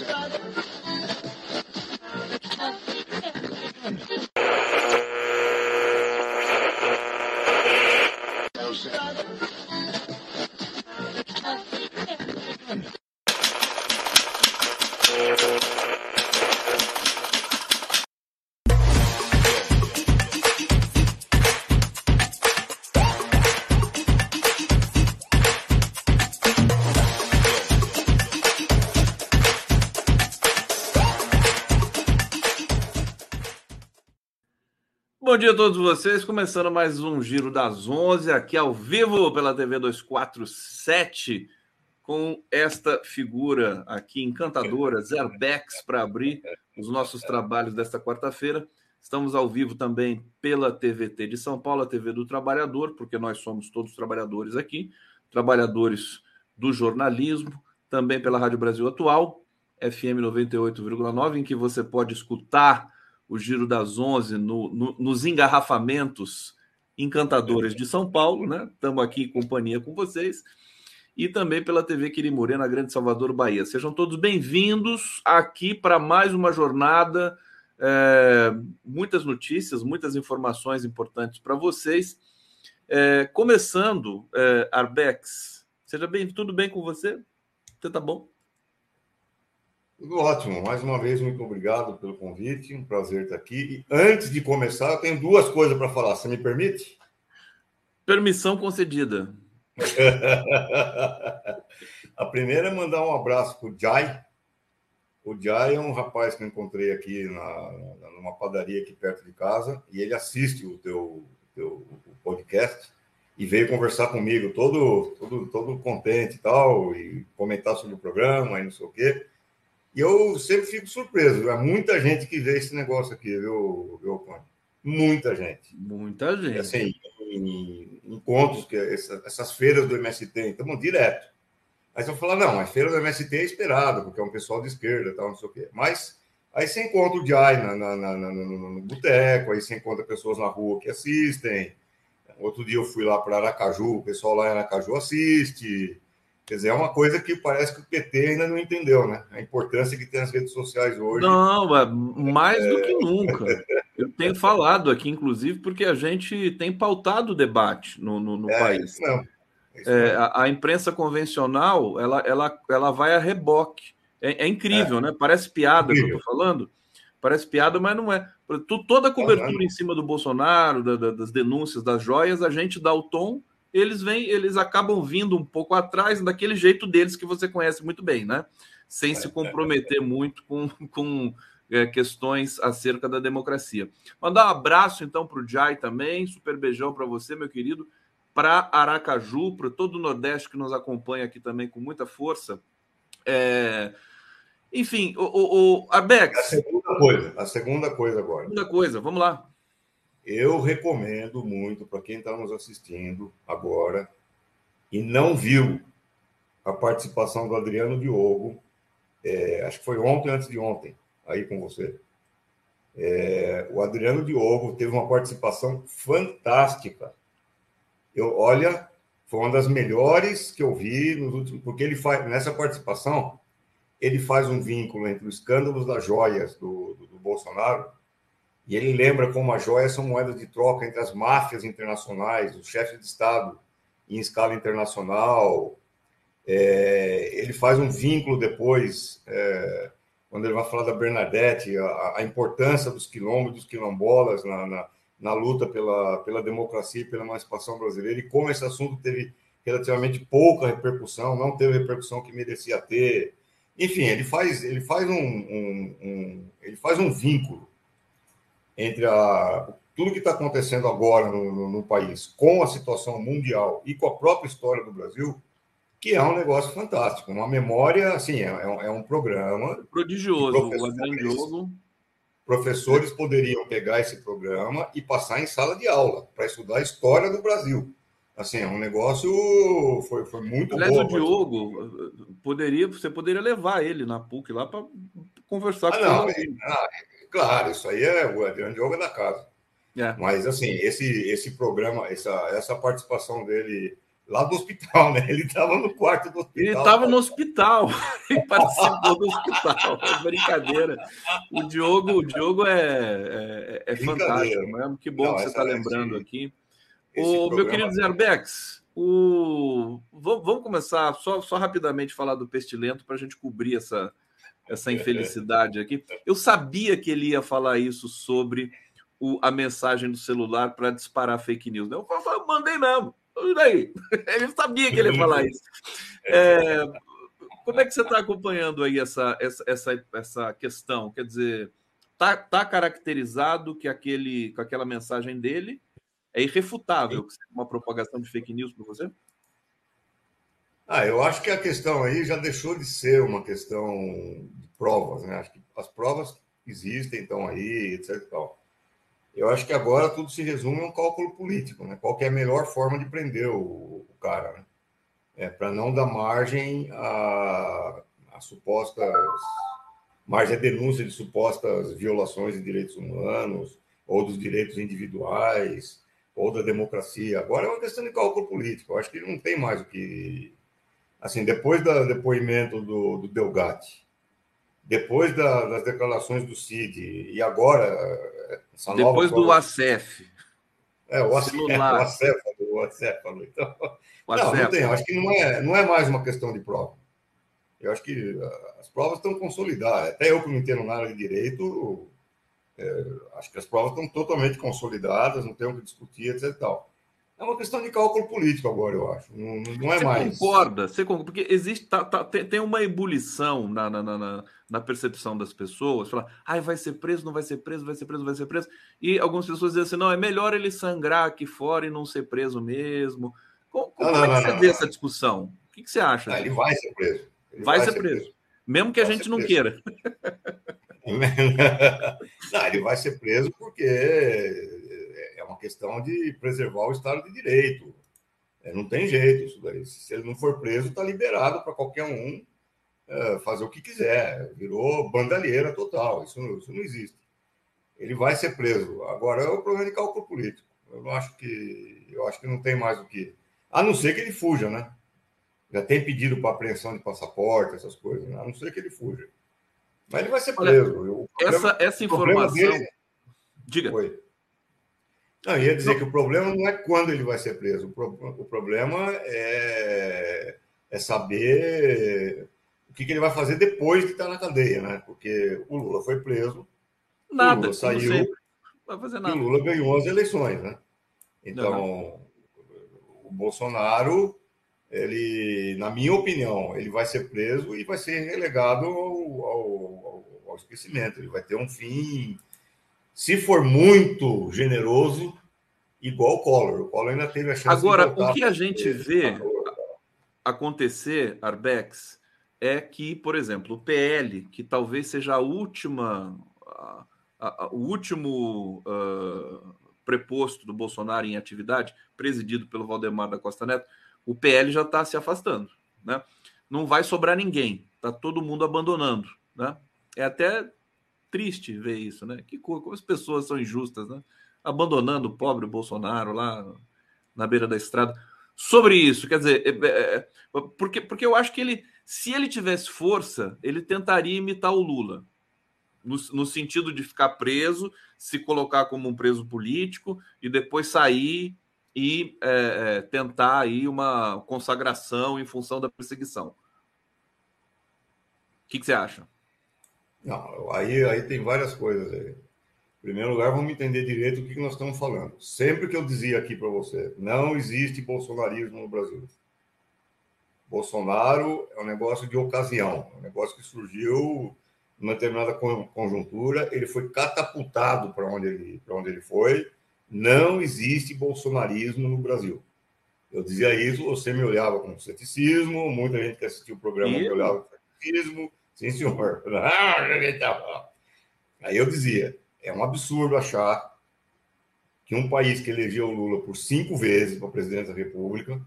Bom dia a todos vocês, começando mais um Giro das 11, aqui ao vivo pela TV 247, com esta figura aqui encantadora, Zerbex, para abrir os nossos trabalhos desta quarta-feira. Estamos ao vivo também pela TVT de São Paulo, a TV do Trabalhador, porque nós somos todos trabalhadores aqui, trabalhadores do jornalismo, também pela Rádio Brasil Atual, FM 98,9, em que você pode escutar o Giro das Onze no, no, nos engarrafamentos encantadores de São Paulo, né? Estamos aqui em companhia com vocês. E também pela TV Quirimurê, na Grande Salvador, Bahia. Sejam todos bem-vindos aqui para mais uma jornada. É, muitas notícias, muitas informações importantes para vocês. É, começando, é, Arbex, seja bem, tudo bem com você? Você tá bom? Tudo ótimo. Mais uma vez, muito obrigado pelo convite. Um prazer estar aqui. E antes de começar, eu tenho duas coisas para falar. Você me permite? Permissão concedida. A primeira é mandar um abraço para o Jai. O Jai é um rapaz que eu encontrei aqui na, numa padaria aqui perto de casa e ele assiste o teu, teu podcast e veio conversar comigo todo, todo, todo contente e tal, e comentar sobre o programa e não sei o quê. E eu sempre fico surpreso. É muita gente que vê esse negócio aqui, viu, viu Cone? Muita gente. Muita gente. assim, em, encontros, que essa, essas feiras do MST, estamos direto. Aí você fala, não, a feira do MST é esperada, porque é um pessoal de esquerda tal, não sei o quê. Mas aí você encontra o Jai na, na, na, no, no boteco, aí você encontra pessoas na rua que assistem. Outro dia eu fui lá para Aracaju, o pessoal lá em Aracaju assiste. Quer dizer, é uma coisa que parece que o PT ainda não entendeu, né? A importância que tem as redes sociais hoje. Não, é mais é... do que nunca. Eu tenho falado aqui, inclusive, porque a gente tem pautado o debate no, no, no é, país. Não. É, a, a, imprensa convencional, ela, ela, ela vai a reboque. É, é incrível, é. né? Parece piada incrível. que eu estou falando. Parece piada, mas não é. Toda a cobertura em cima do Bolsonaro, da, da, das denúncias, das joias, a gente dá o tom eles vêm, eles acabam vindo um pouco atrás daquele jeito deles que você conhece muito bem, né? Sem se comprometer muito com, com é, questões acerca da democracia. Mandar um abraço então para o Jai também, super beijão para você, meu querido, para Aracaju, para todo o Nordeste que nos acompanha aqui também com muita força. É... Enfim, o, o, o Arbex. A segunda coisa, a segunda coisa agora. Segunda coisa, vamos lá. Eu recomendo muito para quem está nos assistindo agora e não viu a participação do Adriano Diogo, é, acho que foi ontem, antes de ontem, aí com você. É, o Adriano Diogo teve uma participação fantástica. Eu, olha, foi uma das melhores que eu vi nos últimos, porque ele faz nessa participação ele faz um vínculo entre os escândalos das joias do, do, do Bolsonaro e ele lembra como as joias são moedas de troca entre as máfias internacionais, os chefes de Estado em escala internacional. É, ele faz um vínculo depois, é, quando ele vai falar da Bernadette, a, a importância dos quilombos, dos quilombolas na, na, na, luta pela, pela democracia e pela emancipação brasileira, e como esse assunto teve relativamente pouca repercussão, não teve a repercussão que merecia ter. Enfim, ele faz, ele faz um, um, um ele faz um vínculo entre a, tudo que está acontecendo agora no, no, no, país com a situação mundial e com a própria história do Brasil, que é um negócio fantástico. Uma memória, assim, é, é um é programa. Prodigioso, professores, professores poderiam pegar esse programa e passar em sala de aula para estudar a história do Brasil. Assim, é um negócio foi, foi muito Aliás, bom. o Diogo poderia, você poderia levar ele na PUC lá para conversar ah, com não, ele. Ah, Claro, isso aí é o grande jogo da casa. É. Mas, assim, esse, esse programa, essa, essa participação dele lá do hospital, né? Ele estava no quarto do hospital. Ele estava no hospital, ele participou do hospital. É brincadeira. O Diogo, o Diogo é, é, é fantástico mesmo. Que bom Não, que você está lembrando aqui. O meu querido Zerbex, o... vamos começar só, só rapidamente falar do Pestilento para a gente cobrir essa, essa infelicidade aqui. Eu sabia que ele ia falar isso sobre o, a mensagem do celular para disparar fake news. Né? Eu, eu mandei mesmo. Daí. Ele sabia que ele ia falar isso. É, como é que você está acompanhando aí essa, essa, essa, essa questão? Quer dizer, tá, tá caracterizado que aquele, com aquela mensagem dele é irrefutável uma propagação de fake news para você? Ah, eu acho que a questão aí já deixou de ser uma questão de provas, né? Acho que as provas existem, estão aí, etc. Eu acho que agora tudo se resume a um cálculo político, né? Qual é a melhor forma de prender o, o cara, né? É, para não dar margem a, a supostas margem a denúncia de supostas violações de direitos humanos ou dos direitos individuais ou da democracia. Agora é uma questão de cálculo político. Eu acho que não tem mais o que assim depois do depoimento do, do Delgatti, depois da, das declarações do Cid e agora depois do ACF. É, o ACF, o ACF, o ACF. Então, o não, não tem. Acho que não é, não é mais uma questão de prova. Eu acho que ah, as provas estão consolidadas. Até eu que não entendo nada de direito, é, acho que as provas estão totalmente consolidadas, não tem o que discutir, etc. Tal. É uma questão de cálculo político agora, eu acho. Não, não é você mais. Concorda, você concorda? Porque existe, tá, tá, tem, tem, uma ebulição na, na, na, na, percepção das pessoas. Falar, ai, vai ser preso, não vai ser preso, vai ser preso, vai ser preso. E algumas pessoas dizem assim: não, é melhor ele sangrar aqui fora e não ser preso mesmo. Como, como não, é que não, você vê essa discussão? O que, que você acha? ele vai ser preso. Vai, vai, ser, preso. preso. Mesmo que vai a gente não preso. queira. não, ele vai ser preso porque uma questão de preservar o Estado de Direito. É, não tem jeito isso daí. Se ele não for preso, está liberado para qualquer um é, fazer o que quiser. Virou bandalheira total. Isso, isso não existe. Ele vai ser preso. Agora é o problema de cálculo político. Eu não acho que eu acho que não tem mais o que. A não ser que ele fuja, né? Já tem pedido para apreensão de passaporte, essas coisas, né? a não ser que ele fuja. Mas ele vai ser preso. Olha, problema, essa, essa informação. Dele... Diga. Foi. Não, ia dizer que o problema não é quando ele vai ser preso, o, problema é, é saber o que, que, ele vai fazer depois de estar na cadeia, né? Porque o Lula foi preso, nada, o Lula saiu, vai fazer nada. e o Lula ganhou as eleições, né? Então, o Bolsonaro, ele, na minha opinião, ele vai ser preso e vai ser relegado ao, ao, ao esquecimento. Ele vai ter um fim se for muito generoso, igual o Collor. O Collor ainda teve a chance Agora, de o que a gente vê acontecer, Arbex, é que, por exemplo, o PL, que talvez seja a última, a, a, o último uh, preposto do Bolsonaro em atividade, presidido pelo Valdemar da Costa Neto, o PL já está se afastando, né? Não vai sobrar ninguém, está todo mundo abandonando, né? É até triste ver isso, né? Que como as pessoas são injustas, né? Abandonando o pobre Bolsonaro lá na beira da estrada. Sobre isso, quer dizer, é, é, é, porque, porque eu acho que ele, se ele tivesse força, ele tentaria imitar o Lula. No, no, sentido de ficar preso, se colocar como um preso político e depois sair e é, é tentar aí uma consagração em função da perseguição. O que, que você acha? Não, aí, aí tem várias coisas aí. Em primeiro lugar, vamos entender direito o que nós estamos falando. Sempre que eu dizia aqui para você, não existe bolsonarismo no Brasil. Bolsonaro é um negócio de ocasião, é um negócio que surgiu numa determinada conjuntura, ele foi catapultado para onde ele, para onde ele foi. Não existe bolsonarismo no Brasil. Eu dizia isso, você me olhava com ceticismo, muita gente que assistiu o programa me olhava com ceticismo Sim, senhor. Aí eu dizia: é um absurdo achar que um país que elegeu o Lula por cinco vezes para presidente da República,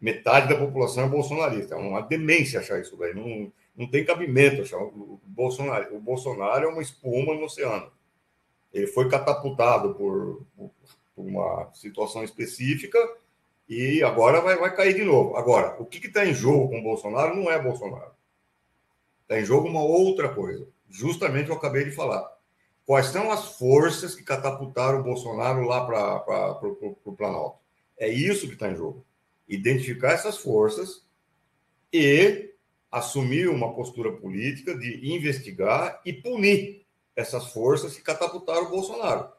metade da população é bolsonarista. É uma demência achar isso daí. Não, não tem cabimento achar. O Bolsonaro, o Bolsonaro é uma espuma no oceano. Ele foi catapultado por, por uma situação específica E agora vai, vai cair de novo. Agora, o que está em jogo com o Bolsonaro não é Bolsonaro. Está em jogo uma outra coisa. Justamente eu acabei de falar. Quais são as forças que catapultaram o Bolsonaro lá para o Planalto? É isso que está em jogo. Identificar essas forças e assumir uma postura política de investigar e punir essas forças que catapultaram o Bolsonaro.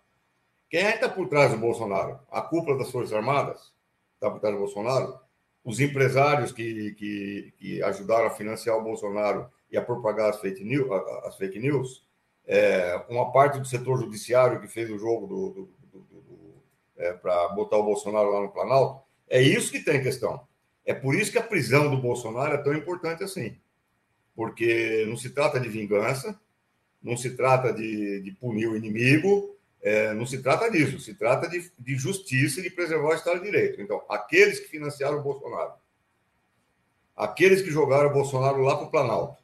Quem é que está por trás do Bolsonaro? A cúpula das Forças Armadas? Está por trás do Bolsonaro? Os empresários que, que, que ajudaram a financiar o Bolsonaro e a propagar as fake news? As fake news? É, uma parte do setor judiciário que fez o jogo do, do, do, do é, para botar o Bolsonaro lá no Planalto? É isso que tem questão. É por isso que a prisão do Bolsonaro é tão importante assim. Porque não se trata de vingança, não se trata de, de punir o inimigo, é, não se trata disso, se trata de, de justiça e de preservar o Estado de Direito. Então, aqueles que financiaram o Bolsonaro, aqueles que jogaram o Bolsonaro lá para o Planalto,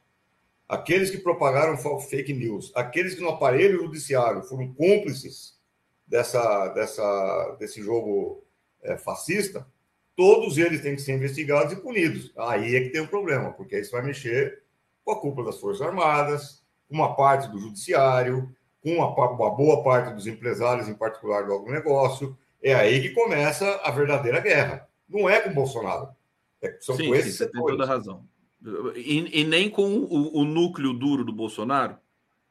aqueles que propagaram fake news, aqueles que no aparelho judiciário foram cúmplices dessa, dessa, desse jogo é, fascista, todos eles têm que ser investigados e punidos. Aí é que tem um problema, porque isso vai mexer com a cúpula das Forças Armadas, com uma parte do Judiciário, com uma, uma boa parte dos empresários, em particular do agronegócio. É aí que começa a verdadeira guerra. Não é com o Bolsonaro. É, são sim, com esses sim, você tem toda a razão. E, e nem com o, o, núcleo duro do Bolsonaro?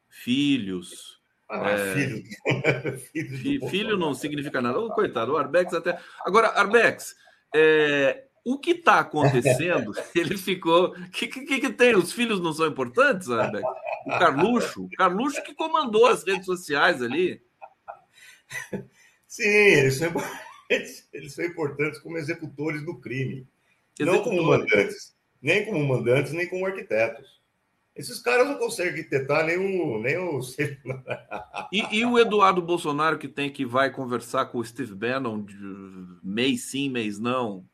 Filhos, ah, é... filho. filho, filho não significa nada. Oh, coitado, o Arbex até. Agora, Arbex, é, o que está acontecendo? Ele ficou. O que, que, que, tem? Os filhos não são importantes, Arbex? O Carluxo? O Carluxo que comandou as redes sociais ali. Sim, eles são, eles são importantes como executores do crime. Executores. Não como mandantes. Nem como mandantes, nem como arquitetos. Esses caras não conseguem tentar nem o. Nem o... e, e, o Eduardo Bolsonaro, que tem que vai conversar com o Steve Bannon de mês sim, mês não.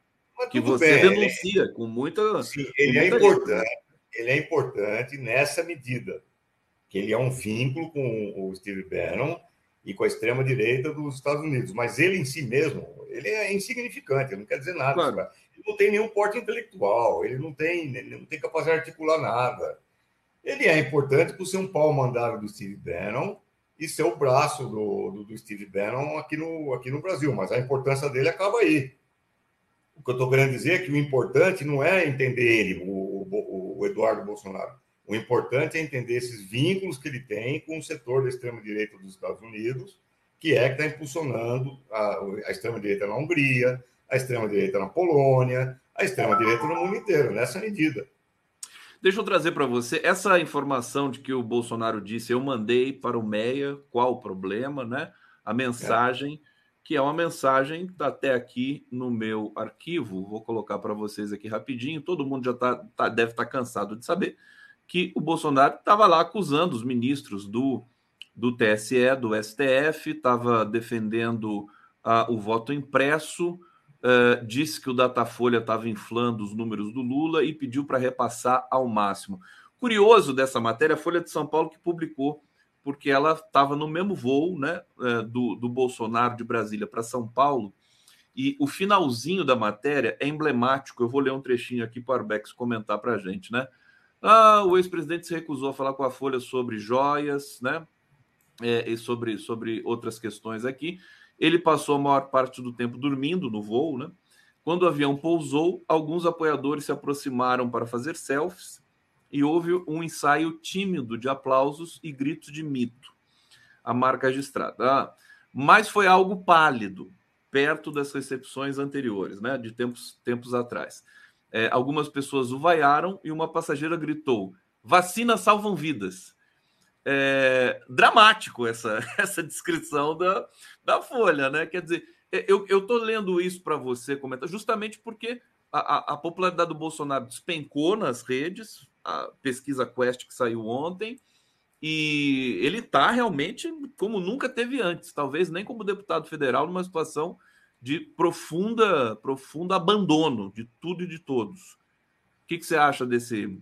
que você bem, denuncia ele, com muita. Sim, ele é importante. Ele é importante nessa medida. Que ele é um vínculo com o Steve Bannon e com a extrema-direita dos Estados Unidos. Mas ele em si mesmo, ele é insignificante, não quer dizer nada. Claro. Não tem nenhum porte intelectual, ele não tem, ele não tem capacidade de articular nada ele é importante por ser um pau mandado do Steve Bannon e ser o braço do, do, do, Steve Bannon aqui no, aqui no Brasil, mas a importância dele acaba aí. O que eu estou querendo dizer é que o importante não é entender ele, o, o, o Eduardo Bolsonaro. O importante é entender esses vínculos que ele tem com o setor da extrema-direita dos Estados Unidos, que é que está impulsionando a, a extrema-direita na Hungria, a extrema-direita na Polônia, a extrema-direita no mundo inteiro, nessa medida. Deixa eu trazer para você essa informação de que o Bolsonaro disse: eu mandei para o Meia, qual o problema, né? A mensagem, é. que é uma mensagem que está até aqui no meu arquivo, vou colocar para vocês aqui rapidinho. Todo mundo já tá, tá deve estar tá cansado de saber que o Bolsonaro estava lá acusando os ministros do, do TSE, do STF, estava defendendo uh, o voto impresso uh, disse que o Datafolha estava inflando os números do Lula e pediu para repassar ao máximo. Curioso dessa matéria, a Folha de São Paulo que publicou, porque ela estava no mesmo voo né, uh, do, do Bolsonaro de Brasília para São Paulo, e o finalzinho da matéria é emblemático. Eu vou ler um trechinho aqui para o Arbex comentar para a gente, né? Ah, o ex-presidente se recusou a falar com a Folha sobre joias, né? É, e sobre, sobre outras questões aqui. Ele passou a maior parte do tempo dormindo no voo, né? Quando o avião pousou, alguns apoiadores se aproximaram para fazer selfies e houve um ensaio tímido de aplausos e gritos de mito. A marca registrada. Ah, mas foi algo pálido, perto das recepções anteriores, né? De tempos, tempos atrás. É, algumas pessoas o vaiaram e uma passageira gritou: Vacinas salvam vidas é, dramático essa, essa descrição da, da Folha, né? Quer dizer, é, eu estou lendo isso para você comentar, justamente porque a, a, a, popularidade do Bolsonaro despencou nas redes, a pesquisa Quest que saiu ontem, e ele está realmente como nunca teve antes, talvez nem como deputado federal, numa situação de profunda, profundo abandono de tudo e de todos. O que, que você acha desse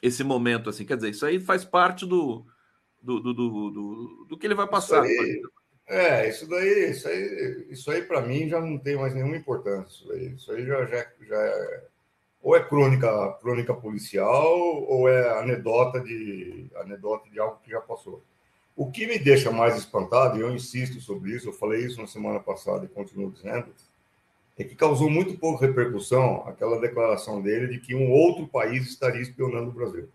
esse momento assim? Quer dizer, isso aí faz parte do, do, do, do, do, que ele vai passar. Isso aí, É, isso daí, isso aí, isso aí para mim já não tem mais nenhuma importância. Isso aí, isso aí já, já, já é, ou é crônica, crônica policial ou é anedota de, anedota de algo que já passou. O que me deixa mais espantado, e eu insisto sobre isso, eu falei isso na semana passada e continuo dizendo, é que causou muito pouca repercussão aquela declaração dele de que um outro país estaria espionando o Brasil.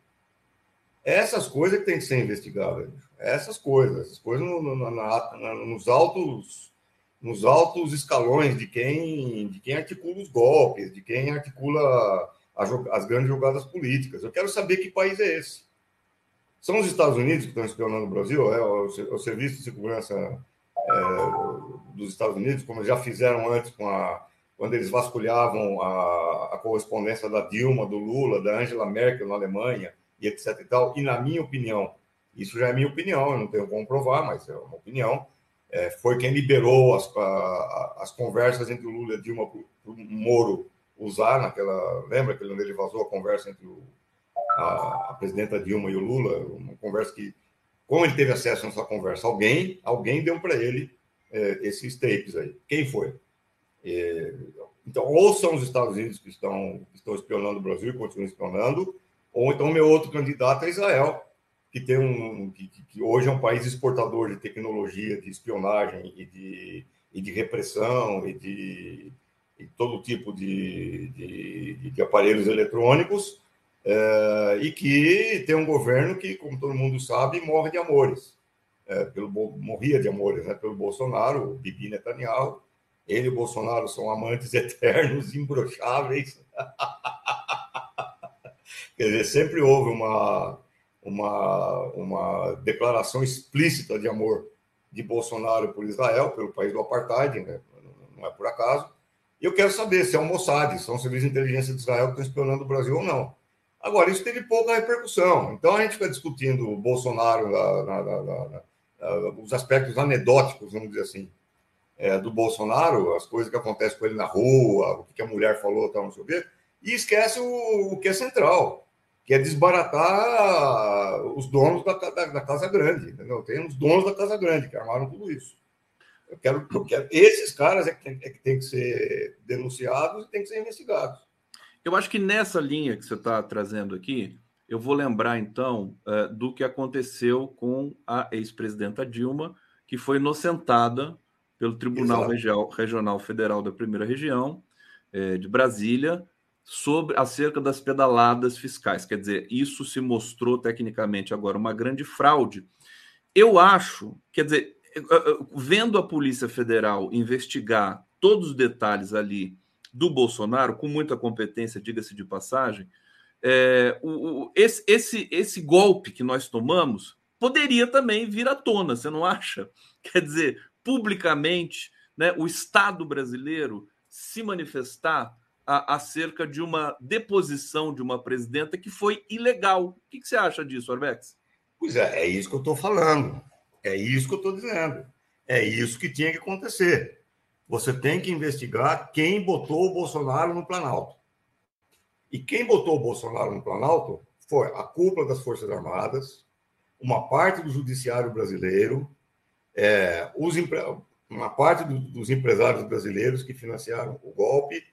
Essas coisas que tem que ser investigadas. Essas coisas, essas coisas no, no, na, na, nos altos nos altos escalões de quem de quem articula os golpes, de quem articula a, as grandes jogadas políticas. Eu quero saber que país é esse. São os Estados Unidos que estão espionando o Brasil? É o, o Serviço de Segurança é, dos Estados Unidos, como já fizeram antes com a, quando eles vasculhavam a, a correspondência da Dilma, do Lula, da Angela Merkel na Alemanha, e etc e tal. E na minha opinião, isso já é minha opinião, eu não tenho como provar, mas é uma opinião, é, foi quem liberou as, a, as conversas entre o Lula e Dilma para o Moro usar naquela. Lembra que ele vazou a conversa entre o, a, a, presidenta Dilma e o Lula? Uma conversa que. Como ele teve acesso a essa conversa? Alguém, alguém deu para ele é, esses tapes aí. Quem foi? É, então, ou são os Estados Unidos que estão, que estão espionando o Brasil e continuam espionando, ou então meu outro candidato é Israel, que tem um que, que, hoje é um país exportador de tecnologia, de espionagem e de, e de repressão e de e todo tipo de, de, de aparelhos eletrônicos é, e que tem um governo que, como todo mundo sabe, morre de amores. É, pelo, morria de amores né, pelo Bolsonaro, o Bibi Netanyahu. Ele e o Bolsonaro são amantes eternos, imbrocháveis. Quer dizer, sempre houve uma, uma, uma declaração explícita de amor de Bolsonaro por Israel, pelo país do apartheid, né? não é por acaso. E eu quero saber se é o Mossad, são serviços de inteligência de Israel que estão espionando o Brasil ou não. Agora, isso teve pouca repercussão. Então, a gente fica discutindo o Bolsonaro, na, na, na, os aspectos anedóticos, vamos dizer assim, é, do Bolsonaro, as coisas que acontecem com ele na rua, o que a mulher falou, tal, não sei o quê, e esquece o, o que é central que é desbaratar os donos da, da, da, Casa Grande. Entendeu? Tem os donos da Casa Grande que armaram tudo isso. Eu quero, eu quero esses caras é que, tem, é que tem que ser denunciados e tem que ser investigados. Eu acho que nessa linha que você está trazendo aqui, eu vou lembrar então é, do que aconteceu com a ex-presidenta Dilma, que foi inocentada pelo Tribunal Regional Federal da Primeira Região é, de Brasília sobre acerca das pedaladas fiscais. Quer dizer, isso se mostrou tecnicamente agora uma grande fraude. Eu acho, quer dizer, vendo a Polícia Federal investigar todos os detalhes ali do Bolsonaro, com muita competência, diga-se de passagem, é, o, o, esse, esse, esse golpe que nós tomamos poderia também vir à tona, você não acha? Quer dizer, publicamente, né, o Estado brasileiro se manifestar acerca de uma deposição de uma presidenta que foi ilegal. O que, que você acha disso, Arbex? Pois é, é isso que eu estou falando. É isso que eu estou dizendo. É isso que tinha que acontecer. Você tem que investigar quem botou o Bolsonaro no Planalto. E quem botou o Bolsonaro no Planalto foi a cúpula das Forças Armadas, uma parte do judiciário brasileiro, é, os, uma parte do, dos empresários brasileiros que financiaram o golpe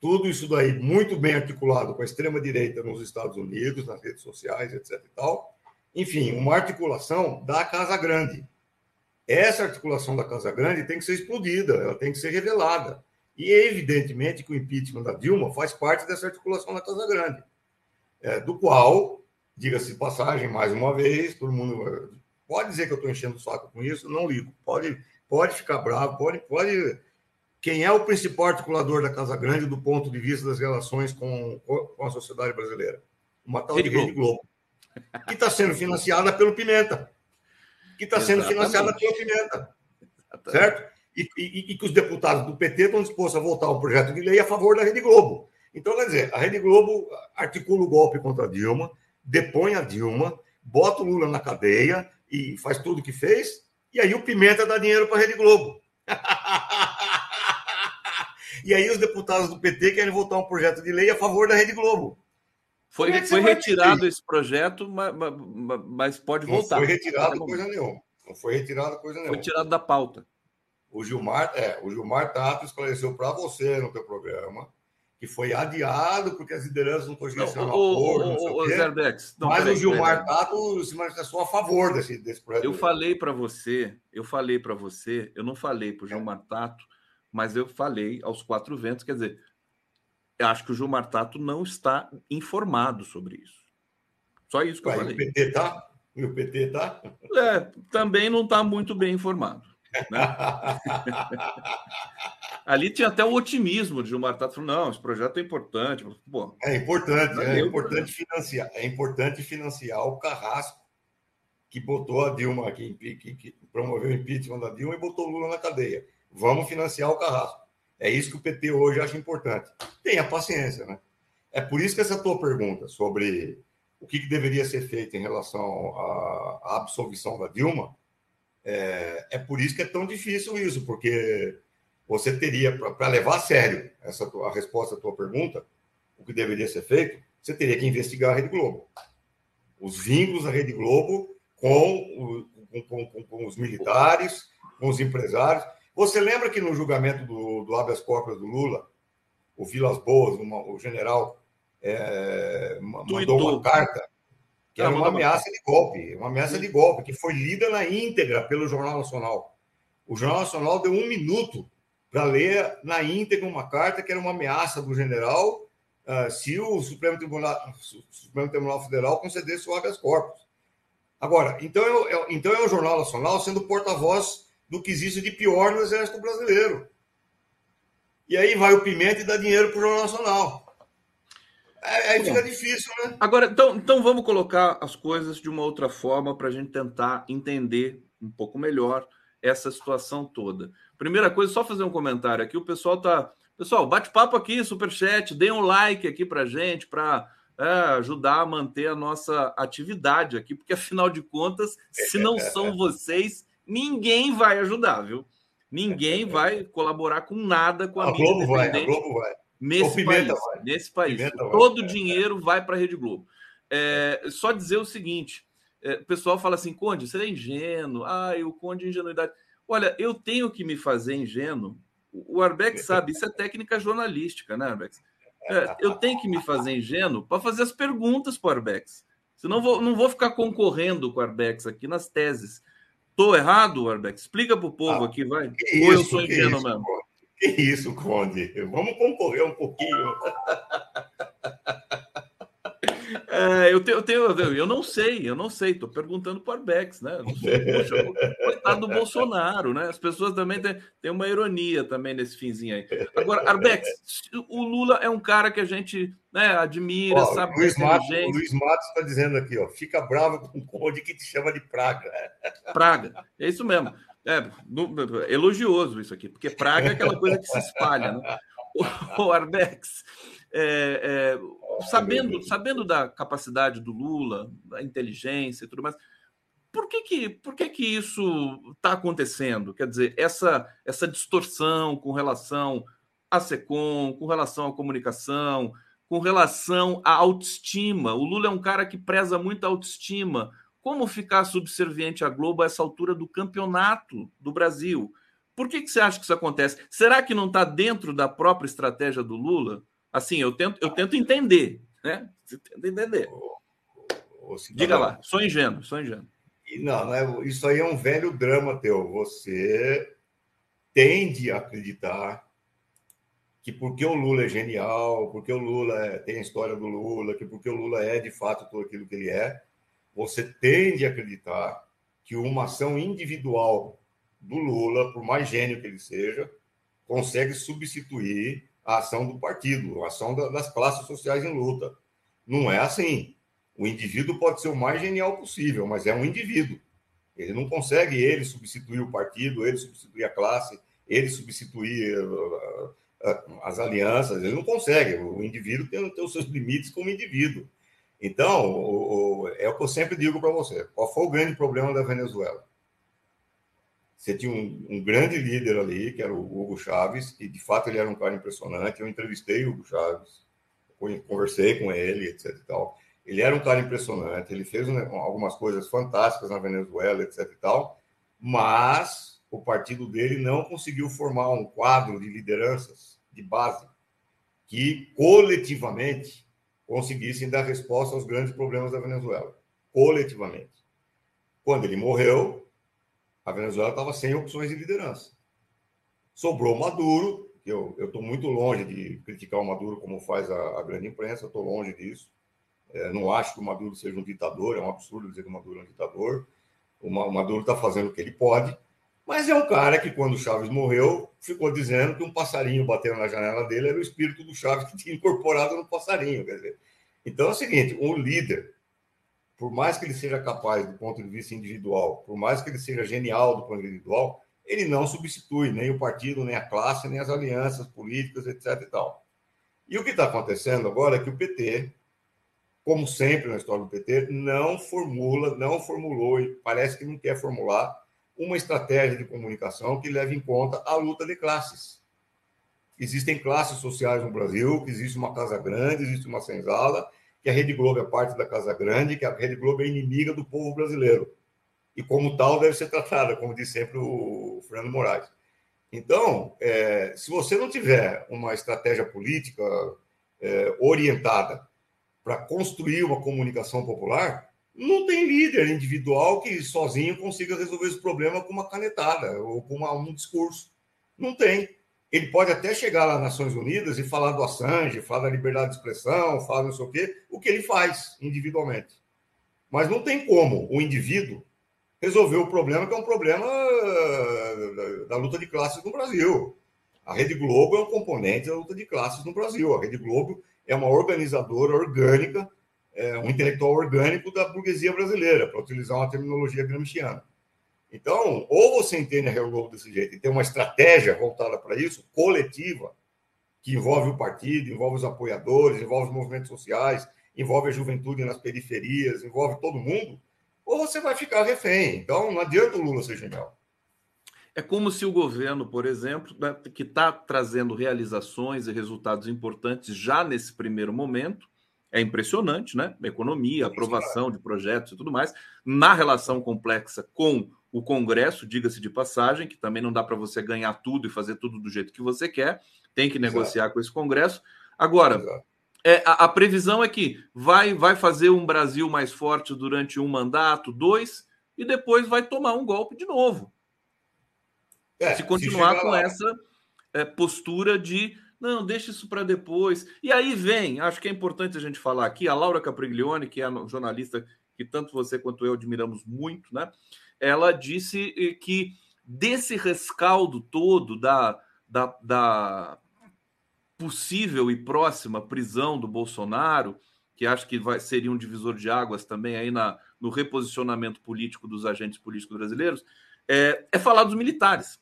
tudo isso daí muito bem articulado com a extrema-direita nos Estados Unidos, nas redes sociais, etc. e tal. Enfim, uma articulação da Casa Grande. Essa articulação da Casa Grande tem que ser explodida, ela tem que ser revelada. E evidentemente que o impeachment da Dilma faz parte dessa articulação da Casa Grande, é, do qual, diga-se passagem, mais uma vez, todo mundo pode dizer que eu estou enchendo o saco com isso, não ligo. Pode, pode ficar bravo, pode, pode quem é o principal articulador da Casa Grande do ponto de vista das relações com, com a sociedade brasileira? Uma tal Rede de Rede Globo, que está sendo financiada pelo Pimenta, que está sendo financiada pelo Pimenta, certo? E, e, e, que os deputados do PT estão dispostos a votar um projeto de lei a favor da Rede Globo. Então, quer dizer, a Rede Globo articula o golpe contra a Dilma, depõe a Dilma, bota o Lula na cadeia e faz tudo o que fez, e aí o Pimenta dá dinheiro para a Rede Globo. E aí os deputados do PT querem votar um projeto de lei a favor da Rede Globo. Foi, é foi retirado esse projeto, mas, mas pode voltar. Não foi retirado coisa nenhuma. Não foi retirada coisa nenhuma. Foi tirado da pauta. O Gilmar, é, o Gilmar Tato esclareceu para você no teu programa que foi adiado porque as lideranças não conseguiram ser um acordo. O, o, Zerbex, não, mas o Gilmar Tato se manifestou a favor desse, desse projeto. Eu falei para você, eu falei para você, eu não falei para o Gilmar Tato, mas eu falei aos quatro ventos, quer dizer, eu acho que o Gilmar Tato não está informado sobre isso. Só isso que eu falei. O PT tá? E o PT tá? É, também não está muito bem informado. Né? Ali tinha até o otimismo de Gilmar Tato, não, esse projeto é importante. Pô, é importante, é, importante financiar, é importante financiar o carrasco que botou a Dilma, que, que, que promoveu o impeachment da Dilma e botou o Lula na cadeia. Vamos financiar o carrasco. É isso que o PT hoje acha importante. Tenha paciência, né? É por isso que essa tua pergunta sobre o que, que deveria ser feito em relação à, absolvição da Dilma, é, é por isso que é tão difícil isso, porque você teria, para levar a sério essa a resposta à tua pergunta, o que deveria ser feito, você teria que investigar a Rede Globo. Os vínculos da Rede Globo com, o, com, com, com os militares, com os empresários. Você lembra que no julgamento do, do habeas corpus do Lula, o Vilas Boas, uma, o general, é, mandou uma carta que era uma ameaça de golpe, uma ameaça de golpe, que foi lida na íntegra pelo Jornal Nacional. O Jornal Nacional deu um minuto para ler na íntegra uma carta que era uma ameaça do general uh, se o Supremo Tribunal, Supremo Tribunal Federal concedesse o habeas corpus. Agora, então é, é, então é o Jornal Nacional sendo porta-voz do que existe de pior no Exército Brasileiro. E aí vai o Pimenta e dá dinheiro para o Jornal Nacional. É, aí fica difícil, né? Agora, então, então vamos colocar as coisas de uma outra forma para a gente tentar entender um pouco melhor essa situação toda. Primeira coisa, só fazer um comentário aqui. O pessoal tá. Pessoal, bate-papo aqui, superchat, dê um like aqui para gente, para é, ajudar a manter a nossa atividade aqui, porque afinal de contas, se não são vocês, ninguém vai ajudar, viu? Ninguém vai colaborar com nada com a, a Globo vai, a Globo vai. Nesse país, vai. nesse país. Todo o dinheiro vai para a Rede Globo. É, só dizer o seguinte: é, o pessoal fala assim, Conde, você é ingênuo. Ah, o Conde é ingenuidade. Olha, eu tenho que me fazer ingênuo. O Arbex sabe, isso é técnica jornalística, né, Arbex? É, eu tenho que me fazer ingênuo para fazer as perguntas para o Arbex. Senão vou, não vou ficar concorrendo com o Arbex aqui nas teses. Estou errado, Arbex? Explica para o povo ah, aqui, vai. Ou eu sou ingênuo mesmo? Que isso, Conde? Vamos concorrer um pouquinho. É, eu, tenho, eu, tenho, eu não sei, eu não sei, estou perguntando para o Arbex, né? Poxa, coitado do Bolsonaro, né? As pessoas também têm, têm uma ironia também nesse finzinho aí. Agora, Arbex, o Lula é um cara que a gente né, admira, ó, sabe? Luiz Matos, o Luiz Matos está dizendo aqui, ó, fica bravo com o Conde que te chama de praga. Praga, é isso mesmo. É, elogioso isso aqui, porque praga é aquela coisa que se espalha, né? O, o Arbex, é, é, sabendo, sabendo da capacidade do Lula, da inteligência e tudo mais, por que que, por que, que isso está acontecendo? Quer dizer, essa, essa distorção com relação à SECOM, com relação à comunicação, com relação à autoestima. O Lula é um cara que preza muito a autoestima. Como ficar subserviente à Globo a essa altura do campeonato do Brasil? Por que, que você acha que isso acontece? Será que não está dentro da própria estratégia do Lula? Assim, eu tento, eu tento entender, né? Você tenta entender. Diga lá, sou ingênuo, sou ingênuo. Não, não é, isso aí é um velho drama teu. Você tende a acreditar que porque o Lula é genial, porque o Lula é, tem a história do Lula, que porque o Lula é de fato tudo aquilo que ele é, você tende a acreditar que uma ação individual do Lula, por mais gênio que ele seja, consegue substituir a ação do partido, a ação das classes sociais em luta. Não é assim. O indivíduo pode ser o mais genial possível, mas é um indivíduo. Ele não consegue ele substituir o partido, ele substituir a classe, ele substituir uh, uh, as alianças. Ele não consegue. O indivíduo tem, tem os seus limites como indivíduo. Então, o, o, é o que eu sempre digo para você. Qual foi o grande problema da Venezuela? Você tinha um, um, grande líder ali, que era o Hugo Chaves, e de fato ele era um cara impressionante. Eu entrevistei o Hugo Chaves, conversei com ele, etc. E tal. Ele era um cara impressionante, ele fez algumas coisas fantásticas na Venezuela, etc. E tal. mas o partido dele não conseguiu formar um quadro de lideranças de base que coletivamente conseguissem dar resposta aos grandes problemas da Venezuela, coletivamente. Quando ele morreu, a Venezuela estava sem opções de liderança. Sobrou Maduro, que eu estou muito longe de criticar o Maduro como faz a, a grande imprensa, estou longe disso. É, não acho que o Maduro seja um ditador, é um absurdo dizer que o Maduro é um ditador. O Maduro está fazendo o que ele pode, mas é um cara que, quando o Chaves morreu, ficou dizendo que um passarinho batendo na janela dele era o espírito do Chaves que tinha incorporado no passarinho. Quer dizer. Então é o seguinte: um líder, por mais que ele seja capaz do ponto de vista individual, por mais que ele seja genial do ponto de vista individual, ele não substitui nem o partido, nem a classe, nem as alianças políticas, etc. E, tal. e o que está acontecendo agora é que o PT como sempre na história do PT, não formula, não formulou e parece que não quer formular uma estratégia de comunicação que leve em conta a luta de classes. Existem classes sociais no Brasil, existe uma Casa Grande, existe uma senzala, que a Rede Globo é parte da Casa Grande, que a Rede Globo é inimiga do povo brasileiro. E como tal deve ser tratada, como diz sempre o Fernando Moraes. Então, é, se você não tiver uma estratégia política é, orientada para construir uma comunicação popular, não tem líder individual que sozinho consiga resolver esse problema com uma canetada ou com uma, um discurso. Não tem. Ele pode até chegar lá nas Nações Unidas e falar do Assange, falar da liberdade de expressão, falar não sei o quê, o que ele faz individualmente. Mas não tem como o indivíduo resolver o problema, que é um problema da, da luta de classes no Brasil. A Rede Globo é um componente da luta de classes no Brasil. A Rede Globo é uma organizadora orgânica, é, um intelectual orgânico da burguesia brasileira, para utilizar uma terminologia gramsciana. Então, ou você entende a Real Globo desse jeito e tem uma estratégia voltada para isso, coletiva, que envolve o partido, envolve os apoiadores, envolve os movimentos sociais, envolve a juventude nas periferias, envolve todo mundo, ou você vai ficar refém. Então, não adianta o Lula ser genial. É como se o governo, por exemplo, né, que está trazendo realizações e resultados importantes já nesse primeiro momento, é impressionante, né? Economia, aprovação de projetos e tudo mais, na relação complexa com o Congresso, diga-se de passagem, que também não dá para você ganhar tudo e fazer tudo do jeito que você quer, tem que negociar Exato. com esse Congresso. Agora, é, a, a, previsão é que vai, vai fazer um Brasil mais forte durante um mandato, dois, e depois vai tomar um golpe de novo. É, se continuar se com lá. essa é, postura de não, deixa isso para depois. E aí vem, acho que é importante a gente falar aqui, a Laura Capriglione, que é a jornalista que tanto você quanto eu admiramos muito, né? Ela disse eh, que desse rescaldo todo da, da, da possível e próxima prisão do Bolsonaro, que acho que vai, seria um divisor de águas também aí na, no reposicionamento político dos agentes políticos brasileiros, é, é falar dos militares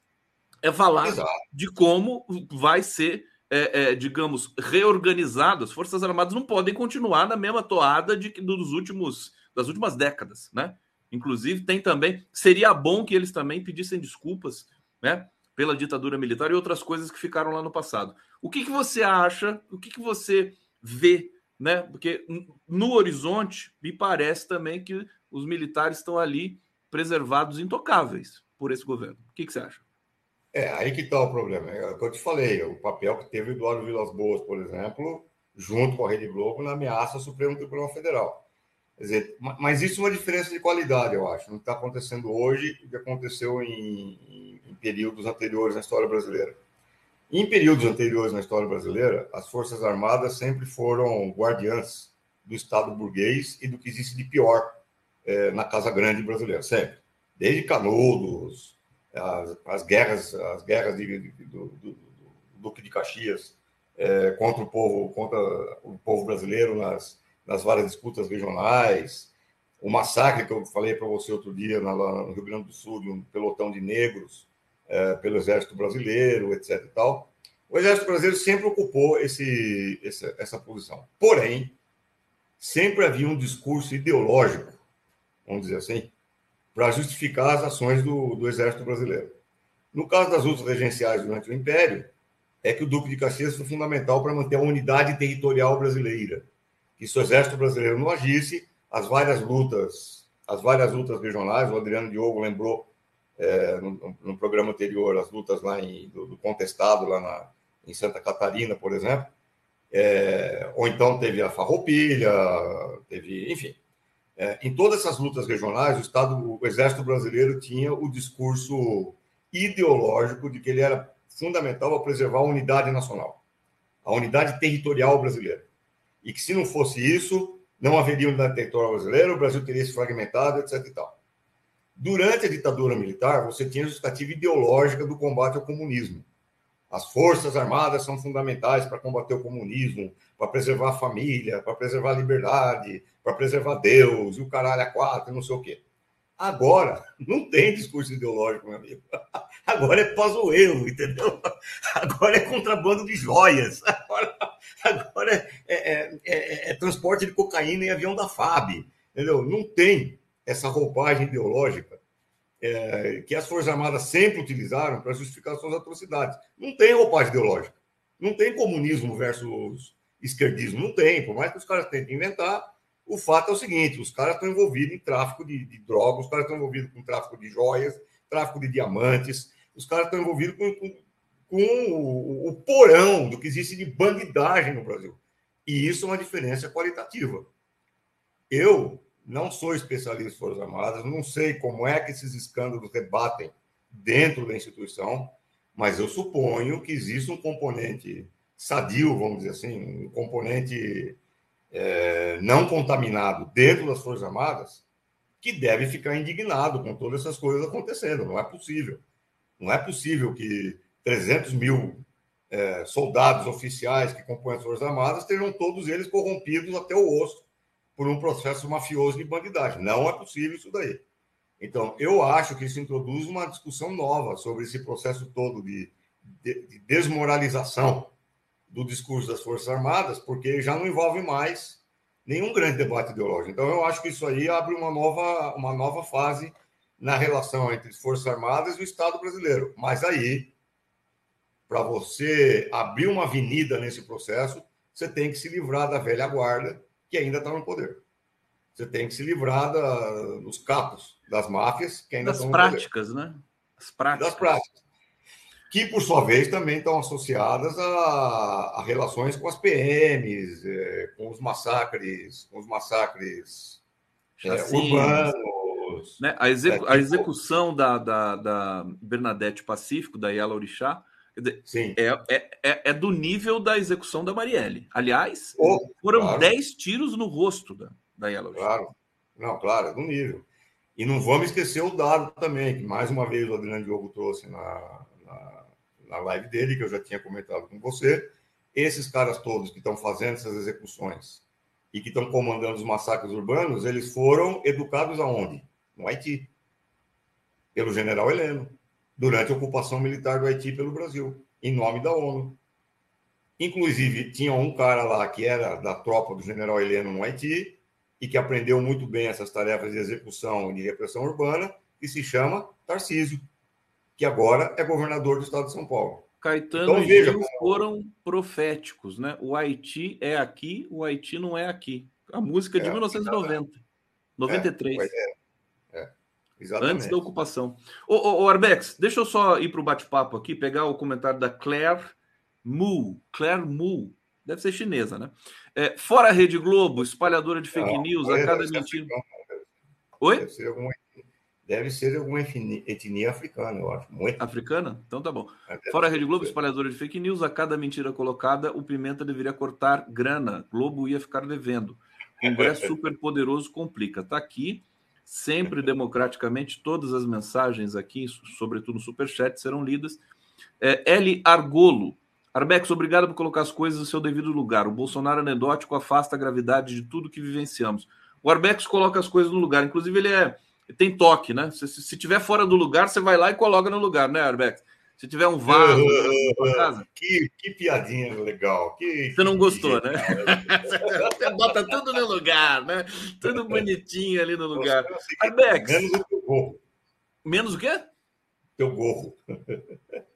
é falar Exato. de como vai ser, é, é, digamos, reorganizado. As Forças Armadas não podem continuar na mesma toada de, dos últimos, das últimas décadas, né? Inclusive, tem também. Seria bom que eles também pedissem desculpas, né? Pela ditadura militar e outras coisas que ficaram lá no passado. O que, que você acha? O que, que você vê, né? Porque no horizonte me parece também que os militares estão ali preservados intocáveis por esse governo. O que, que você acha? É, aí que está o problema. É o que eu te falei, o papel que teve Eduardo Vilas Boas, por exemplo, junto com a Rede Globo, na ameaça ao Supremo Tribunal Federal. Quer dizer, mas isso é uma diferença de qualidade, eu acho. Não está acontecendo hoje o que aconteceu em, em, períodos anteriores na história brasileira. Em períodos anteriores na história brasileira, as Forças Armadas sempre foram guardiãs do Estado burguês e do que existe de pior é, na Casa Grande brasileira, sempre. Desde Canudos, as, as guerras, as guerras de, de, do, do, do, Duque de Caxias é, contra o povo, contra o povo brasileiro nas, nas várias disputas regionais, o massacre que eu falei para você outro dia na, no Rio Grande do Sul, um pelotão de negros é, pelo Exército Brasileiro, etc. E tal. O Exército Brasileiro sempre ocupou esse, essa, essa posição. Porém, sempre havia um discurso ideológico, vamos dizer assim, para justificar as ações do, do Exército Brasileiro. No caso das lutas regenciais durante o Império, é que o Duque de Caxias foi fundamental para manter a unidade territorial brasileira. Que se o Exército Brasileiro não agisse, as várias lutas, as várias lutas regionais, o Adriano Diogo lembrou é, no, no, programa anterior, as lutas lá em, do, do contestado, lá na, em Santa Catarina, por exemplo. É, ou então teve a Farroupilha, teve, enfim. É, em todas essas lutas regionais, o Estado, o Exército Brasileiro tinha o discurso ideológico de que ele era fundamental para preservar a unidade nacional, a unidade territorial brasileira. E que se não fosse isso, não haveria unidade territorial brasileira, o Brasil teria se fragmentado, etc. E tal. Durante a ditadura militar, você tinha a justificativa ideológica do combate ao comunismo. As forças armadas são fundamentais para combater o comunismo, para preservar a família, para preservar a liberdade, para preservar Deus e o caralho a quatro, não sei o quê. Agora, não tem discurso ideológico, meu amigo. Agora é pazoeiro, entendeu? Agora é contrabando de joias. Agora, agora é, é, é, é, transporte de cocaína em avião da FAB, entendeu? Não tem essa roupagem ideológica é, que as Forças Armadas sempre utilizaram para justificar suas atrocidades. Não tem roupagem ideológica. Não tem comunismo versus esquerdismo. Não tem. Por mais que os caras tentem inventar, o fato é o seguinte: os caras estão envolvidos em tráfico de, de drogas, os caras estão envolvidos com tráfico de joias, tráfico de diamantes, os caras estão envolvidos com, com, com o, o, porão do que existe de bandidagem no Brasil. E isso é uma diferença qualitativa. Eu não sou especialista em Forças Armadas, não sei como é que esses escândalos debatem dentro da instituição, mas eu suponho que existe um componente sadio, vamos dizer assim, um componente é, não contaminado dentro das Forças Armadas, que deve ficar indignado com todas essas coisas acontecendo. Não é possível. Não é possível que 300 mil é, soldados oficiais que compõem as Forças Armadas estejam todos eles corrompidos até o osso por um processo mafioso de bandidagem. Não é possível isso daí. Então, eu acho que isso introduz uma discussão nova sobre esse processo todo de, de, de desmoralização do discurso das Forças Armadas, porque já não envolve mais nenhum grande debate ideológico. Então, eu acho que isso aí abre uma nova, uma nova fase na relação entre as Forças Armadas e o Estado brasileiro. Mas aí, para você abrir uma avenida nesse processo, você tem que se livrar da velha guarda que ainda está no poder. Você tem que se livrar da, dos capos, das máfias que ainda das estão no práticas, poder. né? As práticas. Das práticas. Que, por sua vez, também estão associadas a, a relações com as PMs, é, com os massacres, com os massacres é, urbanos. Né? A, execu é, a, execução da, da, da Bernadette Pacífico, da Yala Orixá, Sim. É, é, é, é, do nível da execução da Marielle. Aliás, oh, foram claro. 10 tiros no rosto da, da Yellow. Claro, não, claro, é do nível. E não vamos esquecer o dado também, que mais uma vez o Adriano Diogo trouxe na, na, live dele, que eu já tinha comentado com você. Esses caras todos que estão fazendo essas execuções e que estão comandando os massacres urbanos, eles foram educados aonde? No Haiti, pelo general Heleno durante a ocupação militar do Haiti pelo Brasil, em nome da ONU. Inclusive, tinha um cara lá que era da tropa do general Heleno no Haiti e que aprendeu muito bem essas tarefas de execução e de repressão urbana, que se chama Tarcísio, que agora é governador do estado de São Paulo. Caetano então, veja, e foram proféticos, né? O Haiti é aqui, o Haiti não é aqui. A música é de é, 1990, 93. É, é, Exatamente. Antes da ocupação. Ô, ô, ô Arbex, deixa eu só ir para o bate-papo aqui, pegar o comentário da Claire Mu. Claire Mu. Deve ser chinesa, né? É, fora a Rede Globo, espalhadora de fake Não, news, a cada mentira. Oi? Deve ser, alguma, deve ser alguma etnia africana, eu acho. Muito. Africana? Então tá bom. Fora a Rede Globo, espalhadora de fake news, a cada mentira colocada, o Pimenta deveria cortar grana. Globo ia ficar devendo. Congresso super poderoso complica. Tá aqui sempre democraticamente. Todas as mensagens aqui, sobretudo no Superchat, serão lidas. É, L. Argolo. Arbex, obrigado por colocar as coisas no seu devido lugar. O Bolsonaro anedótico afasta a gravidade de tudo que vivenciamos. O Arbex coloca as coisas no lugar. Inclusive, ele é tem toque, né? Se, se, se tiver fora do lugar, você vai lá e coloca no lugar, né, Arbex? Se tiver um vaso na casa. Que, que piadinha legal. Que, Você não gostou, né? Você bota tudo no lugar, né? Tudo bonitinho ali no lugar. Arbex. Menos o teu gorro. Menos o quê? Teu gorro.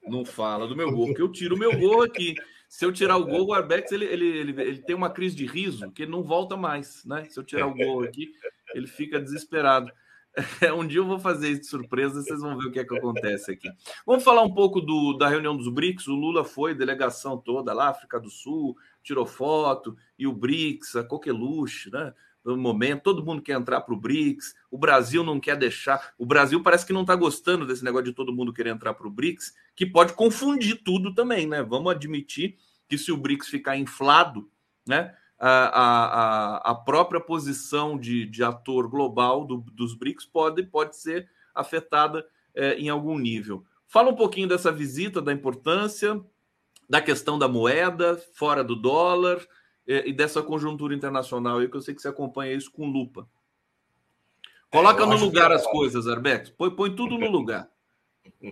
Não fala do meu gorro, porque eu tiro o meu gorro aqui. Se eu tirar o gorro, o Arbex ele, ele, ele, ele tem uma crise de riso que ele não volta mais, né? Se eu tirar o gorro aqui, ele fica desesperado. um dia eu vou fazer isso de surpresa, vocês vão ver o que é que acontece aqui. Vamos falar um pouco do, da reunião dos BRICS. O Lula foi, delegação toda lá, África do Sul, tirou foto, e o BRICS, a coqueluche, né? No momento, todo mundo quer entrar para o BRICS, o Brasil não quer deixar. O Brasil parece que não está gostando desse negócio de todo mundo querer entrar para o BRICS, que pode confundir tudo também, né? Vamos admitir que se o BRICS ficar inflado, né? A, a, a própria posição de, de ator global do, dos BRICS pode, pode ser afetada é, em algum nível. Fala um pouquinho dessa visita, da importância, da questão da moeda fora do dólar é, e dessa conjuntura internacional aí, que eu sei que você acompanha isso com lupa. Coloca é, no lugar que... as coisas, Arbex. Põe, põe tudo no lugar.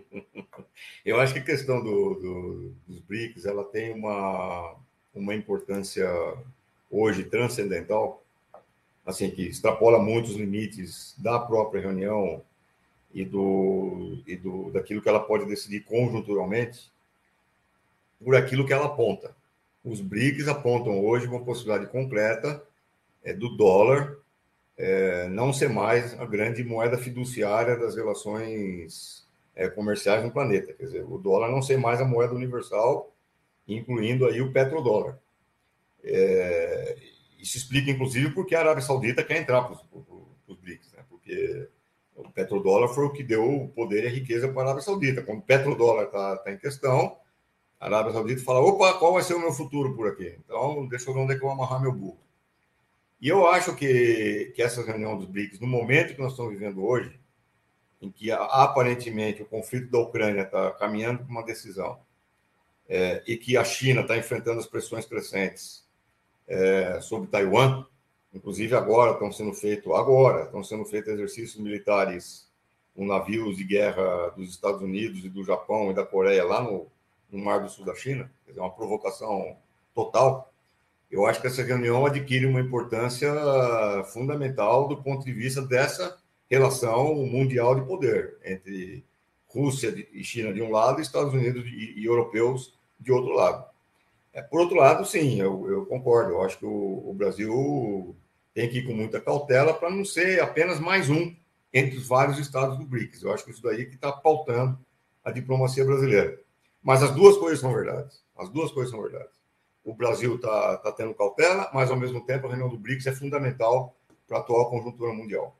Eu acho que a questão do, do, dos BRICS ela tem uma, uma importância hoje transcendental, assim que extrapola muitos limites da própria reunião e do, e do daquilo que ela pode decidir conjunturalmente, por aquilo que ela aponta. Os BRICS apontam hoje uma possibilidade concreta é, do dólar é, não ser mais a grande moeda fiduciária das relações é, comerciais no planeta. Quer dizer, o dólar não ser mais a moeda universal, incluindo aí o petrodólar. É, isso explica, inclusive, porque a Arábia Saudita quer entrar para os BRICS, né? porque o petrodólar foi o que deu o poder e a riqueza para a Arábia Saudita. Quando o petrodólar está tá em questão, a Arábia Saudita fala: opa, qual vai ser o meu futuro por aqui? Então, deixa eu ver onde é que eu vou amarrar meu burro. E eu acho que, que essa reunião dos BRICS, no momento que nós estamos vivendo hoje, em que aparentemente o conflito da Ucrânia está caminhando para uma decisão, é, e que a China está enfrentando as pressões crescentes é, sobre Taiwan. Inclusive agora estão sendo feitos agora estão sendo feitos exercícios militares com navios de guerra dos Estados Unidos e do Japão e da Coreia lá no, no Mar do Sul da China. Dizer, uma provocação total. Eu acho que essa reunião adquire uma importância fundamental do ponto de vista dessa relação mundial de poder entre Rússia e China de um lado Estados Unidos e, e europeus de outro lado. É, por outro lado, sim, eu, eu concordo. Eu acho que o, o, Brasil tem que ir com muita cautela para não ser apenas mais um entre os vários estados do BRICS. Eu acho que isso daí que está pautando a diplomacia brasileira. Mas as duas coisas são verdades. As duas coisas são verdades. O Brasil está tá tendo cautela, mas ao mesmo tempo a reunião do BRICS é fundamental para a atual conjuntura mundial.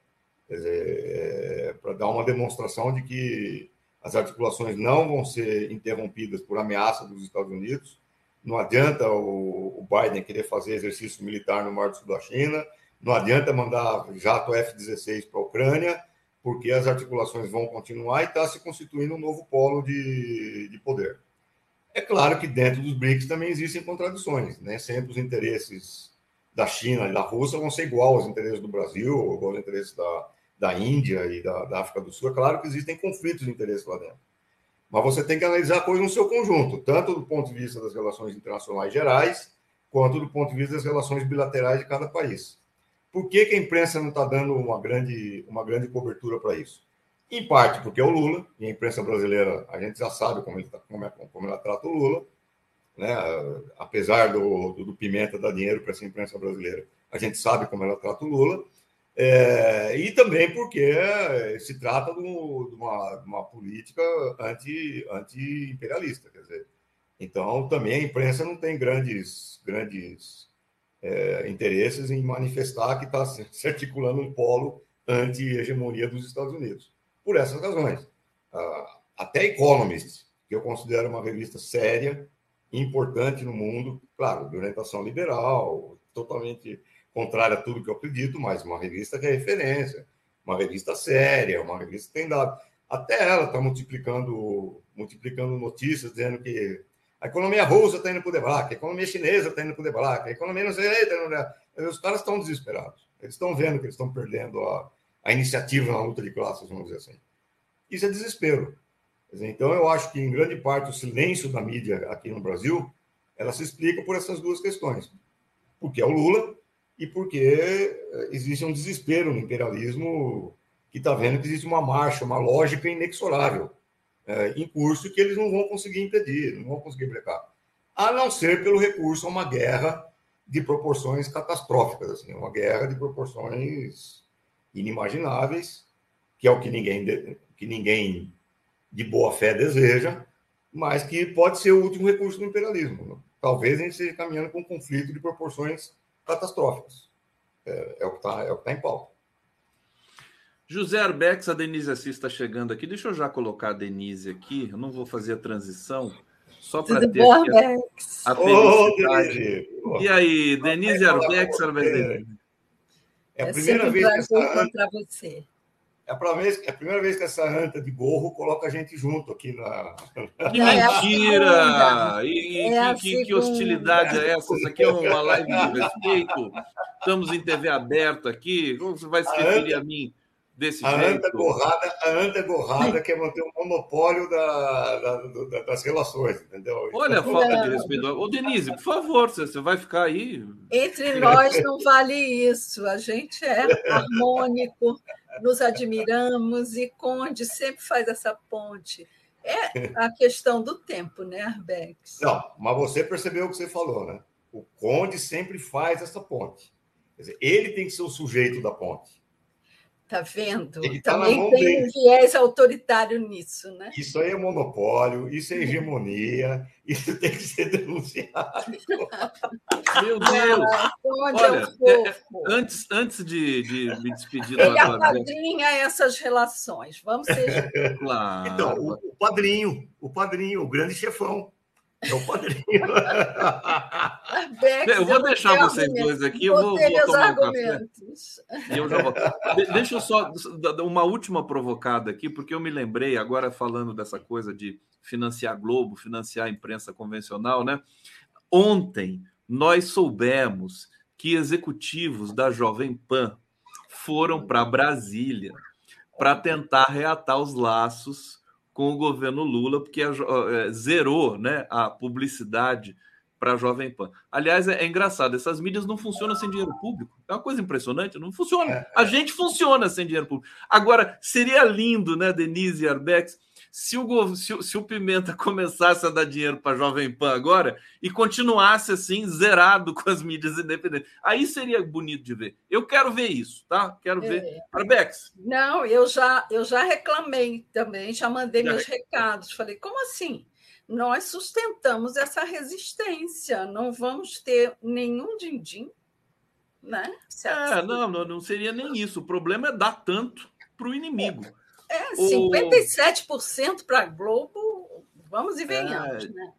Quer dizer, é, para dar uma demonstração de que as articulações não vão ser interrompidas por ameaça dos Estados Unidos não adianta o, Biden querer fazer exercício militar no Mar do Sul da China, não adianta mandar jato F-16 para a Ucrânia, porque as articulações vão continuar e está se constituindo um novo polo de, de poder. É claro que dentro dos BRICS também existem contradições, né? Sempre os interesses da China e da Rússia vão ser igual aos interesses do Brasil, igual aos interesses da, da Índia e da, da África do Sul. É claro que existem conflitos de interesse lá dentro. Mas você tem que analisar a coisa no seu conjunto, tanto do ponto de vista das relações internacionais gerais, quanto do ponto de vista das relações bilaterais de cada país. Por que, que a imprensa não está dando uma grande, uma grande cobertura para isso? Em parte porque é o Lula, e a imprensa brasileira, a gente já sabe como, ele tá, como, é, como ela trata o Lula, né? apesar do, do, do Pimenta dar dinheiro para essa imprensa brasileira, a gente sabe como ela trata o Lula. É, e também porque se trata de, uma, de uma política anti, anti-imperialista, quer dizer. Então, também a imprensa não tem grandes, grandes é, interesses em manifestar que está se articulando um polo anti-hegemonia dos Estados Unidos. Por essas razões. Até Economist, que eu considero uma revista séria, importante no mundo, claro, de orientação liberal, totalmente contrária a tudo que eu acredito, mas uma revista que é referência, uma revista séria, uma revista que tem dado. Até ela está multiplicando, multiplicando notícias, dizendo que a economia russa está indo para o debate, a economia chinesa está indo para o debate, a economia não sei, indo Os caras estão desesperados. Eles estão vendo que eles estão perdendo a, a iniciativa na luta de classes, vamos dizer assim. Isso é desespero. Então, eu acho que, em grande parte, o silêncio da mídia aqui no Brasil, ela se explica por essas duas questões. Porque é o Lula e porque eh, existe um desespero no imperialismo que está vendo que existe uma marcha, uma lógica inexorável é, em curso que eles não vão conseguir impedir, não vão conseguir brecar. A não ser pelo recurso a uma guerra de proporções catastróficas, assim, uma guerra de proporções inimagináveis, que é o que ninguém, que ninguém de boa fé deseja, mas que pode ser o último recurso do imperialismo. Talvez a gente esteja caminhando com um conflito de proporções catastróficas. É, é o que está é tá em pauta. José Arbex, a Denise Assis está chegando aqui. Deixa eu já colocar a Denise aqui. Eu não vou fazer a transição, só para ter bom, a, a felicidade. Oh, e aí, Denise Arbex, Arbex? É a é primeira vez que essa... encontrar você. É a, primeira vez, é a primeira vez que essa anta de gorro coloca a gente junto aqui na. Que mentira! É e, é que, que, hostilidade é essa? Isso aqui é uma live de respeito. Estamos em TV aberta aqui. Como você vai se referir a, a mim desse a jeito? Anta gorrada, a anta gorrada quer manter o monopólio da, da, das relações, entendeu? Olha a falta de respeito. Ô, Denise, por favor, você vai ficar aí. Entre nós não vale isso. A gente é harmônico nos admiramos e Conde sempre faz essa ponte. É a questão do tempo, né, Arbex? Não, mas você percebeu o que você falou, né? O Conde sempre faz essa ponte. Quer dizer, ele tem que ser o sujeito da ponte. Tá vendo? Ele tá Também tem dele. um viés autoritário nisso, né? Isso aí é monopólio, isso é hegemonia, isso tem que ser denunciado. Meu Deus! Ah, Olha, é, é, antes, antes de, de me despedir Ele apadrinha essas relações. Vamos ser. Claro. Então, o, o padrinho, o padrinho, o grande chefão. É o padrinho. Bex, eu vou deixar vocês dois aqui. Eu vou, vou tomar um café. E eu já vou. Deixa eu só uma última provocada aqui, porque eu me lembrei agora falando dessa coisa de financiar Globo, financiar a imprensa convencional, né? Ontem nós soubemos que executivos da Jovem Pan foram para Brasília para tentar reatar os laços com o governo Lula, porque a, é, zerou né, a publicidade para a Jovem Pan. Aliás, é, é, engraçado, essas mídias não funcionam sem dinheiro público. É uma coisa impressionante, não funciona. É, a gente funciona sem dinheiro público. Agora, seria lindo, né, Denise e Arbex, se o, se, se o Pimenta começasse a dar dinheiro para a Jovem Pan agora e continuasse assim, zerado com as mídias independentes, aí seria bonito de ver. Eu quero ver isso, tá? Quero ver. É. Arbex. Não, eu já, eu já reclamei também, já mandei já meus recados. Falei, como assim? Nós sustentamos essa resistência, não vamos ter nenhum din-din, né? É, não, não seria nem isso. O problema é dar tanto para o inimigo. É, 57% para Globo, vamos e venhamos, é, né?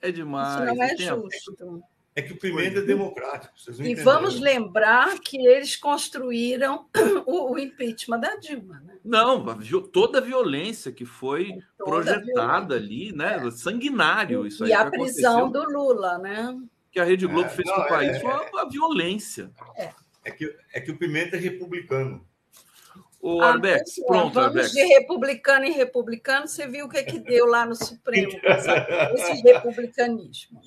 É demais. Isso não é justo. É que o Pimenta é democrático. e vamos lembrar que eles construíram o, o impeachment da Dilma. Né? Não, toda a violência que foi toda projetada ali, né? É. Sanguinário. Isso e a prisão do Lula, né? Que a Rede Globo é, fez com o país é, foi a, a violência. É. É, que, é que o Pimenta é republicano. O ah, Arbex, pronto, vamos Arbex. de republicano em republicano, você viu o que, é que deu lá no Supremo, esse republicanismo.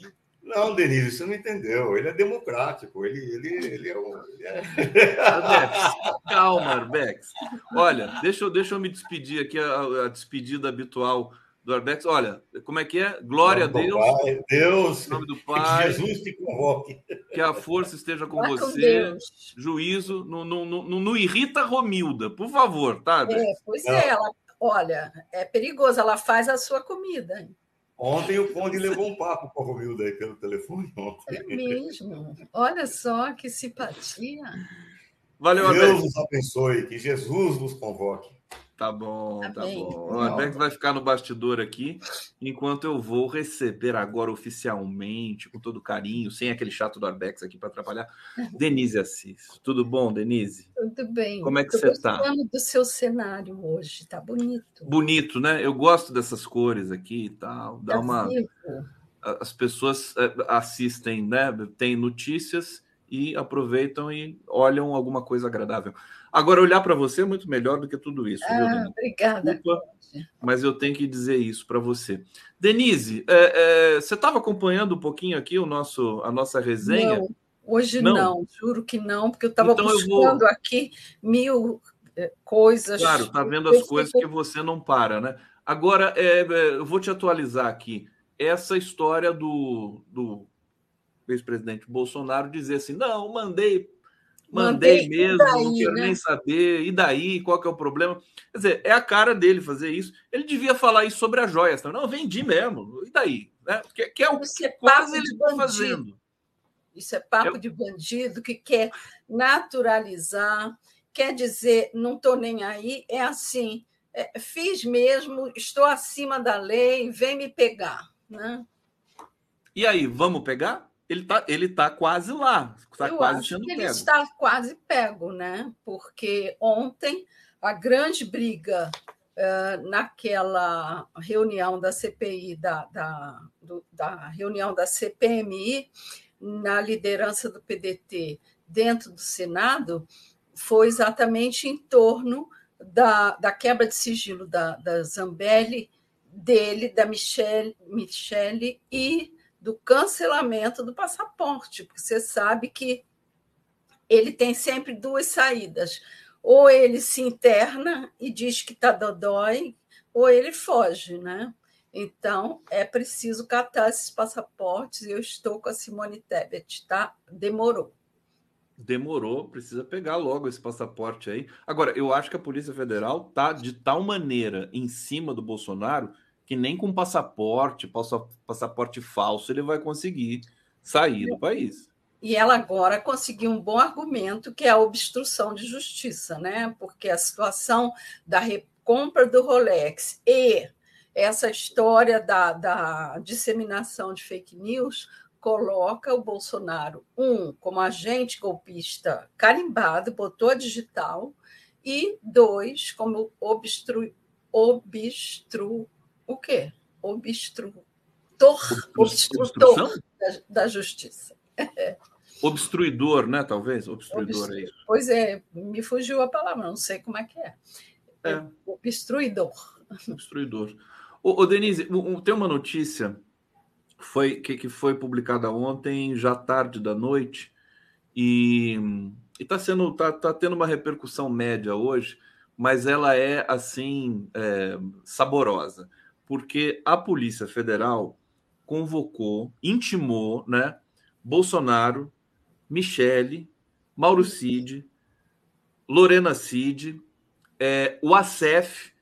Não, Denise, você não entendeu. Ele é democrático. Ele, ele, ele é um. Ele é... Arbex, calma, Arbex. Olha, deixa eu, deixa eu me despedir aqui, a, a despedida habitual do Arbex. Olha, como é que é? Glória a Deus. Pai, Deus. Em nome do Pai. Que Jesus te convoque. Que a força esteja com você. Com Juízo. Não, não, não, não, irrita a Romilda, por favor, tá? É, pois não. é, ela, olha, é perigoso, ela faz a sua comida. Ontem o Conde levou um papo com a Romilda aí pelo telefone. Ontem. É mesmo. Olha só que simpatia. Valeu, Deus nos abençoe, que Jesus nos convoque. Tá bom, tá, tá bom. O Arbex vai ficar no bastidor aqui, enquanto eu vou receber agora oficialmente, com todo carinho, sem aquele chato do Arbex aqui para atrapalhar, Denise Assis. Tudo bom, Denise? Tudo bem. Como é que você está? do seu cenário hoje, tá bonito. Bonito, né? Eu gosto dessas cores aqui e tal. Dá tá uma. Vivo. As pessoas é, assistem, né? Tem notícias e aproveitam e olham alguma coisa agradável. Agora, olhar para você é muito melhor do que tudo isso. Ah, viu, obrigada. Desculpa, mas eu tenho que dizer isso para você. Denise, é, é, você estava acompanhando um pouquinho aqui o nosso, a nossa resenha? Não, hoje não, não juro que não, porque eu estava então buscando vou... aqui mil é, coisas. Claro, está vendo as coisas que você não para, né? Agora, é, eu vou te atualizar aqui. Essa história do, do ex-presidente Bolsonaro dizer assim: não, mandei Mandei, Mandei mesmo, daí, não quero né? nem saber. E daí? Qual que é o problema? Quer dizer, é a cara dele fazer isso. Ele devia falar isso sobre as joias. Não, vendi mesmo. E daí? Né? Que, que é o que é quase ele está fazendo. Isso é papo é... de bandido que quer naturalizar, quer dizer, não estou nem aí, é assim, é, fiz mesmo, estou acima da lei, vem me pegar. Né? E aí, vamos pegar? Ele está ele tá quase lá, está quase sendo pego. Ele está quase pego, né? Porque ontem a grande briga uh, naquela reunião da CPI, da, da, do, da reunião da CPMI, na liderança do PDT dentro do Senado foi exatamente em torno da, da quebra de sigilo da, da Zambelli, dele, da Michelle, Michelle e do cancelamento do passaporte, porque você sabe que ele tem sempre duas saídas. Ou ele se interna e diz que está dodói, ou ele foge, né? Então, é preciso catar esses passaportes eu estou com a Simone Tebet, tá? Demorou. Demorou, precisa pegar logo esse passaporte aí. Agora, eu acho que a Polícia Federal tá de tal maneira em cima do Bolsonaro que nem com passaporte, passaporte falso, ele vai conseguir sair do país. E ela agora conseguiu um bom argumento, que é a obstrução de justiça, né? Porque a situação da recompra do Rolex e essa história da, da disseminação de fake news coloca o Bolsonaro, um, como agente golpista carimbado, botou a digital, e dois, como obstru, obstru o quê? Obstrutor, obstrutor da, da justiça. Obstruidor, né? Talvez, obstruidor Obstru... é isso. Pois é, me fugiu a palavra, não sei como é que é. é. Obstruidor. Obstruidor. Ô, ô Denise, tem uma notícia foi, que, que foi publicada ontem, já tarde da noite, e está sendo tá, tá tendo uma repercussão média hoje, mas ela é assim é, saborosa, porque a Polícia Federal convocou, intimou, né, Bolsonaro, Michele, Mauro Cid, Lorena Cid, é, o ACEF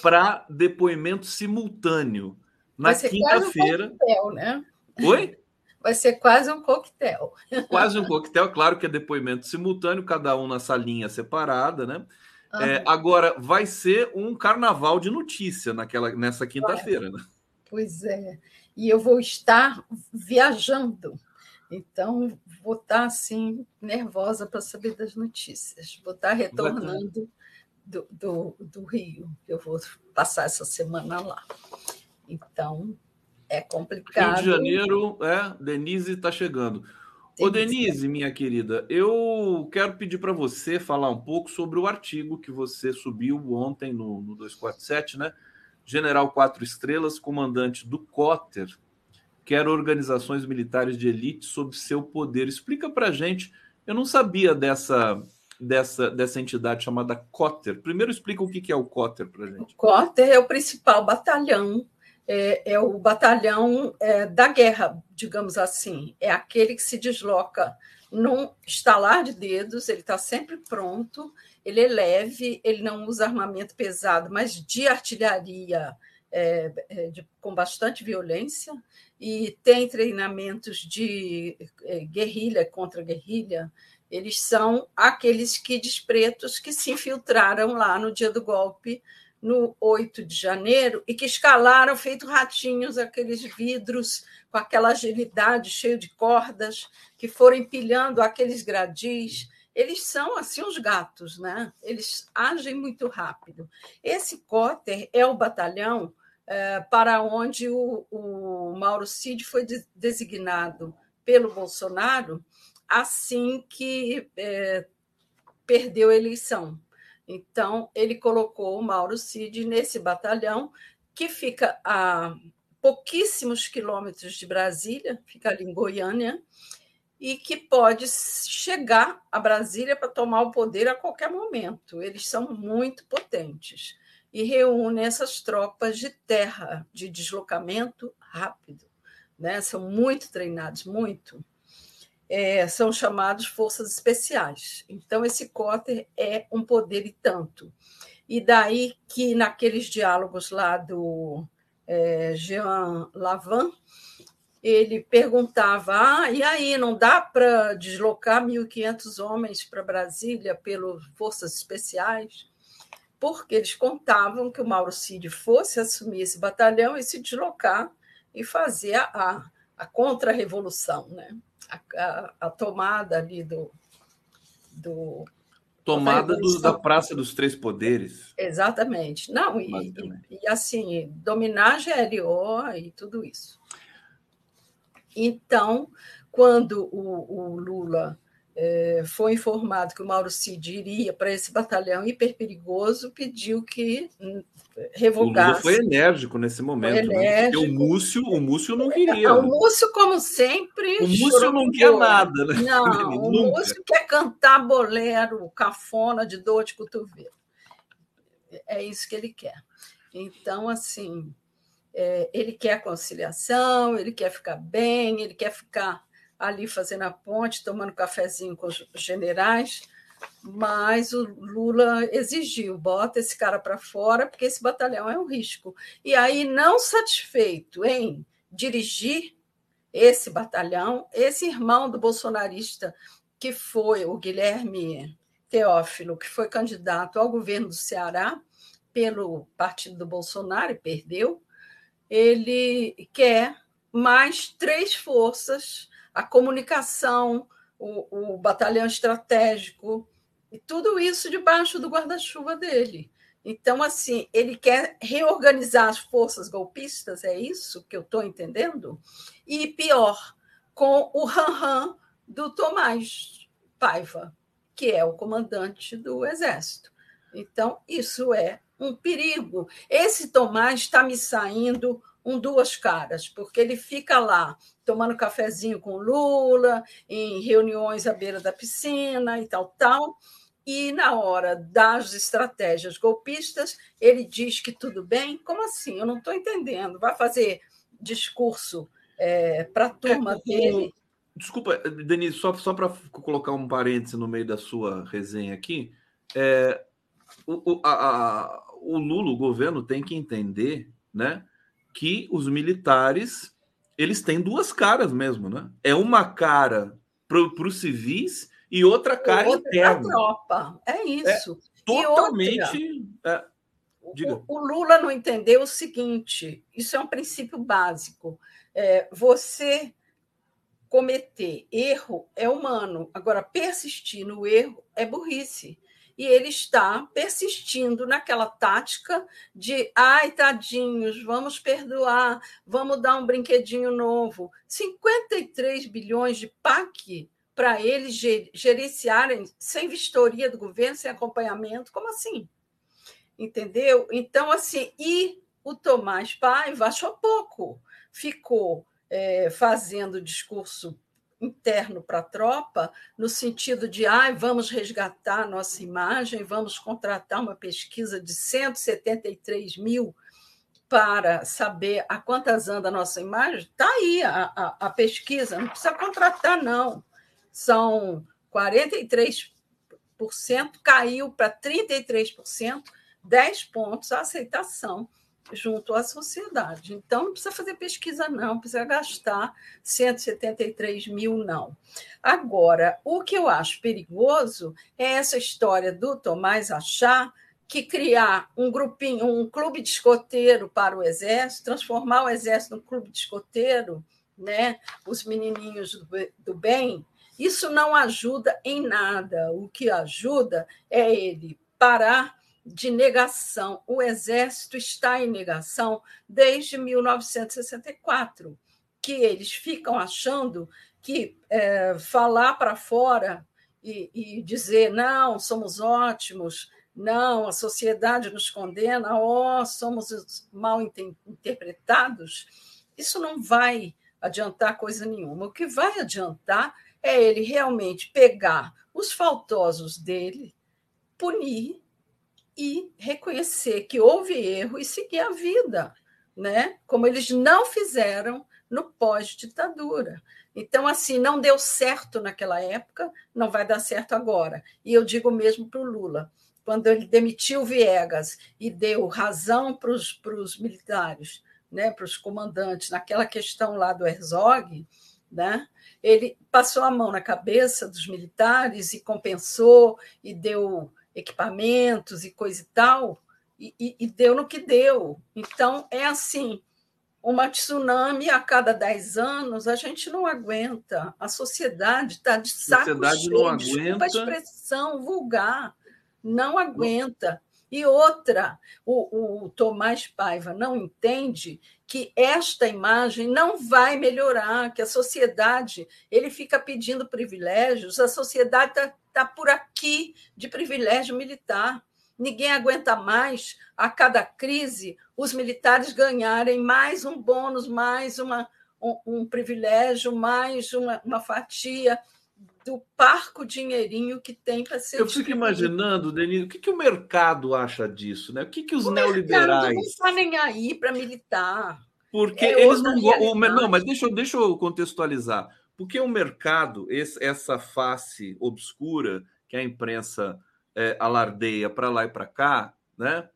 para depoimento simultâneo na quinta-feira. Um né? Oi? Vai ser quase um coquetel. Quase um coquetel, claro que é depoimento simultâneo, cada um na salinha separada, né? Uhum. É, agora, vai ser um carnaval de notícia naquela, nessa quinta-feira, né? Pois é. E eu vou estar viajando. Então, vou estar assim, nervosa para saber das notícias. Vou estar retornando do, do, do Rio. Eu vou passar essa semana lá. Então, é complicado. Rio de Janeiro, é, Denise está chegando. Ô, Denise, minha querida, eu quero pedir para você falar um pouco sobre o artigo que você subiu ontem no, no 247, né? General Quatro Estrelas, comandante do Cotter, quer organizações militares de elite sob seu poder. Explica para gente. Eu não sabia dessa dessa, dessa entidade chamada Cotter. Primeiro explica o que é o Cotter para gente. O Cotter é o principal batalhão, é, é o batalhão é, da guerra, digamos assim. É aquele que se desloca num estalar de dedos, ele está sempre pronto, ele é leve, ele não usa armamento pesado, mas de artilharia é, é de, com bastante violência, e tem treinamentos de é, guerrilha contra guerrilha, eles são aqueles kids pretos que se infiltraram lá no dia do golpe, no 8 de janeiro, e que escalaram, feito ratinhos, aqueles vidros com aquela agilidade, cheio de cordas, que foram empilhando aqueles gradis. Eles são assim os gatos, né? Eles agem muito rápido. Esse Cotter é o batalhão é, para onde o, o Mauro Cid foi de, designado pelo Bolsonaro assim que é, perdeu a eleição. Então, ele colocou o Mauro Cid nesse batalhão, que fica a pouquíssimos quilômetros de Brasília, fica ali em Goiânia, e que pode chegar a Brasília para tomar o poder a qualquer momento. Eles são muito potentes e reúne essas tropas de terra, de deslocamento rápido. Né? São muito treinados, muito. É, são chamados forças especiais. Então, esse Cotter é um poder e tanto. E daí que, naqueles diálogos lá do é, Jean Lavin, ele perguntava: ah, e aí, não dá para deslocar 1.500 homens para Brasília pelas forças especiais? Porque eles contavam que o Mauro Cid fosse assumir esse batalhão e se deslocar e fazer a, a contra-revolução, né? A, a, a, tomada ali do. do tomada do, da Praça dos Três Poderes. Exatamente. Não, e, e, e assim, dominar GLO e tudo isso. Então, quando o, o Lula é, foi informado que o Mauro Cid iria para esse batalhão hiperperigoso, pediu que hum, revogasse. O Lula foi enérgico nesse momento. Enérgico. Né? o Múcio, o Múcio não queria. O Múcio, como sempre. O Múcio não quer nada, né? Não, o Múcio quer cantar bolero, cafona de dor de cotovelo. É isso que ele quer. Então, assim, é, ele quer conciliação, ele quer ficar bem, ele quer ficar ali fazendo a ponte, tomando cafezinho com os generais, mas o Lula exigiu, bota esse cara para fora, porque esse batalhão é um risco. E aí, não satisfeito em dirigir esse batalhão, esse irmão do bolsonarista que foi o Guilherme Teófilo, que foi candidato ao governo do Ceará pelo partido do Bolsonaro e perdeu, ele quer mais três forças, a comunicação, o, o batalhão estratégico, e tudo isso debaixo do guarda-chuva dele. Então, assim, ele quer reorganizar as forças golpistas, é isso que eu estou entendendo? E pior, com o ran-ran do Tomás Paiva, que é o comandante do Exército. Então, isso é um perigo. Esse Tomás está me saindo um duas caras, porque ele fica lá tomando cafezinho com Lula, em reuniões à beira da piscina e tal, tal. E na hora das estratégias golpistas, ele diz que tudo bem. Como assim? Eu não estou entendendo. Vai fazer discurso é, para a turma é, dele. Desculpa, Denise, só, só para colocar um parêntese no meio da sua resenha aqui. É, o, o, a, a, o Lula, o governo, tem que entender né, que os militares eles têm duas caras mesmo, né? É uma cara para os civis e outra cara outra interna. tropa, é isso. É totalmente. É, o, o, Lula não entendeu o seguinte: isso é um princípio básico. É, você cometer erro é humano, agora persistir no erro é burrice e ele está persistindo naquela tática de ai, tadinhos, vamos perdoar, vamos dar um brinquedinho novo. 53 bilhões de PAC para eles gerenciarem sem vistoria do governo, sem acompanhamento, como assim? Entendeu? Então, assim, e o Tomás Paiva achou pouco, ficou é, fazendo discurso interno para a tropa, no sentido de ah, vamos resgatar a nossa imagem, vamos contratar uma pesquisa de 173 mil para saber a quantas anda a nossa imagem, está aí a, a, a, pesquisa, não precisa contratar, não. São 43%, caiu para 33%, 10 pontos a aceitação junto à sociedade. Então, não precisa fazer pesquisa, não, precisa gastar 173 mil, não. Agora, o que eu acho perigoso é essa história do Tomás achar que criar um grupinho, um clube de escoteiro para o Exército, transformar o Exército num clube de escoteiro, né? os menininhos do bem, isso não ajuda em nada. O que ajuda é ele parar de negação. O Exército está em negação desde 1964, que eles ficam achando que é, falar para fora e, e, dizer não, somos ótimos, não, a sociedade nos condena, ó, oh, somos mal interpretados, isso não vai adiantar coisa nenhuma. O que vai adiantar é ele realmente pegar os faltosos dele, punir e reconhecer que houve erro e seguir a vida, né? Como eles não fizeram no pós-ditadura. Então, assim, não deu certo naquela época, não vai dar certo agora. E eu digo mesmo para o Lula. Quando ele demitiu Viegas e deu razão para os militares, né, para os comandantes, naquela questão lá do Herzog, né, ele passou a mão na cabeça dos militares e compensou e deu equipamentos e coisa e tal, e, e, e deu no que deu. Então, é assim: uma tsunami a cada 10 anos, a gente não aguenta. A sociedade está de saco sociedade cheio, não aguenta. a expressão vulgar, não aguenta. E outra, o, o Tomás Paiva não entende que esta imagem não vai melhorar, que a sociedade ele fica pedindo privilégios, a sociedade está tá por aqui de privilégio militar. Ninguém aguenta mais, a cada crise, os militares ganharem mais um bônus, mais uma, um, um privilégio, mais uma, uma fatia do parco dinheirinho que tem para ser. Eu fico imaginando, Denise, o que, que o mercado acha disso, né? O que, que os o neoliberais. Não está nem aí para militar. Porque é eles não o, Não, mas deixa, deixa eu contextualizar. Porque o mercado, esse, essa face obscura que a imprensa é, alardeia para lá e para cá, né?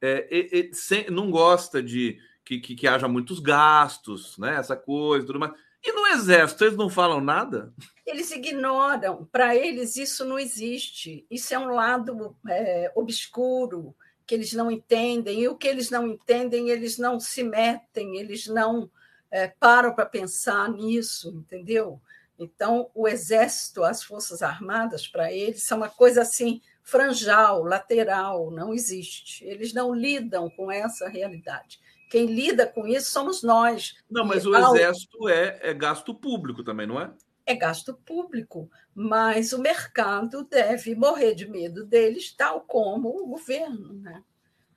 É, é, sem, não gosta de que, que, que, haja muitos gastos, né? Essa coisa, tudo mais. E no exército, eles não falam nada? Eles ignoram. Para eles, isso não existe. Isso é um lado é, obscuro que eles não entendem. E o que eles não entendem, eles não se metem, eles não é, param para pensar nisso, entendeu? Então, o exército, as forças armadas, para eles, são uma coisa assim franjal, lateral, não existe. Eles não lidam com essa realidade. Quem lida com isso somos nós. Não, mas o exército é, é gasto público também, não é? É gasto público, mas o mercado deve morrer de medo deles, tal como o governo. Né?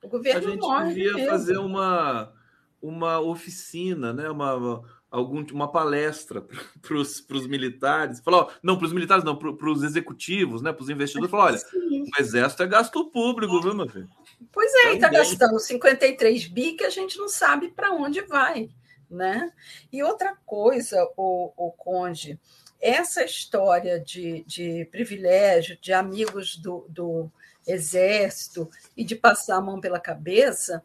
O governo A gente morre devia fazer uma, uma oficina, né? uma, algum, uma palestra para os militares. Falou, não, para os militares não, para os executivos, né? para os investidores. Falou, olha, Sim. o exército é gasto público, viu, meu filho? Pois é, está gastando 53 bi que a gente não sabe para onde vai. Né? E outra coisa, o, o Conde, essa história de, de privilégio, de amigos do, do exército e de passar a mão pela cabeça,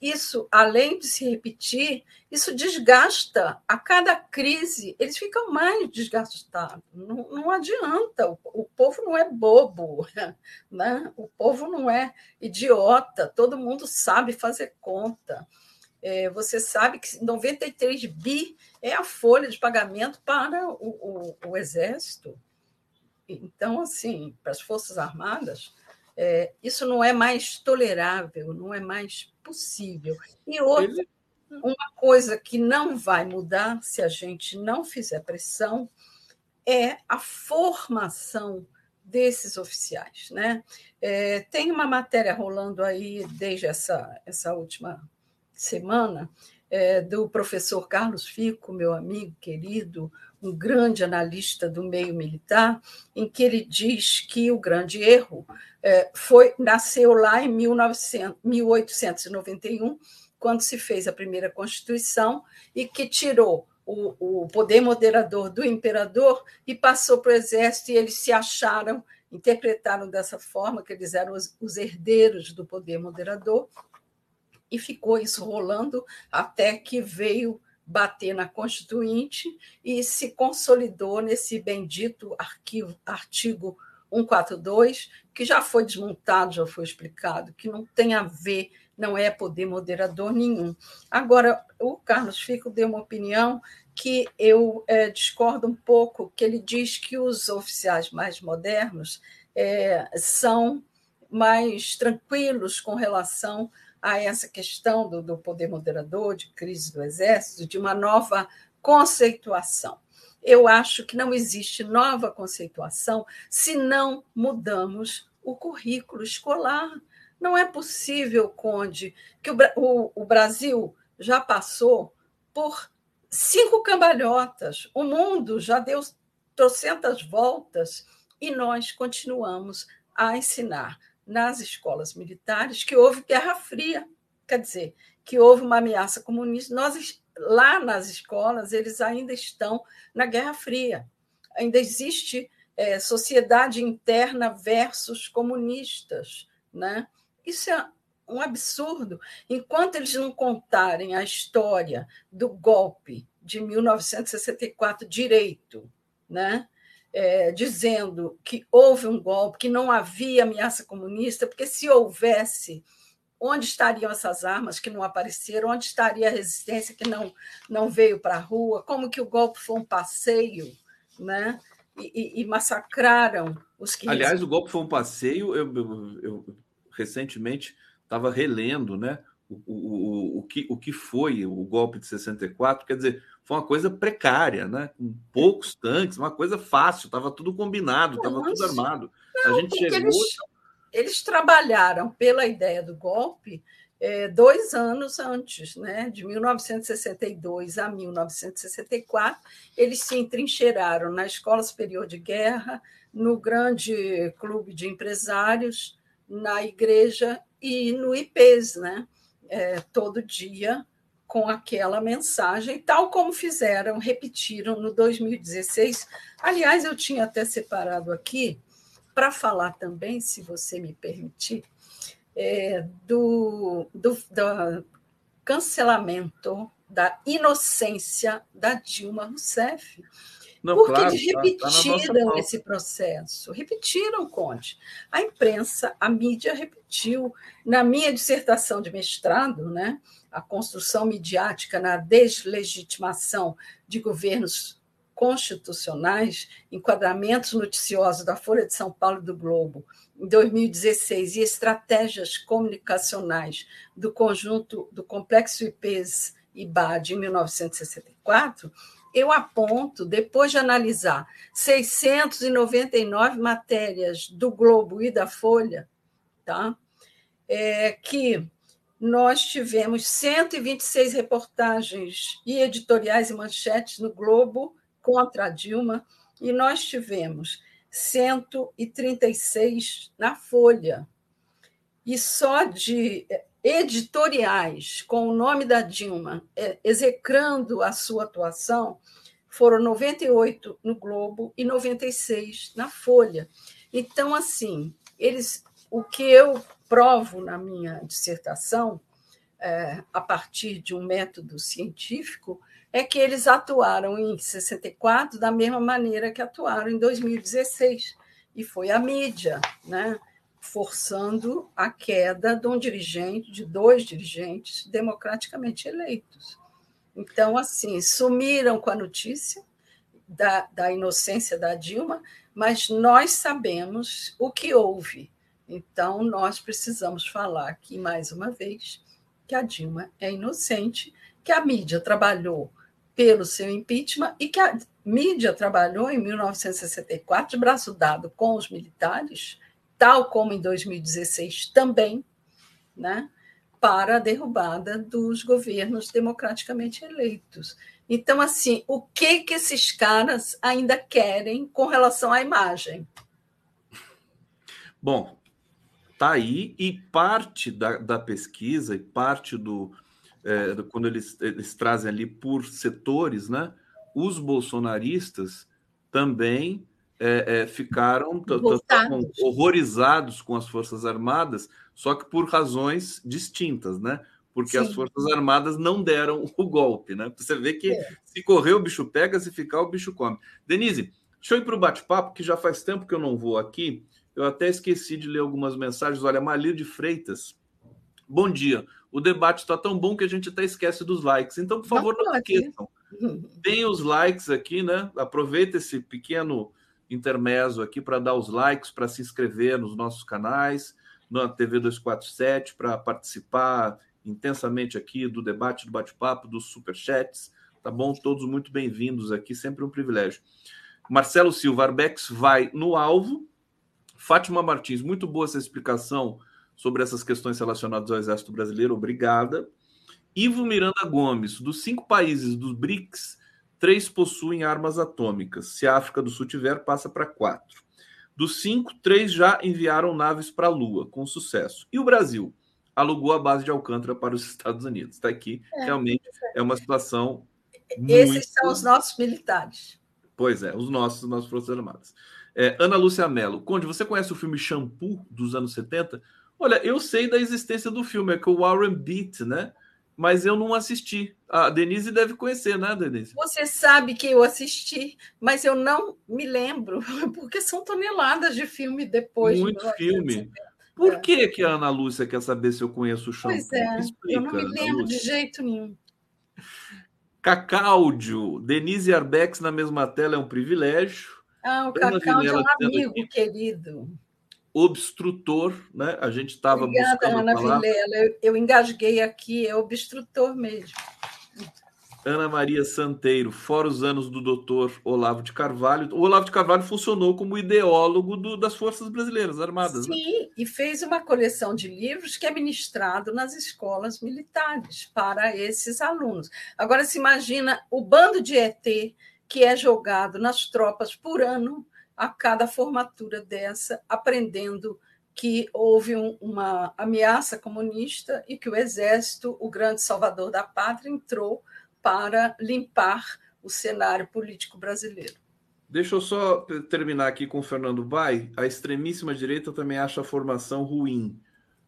isso, além de se repetir, isso desgasta a cada crise, eles ficam mais desgastados. Não, não adianta, o, o, povo não é bobo, né? o povo não é idiota, todo mundo sabe fazer conta. É, você sabe que 93 bi é a folha de pagamento para o, o, o Exército. Então, assim, para as Forças Armadas, é, isso não é mais tolerável, não é mais possível. E outra, uma coisa que não vai mudar se a gente não fizer pressão é a formação desses oficiais. Né? É, tem uma matéria rolando aí desde essa, essa última semana é, do professor Carlos Fico, meu amigo querido, um grande analista do meio militar, em que ele diz que o grande erro é, foi nasceu lá em 1900, 1891, quando se fez a primeira Constituição e que tirou o, o poder moderador do imperador e passou para o exército, e eles se acharam, interpretaram dessa forma, que eles eram os, os herdeiros do poder moderador, e ficou isso rolando até que veio bater na Constituinte e se consolidou nesse bendito arquivo, artigo 142, que já foi desmontado, já foi explicado, que não tem a ver, não é poder moderador nenhum. Agora, o Carlos Fico deu uma opinião que eu é, discordo um pouco, que ele diz que os oficiais mais modernos é, são mais tranquilos com relação a essa questão do, do poder moderador, de crise do exército, de uma nova conceituação. Eu acho que não existe nova conceituação se não mudamos o currículo escolar. Não é possível, Conde, que o, o, o Brasil já passou por cinco cambalhotas, o mundo já deu trocentas voltas e nós continuamos a ensinar nas escolas militares que houve Guerra Fria, quer dizer, que houve uma ameaça comunista. Nós lá nas escolas eles ainda estão na Guerra Fria. Ainda existe é, sociedade interna versus comunistas. Né? Isso é um absurdo. Enquanto eles não contarem a história do golpe de 1964 direito, né? É, dizendo que houve um golpe, que não havia ameaça comunista, porque se houvesse, onde estariam essas armas que não apareceram? Onde estaria a resistência que não, não veio para a rua? Como que o golpe foi um passeio, né? E, e, e massacraram os que. Aliás, o golpe foi um passeio. Eu, eu, eu recentemente estava relendo, né? O, o, o, que, o que foi o golpe de 64, quer dizer, foi uma coisa precária, né? Com poucos tanques, uma coisa fácil, estava tudo combinado, estava tudo armado. Não, a gente chegou. Eles, eles, trabalharam pela ideia do golpe é, dois anos antes, né? De 1962 a 1964, eles se entrincheiraram na Escola Superior de Guerra, no grande clube de empresários, na igreja e no IPES, né? É, todo dia com aquela mensagem, tal como fizeram, repetiram no 2016. Aliás, eu tinha até separado aqui para falar também, se você me permitir, é, do, do, do cancelamento da inocência da Dilma Rousseff. Não, Porque claro, eles repetiram tá, tá esse processo, repetiram, Conte. A imprensa, a mídia repetiu. Na minha dissertação de mestrado, né, a construção midiática na deslegitimação de governos constitucionais, enquadramentos noticiosos da Folha de São Paulo e do Globo, em 2016, e estratégias comunicacionais do conjunto do Complexo IPES e BAD em 1964, eu aponto, depois de analisar 699 matérias do Globo e da Folha, tá? É, que nós tivemos 126 reportagens e editoriais e manchetes no Globo contra a Dilma, e nós tivemos 136 na Folha. E só de editoriais com o nome da Dilma é, execrando a sua atuação foram 98 no Globo e 96 na Folha. Então, assim, eles, o que eu provo na minha dissertação, é, a partir de um método científico, é que eles atuaram em 64 da mesma maneira que atuaram em 2016, e foi a mídia, né? Forçando a queda de um dirigente, de dois dirigentes democraticamente eleitos. Então, assim, sumiram com a notícia da, da inocência da Dilma, mas nós sabemos o que houve então, nós precisamos falar aqui, mais uma vez, que a Dilma é inocente, que a mídia trabalhou pelo seu impeachment e que a mídia trabalhou em 1964 de braço dado com os militares, tal como em 2016 também, né, para a derrubada dos governos democraticamente eleitos. Então, assim, o que, que esses caras ainda querem com relação à imagem? Bom, está aí e parte da, da pesquisa e parte do, é, do, quando eles, eles trazem ali por setores, né? Os bolsonaristas também é, é, ficaram horrorizados com as forças armadas, só que por razões distintas, né? Porque Sim. as forças armadas não deram o golpe, né? Você vê que é. se correr o bicho pega, se ficar o bicho come. Denise, deixa eu ir para o bate-papo, que já faz tempo que eu não vou aqui. Eu até esqueci de ler algumas mensagens. Olha, Malir de Freitas. Bom dia. O debate está tão bom que a gente até esquece dos likes. Então, por favor, não esqueçam. Tem os likes aqui, né? Aproveita esse pequeno intermezzo aqui para dar os likes, para se inscrever nos nossos canais, na TV 247, para participar intensamente aqui do debate, do bate-papo, dos superchats. Tá bom? Todos muito bem-vindos aqui, sempre um privilégio. Marcelo Silva, Arbex vai no alvo, Fátima Martins, muito boa essa explicação sobre essas questões relacionadas ao Exército Brasileiro, obrigada. Ivo Miranda Gomes, dos cinco países dos BRICS, três possuem armas atômicas. Se a África do Sul tiver, passa para quatro. Dos cinco, três já enviaram naves para a Lua, com sucesso. E o Brasil? alugou a base de Alcântara para os Estados Unidos. Está aqui, é, realmente é uma situação. Esses muito... são os nossos militares. Pois é, os nossos, os nossos Forças Armadas. É, Ana Lúcia Mello. Conde, você conhece o filme Shampoo dos anos 70? Olha, eu sei da existência do filme, é com o Warren Beat, né? Mas eu não assisti. A Denise deve conhecer, né, Denise? Você sabe que eu assisti, mas eu não me lembro, porque são toneladas de filme depois. Muito de filme. Por é. que, que a Ana Lúcia quer saber se eu conheço o shampoo? Pois é, Explica, eu não me lembro de jeito nenhum. Cacáudio, Denise Arbex na mesma tela é um privilégio. Ah, o Cacau é um amigo querido. Obstrutor, né? A gente estava buscando Ana falar. Vilela. Eu, eu engasguei aqui, é obstrutor mesmo. Ana Maria Santeiro, fora os anos do doutor Olavo de Carvalho. O Olavo de Carvalho funcionou como ideólogo do, das Forças Brasileiras Armadas. Né? Sim, né? e fez uma coleção de livros que é ministrado nas escolas militares para esses alunos. Agora, se imagina o bando de ET que é jogado nas tropas por ano a cada formatura dessa, aprendendo que houve um, uma ameaça comunista e que o exército, o grande salvador da pátria, entrou para limpar o cenário político brasileiro. Deixa eu só terminar aqui com o Fernando Vai. A extremíssima direita também acha a formação ruim.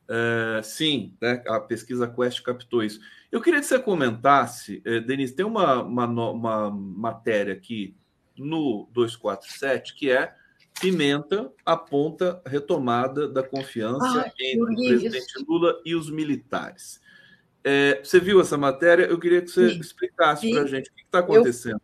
É, sim, né, a pesquisa Quest captou isso. Eu queria que você comentasse, eh, Denise, tem uma, uma, uma, matéria aqui no 247 que é Pimenta aponta retomada da confiança Ai, entre o presidente. Lula e os militares. É, você viu essa matéria? Eu queria que você vi, explicasse para a gente o que está acontecendo.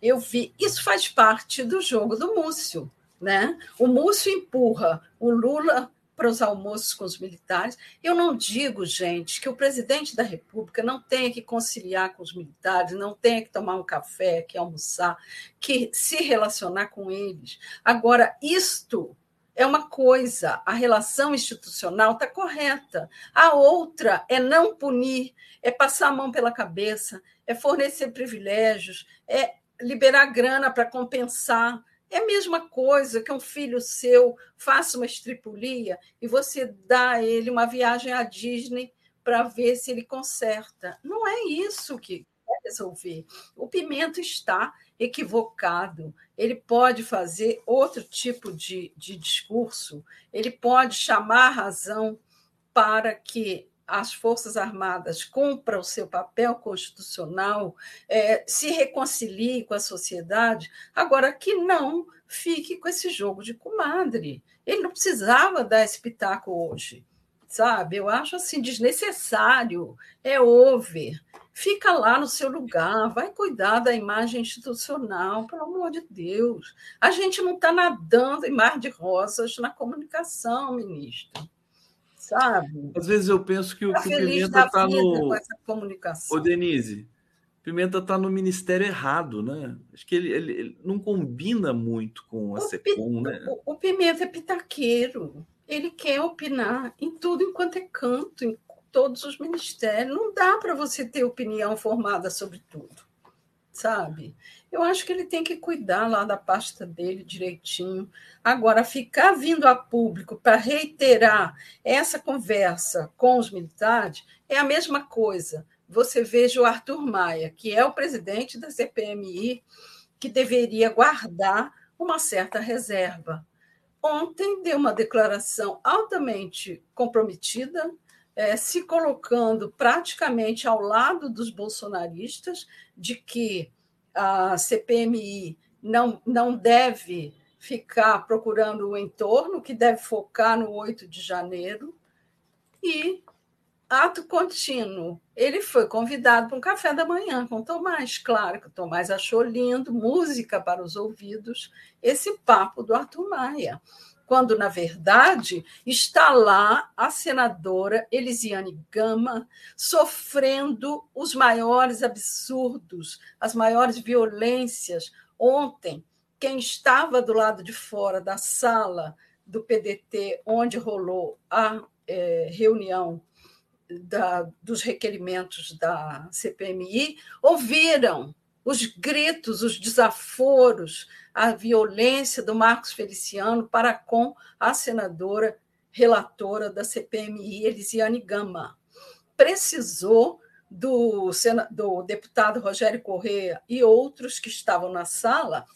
Eu, eu vi. Isso faz parte do jogo do Múcio. Né? O Múcio empurra o Lula para os almoços com os militares. Eu não digo, gente, que o presidente da República não tenha que conciliar com os militares, não tenha que tomar um café, que almoçar, que se relacionar com eles. Agora, isto é uma coisa, a relação institucional está correta. A outra é não punir, é passar a mão pela cabeça, é fornecer privilégios, é liberar grana para compensar é a mesma coisa que um filho seu faça uma estripulia e você dá a ele uma viagem à Disney para ver se ele conserta. Não é isso que vai resolver. O Pimento está equivocado. Ele pode fazer outro tipo de, de discurso, ele pode chamar a razão para que as Forças Armadas cumpram o seu papel constitucional, é, se reconcilie com a sociedade, agora que não fique com esse jogo de comadre. Ele não precisava dar esse pitaco hoje, sabe? Eu acho assim desnecessário, é over. Fica lá no seu lugar, vai cuidar da imagem institucional, pelo amor de Deus. A gente não está nadando em mar de rosas na comunicação, ministro sabe? Às vezes eu penso que o, tá que o Pimenta está no. Com essa comunicação. Ô, Denise, Pimenta está no ministério errado, né? Acho que ele, ele, ele não combina muito com a o SECOM, né? O, o, Pimenta é pitaqueiro. Ele quer opinar em tudo enquanto é canto, em todos os ministérios. Não dá para você ter opinião formada sobre tudo, sabe? Eu acho que ele tem que cuidar lá da pasta dele direitinho. Agora, ficar vindo a público para reiterar essa conversa com os militares é a mesma coisa. Você veja o Arthur Maia, que é o presidente da CPMI, que deveria guardar uma certa reserva. Ontem deu uma declaração altamente comprometida, é, se colocando praticamente ao lado dos bolsonaristas, de que a CPMI não, não deve ficar procurando o entorno, que deve focar no 8 de janeiro. E ato contínuo. Ele foi convidado para um café da manhã com Tomás. Claro que o Tomás achou lindo, música para os ouvidos, esse papo do Arthur Maia quando, na verdade, está lá a senadora Elisiane Gama sofrendo os maiores absurdos, as maiores violências. Ontem, quem estava do lado de fora da sala do PDT, onde rolou a é, reunião da, dos requerimentos da CPMI, ouviram os gritos, os desaforos, a violência do Marcos Feliciano para com a senadora relatora da CPMI, Elisiane Gama, precisou do, do deputado Rogério Corrêa e outros que estavam na sala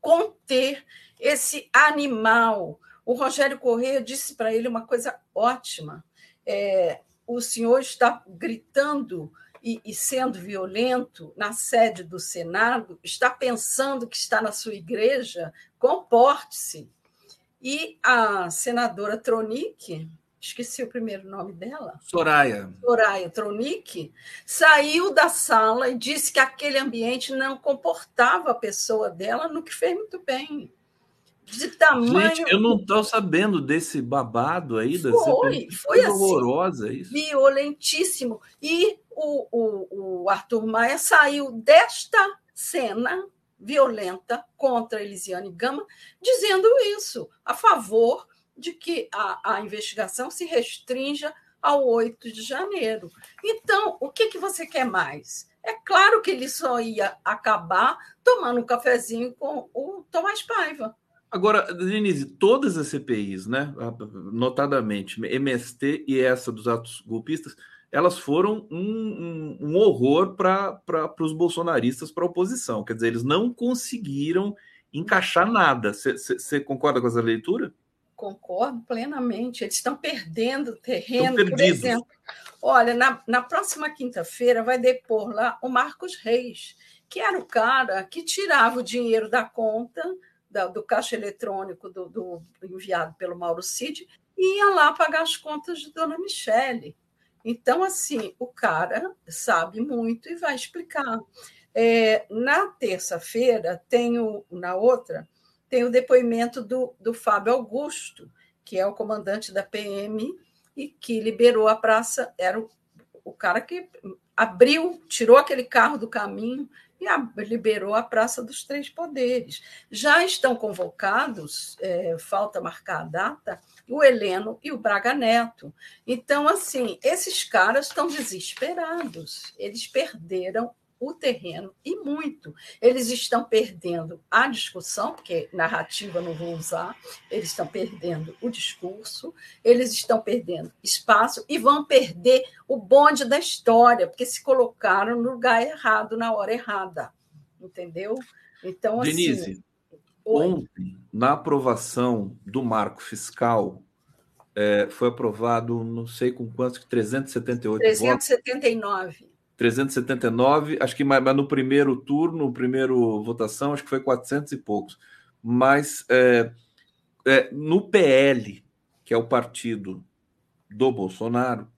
conter esse animal. O Rogério Corrêa disse para ele uma coisa ótima. É, o senhor está gritando e, e, sendo violento na sede do Senado, está pensando que está na sua igreja, comporte-se. E a senadora Tronic, esqueci o primeiro nome dela. Soraya. Soraya Tronic, saiu da sala e disse que aquele ambiente não comportava a pessoa dela, no que fez muito bem. De tamanho. Gente, eu não estou sabendo desse babado aí foi, CPI. Foi assim, horrorosa isso. Violentíssimo. E o, o, o Arthur Maia saiu desta cena violenta contra Elisiane Gama, dizendo isso, a favor de que a, a investigação se restrinja ao 8 de janeiro. Então, o que, que você quer mais? É claro que ele só ia acabar tomando um cafezinho com o Tomás Paiva. Agora, Denise, todas as CPIs, né, notadamente MST e essa dos atos golpistas, elas foram um, um, um horror para os bolsonaristas, para a oposição. Quer dizer, eles não conseguiram encaixar nada. Você concorda com essa leitura? Concordo plenamente. Eles estão perdendo terreno, por exemplo. Olha, na, na próxima quinta-feira vai depor lá o Marcos Reis, que era o cara que tirava o dinheiro da conta da, do caixa eletrônico do, do, enviado pelo Mauro Cid e ia lá pagar as contas de Dona Michele. Então, assim, o cara sabe muito e vai explicar. É, na terça-feira, tenho, na outra, tem o depoimento do, do Fábio Augusto, que é o comandante da PM e que liberou a praça, era o, o cara que abriu, tirou aquele carro do caminho e a, liberou a Praça dos Três Poderes. Já estão convocados, é, falta marcar a data, o Heleno e o Braga Neto. Então, assim, esses caras estão desesperados, eles perderam o terreno e muito. Eles estão perdendo a discussão, porque narrativa não vou usar, eles estão perdendo o discurso, eles estão perdendo espaço e vão perder o bonde da história, porque se colocaram no lugar errado, na hora errada. Entendeu? Então, assim. Denise, ontem, na aprovação do marco fiscal, é, foi aprovado, não sei com quantos, 378 379. votos. 379, acho que mas, no primeiro turno, no primeiro votação, acho que foi 400 e poucos. Mas é, é, no PL, que é o partido do Bolsonaro,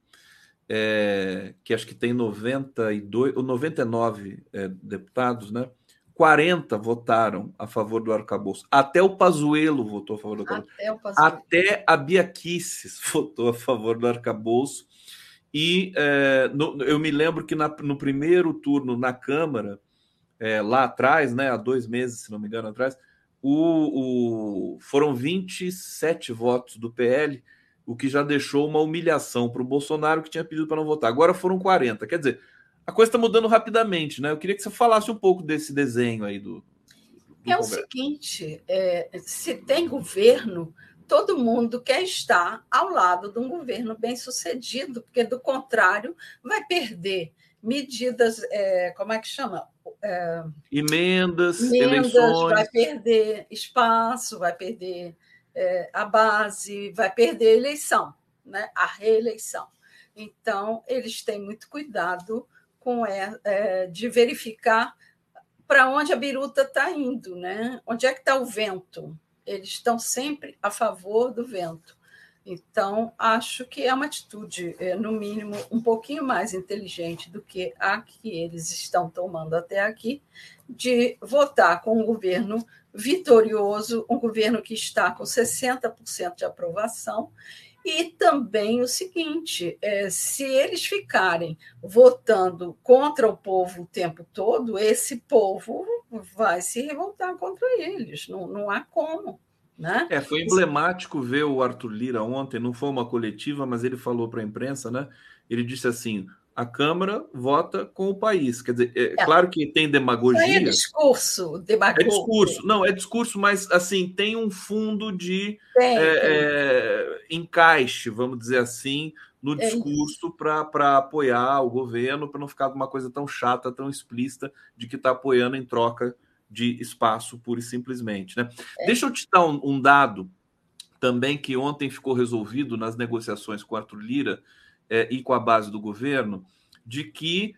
é, que acho que tem 92 ou 99 é, deputados, né? 40 votaram a favor do arcabouço. Até o Pazuello votou a favor do arcabouço. Até, Até a Bia Kicis votou a favor do arcabouço. E é, no, eu me lembro que na, no primeiro turno na Câmara, é, lá atrás, né, há dois meses, se não me engano, atrás, o, o, foram 27 votos do PL, o que já deixou uma humilhação para o Bolsonaro que tinha pedido para não votar. Agora foram 40. Quer dizer, a coisa está mudando rapidamente, né? Eu queria que você falasse um pouco desse desenho aí do. do é o seguinte: é, se tem governo, todo mundo quer estar ao lado de um governo bem sucedido, porque, do contrário, vai perder medidas, é, como é que chama? É, emendas, emendas, eleições. vai perder espaço, vai perder é, a base, vai perder a eleição, né? a reeleição. Então, eles têm muito cuidado com é, é de verificar para onde a biruta está indo, né? onde é que está o vento, eles estão sempre a favor do vento. Então, acho que é uma atitude, é, no mínimo, um pouquinho mais inteligente do que a que eles estão tomando até aqui, de votar com um governo vitorioso, um governo que está com 60% de aprovação. E também o seguinte: é, se eles ficarem votando contra o povo o tempo todo, esse povo vai se revoltar contra eles, não, não há como. Né? É, foi emblemático ver o Arthur Lira ontem, não foi uma coletiva, mas ele falou para a imprensa, né? Ele disse assim: a Câmara vota com o país. Quer dizer, é, é. claro que tem demagogia. Isso é discurso, demagogia. É discurso, não, é discurso, mas assim, tem um fundo de tem, é, tem. É, encaixe, vamos dizer assim, no é discurso para apoiar o governo, para não ficar uma coisa tão chata, tão explícita, de que está apoiando em troca de espaço, pura e simplesmente. Né? É. Deixa eu te dar um, um dado também que ontem ficou resolvido nas negociações com Arthur Lira é, e com a base do governo, de que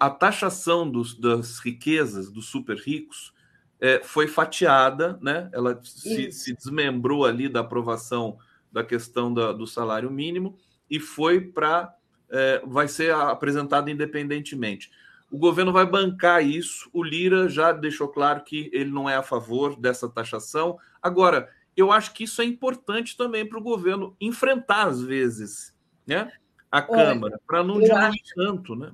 a taxação dos, das riquezas dos super ricos é, foi fatiada, né? ela se, se, desmembrou ali da aprovação da questão da, do salário mínimo e foi para. É, vai ser apresentada independentemente. O governo vai bancar isso. O Lira já deixou claro que ele não é a favor dessa taxação. Agora, eu acho que isso é importante também para o governo enfrentar, às vezes, né? a Câmara, para não diminuir tanto, né?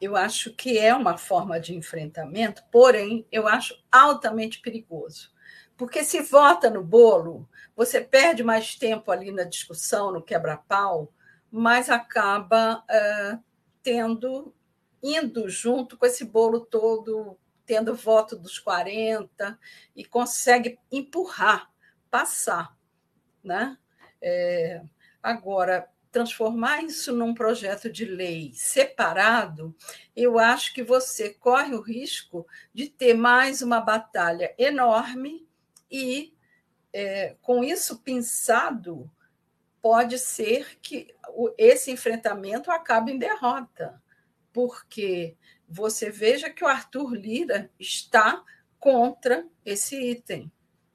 Eu acho que é uma forma de enfrentamento, porém, eu acho altamente perigoso. Porque se vota no bolo, você perde mais tempo ali na discussão, no quebra-pau, mas acaba uh, tendo, indo junto com esse bolo todo, tendo voto dos 40 e consegue empurrar, passar. Né? É, agora, transformar isso num projeto de lei separado, eu acho que você corre o risco de ter mais uma batalha enorme e, é, com isso pensado, pode ser que esse enfrentamento acabe em derrota, porque você veja que o Arthur Lira está contra esse item,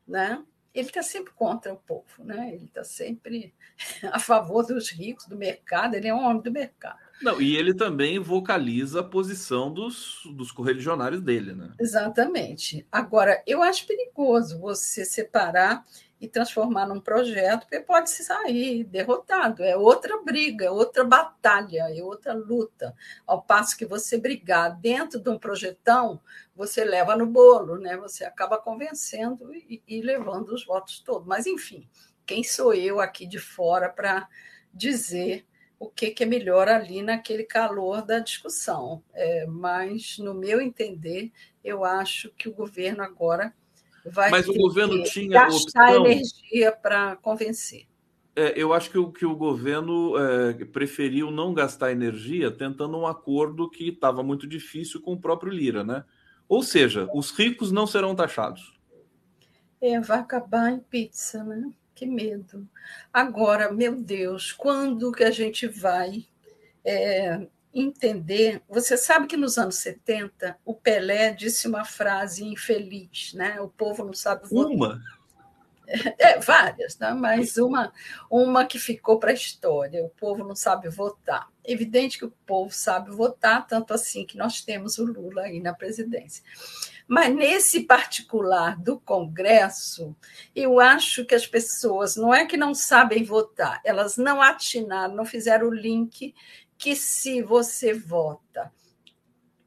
né? ele está sempre contra o povo, né? ele está sempre a favor dos ricos, do mercado, ele é um homem do mercado. Não, e ele também vocaliza a posição dos, dos correligionários dele, né? Exatamente. Agora, eu acho perigoso você separar e transformar num projeto, porque pode se sair derrotado. É outra briga, é outra batalha, é outra luta. Ao passo que você brigar dentro de um projetão, você leva no bolo, né? Você acaba convencendo e, e levando os votos todos. Mas, enfim, quem sou eu aqui de fora para dizer o que, que, é melhor ali naquele calor da discussão? É, mas, no meu entender, eu acho que o governo agora vai Mas o governo tinha gastar opção... energia para convencer. É, eu acho que o, que o governo é, preferiu não gastar energia tentando um acordo que estava muito difícil com o próprio Lira, né? Ou seja, os ricos não serão taxados. É, vai acabar em pizza, né? Que medo. Agora, meu Deus, quando que a gente vai é, entender. Você sabe que nos anos 70 o Pelé disse uma frase infeliz, né? O povo não sabe votar. Uma? É, várias, né? mas uma, uma que ficou para a história: o povo não sabe votar. Evidente que o povo sabe votar, tanto assim que nós temos o Lula aí na presidência. Mas nesse particular do Congresso, eu acho que as pessoas não é que não sabem votar, elas não atinaram, não fizeram o link que se você vota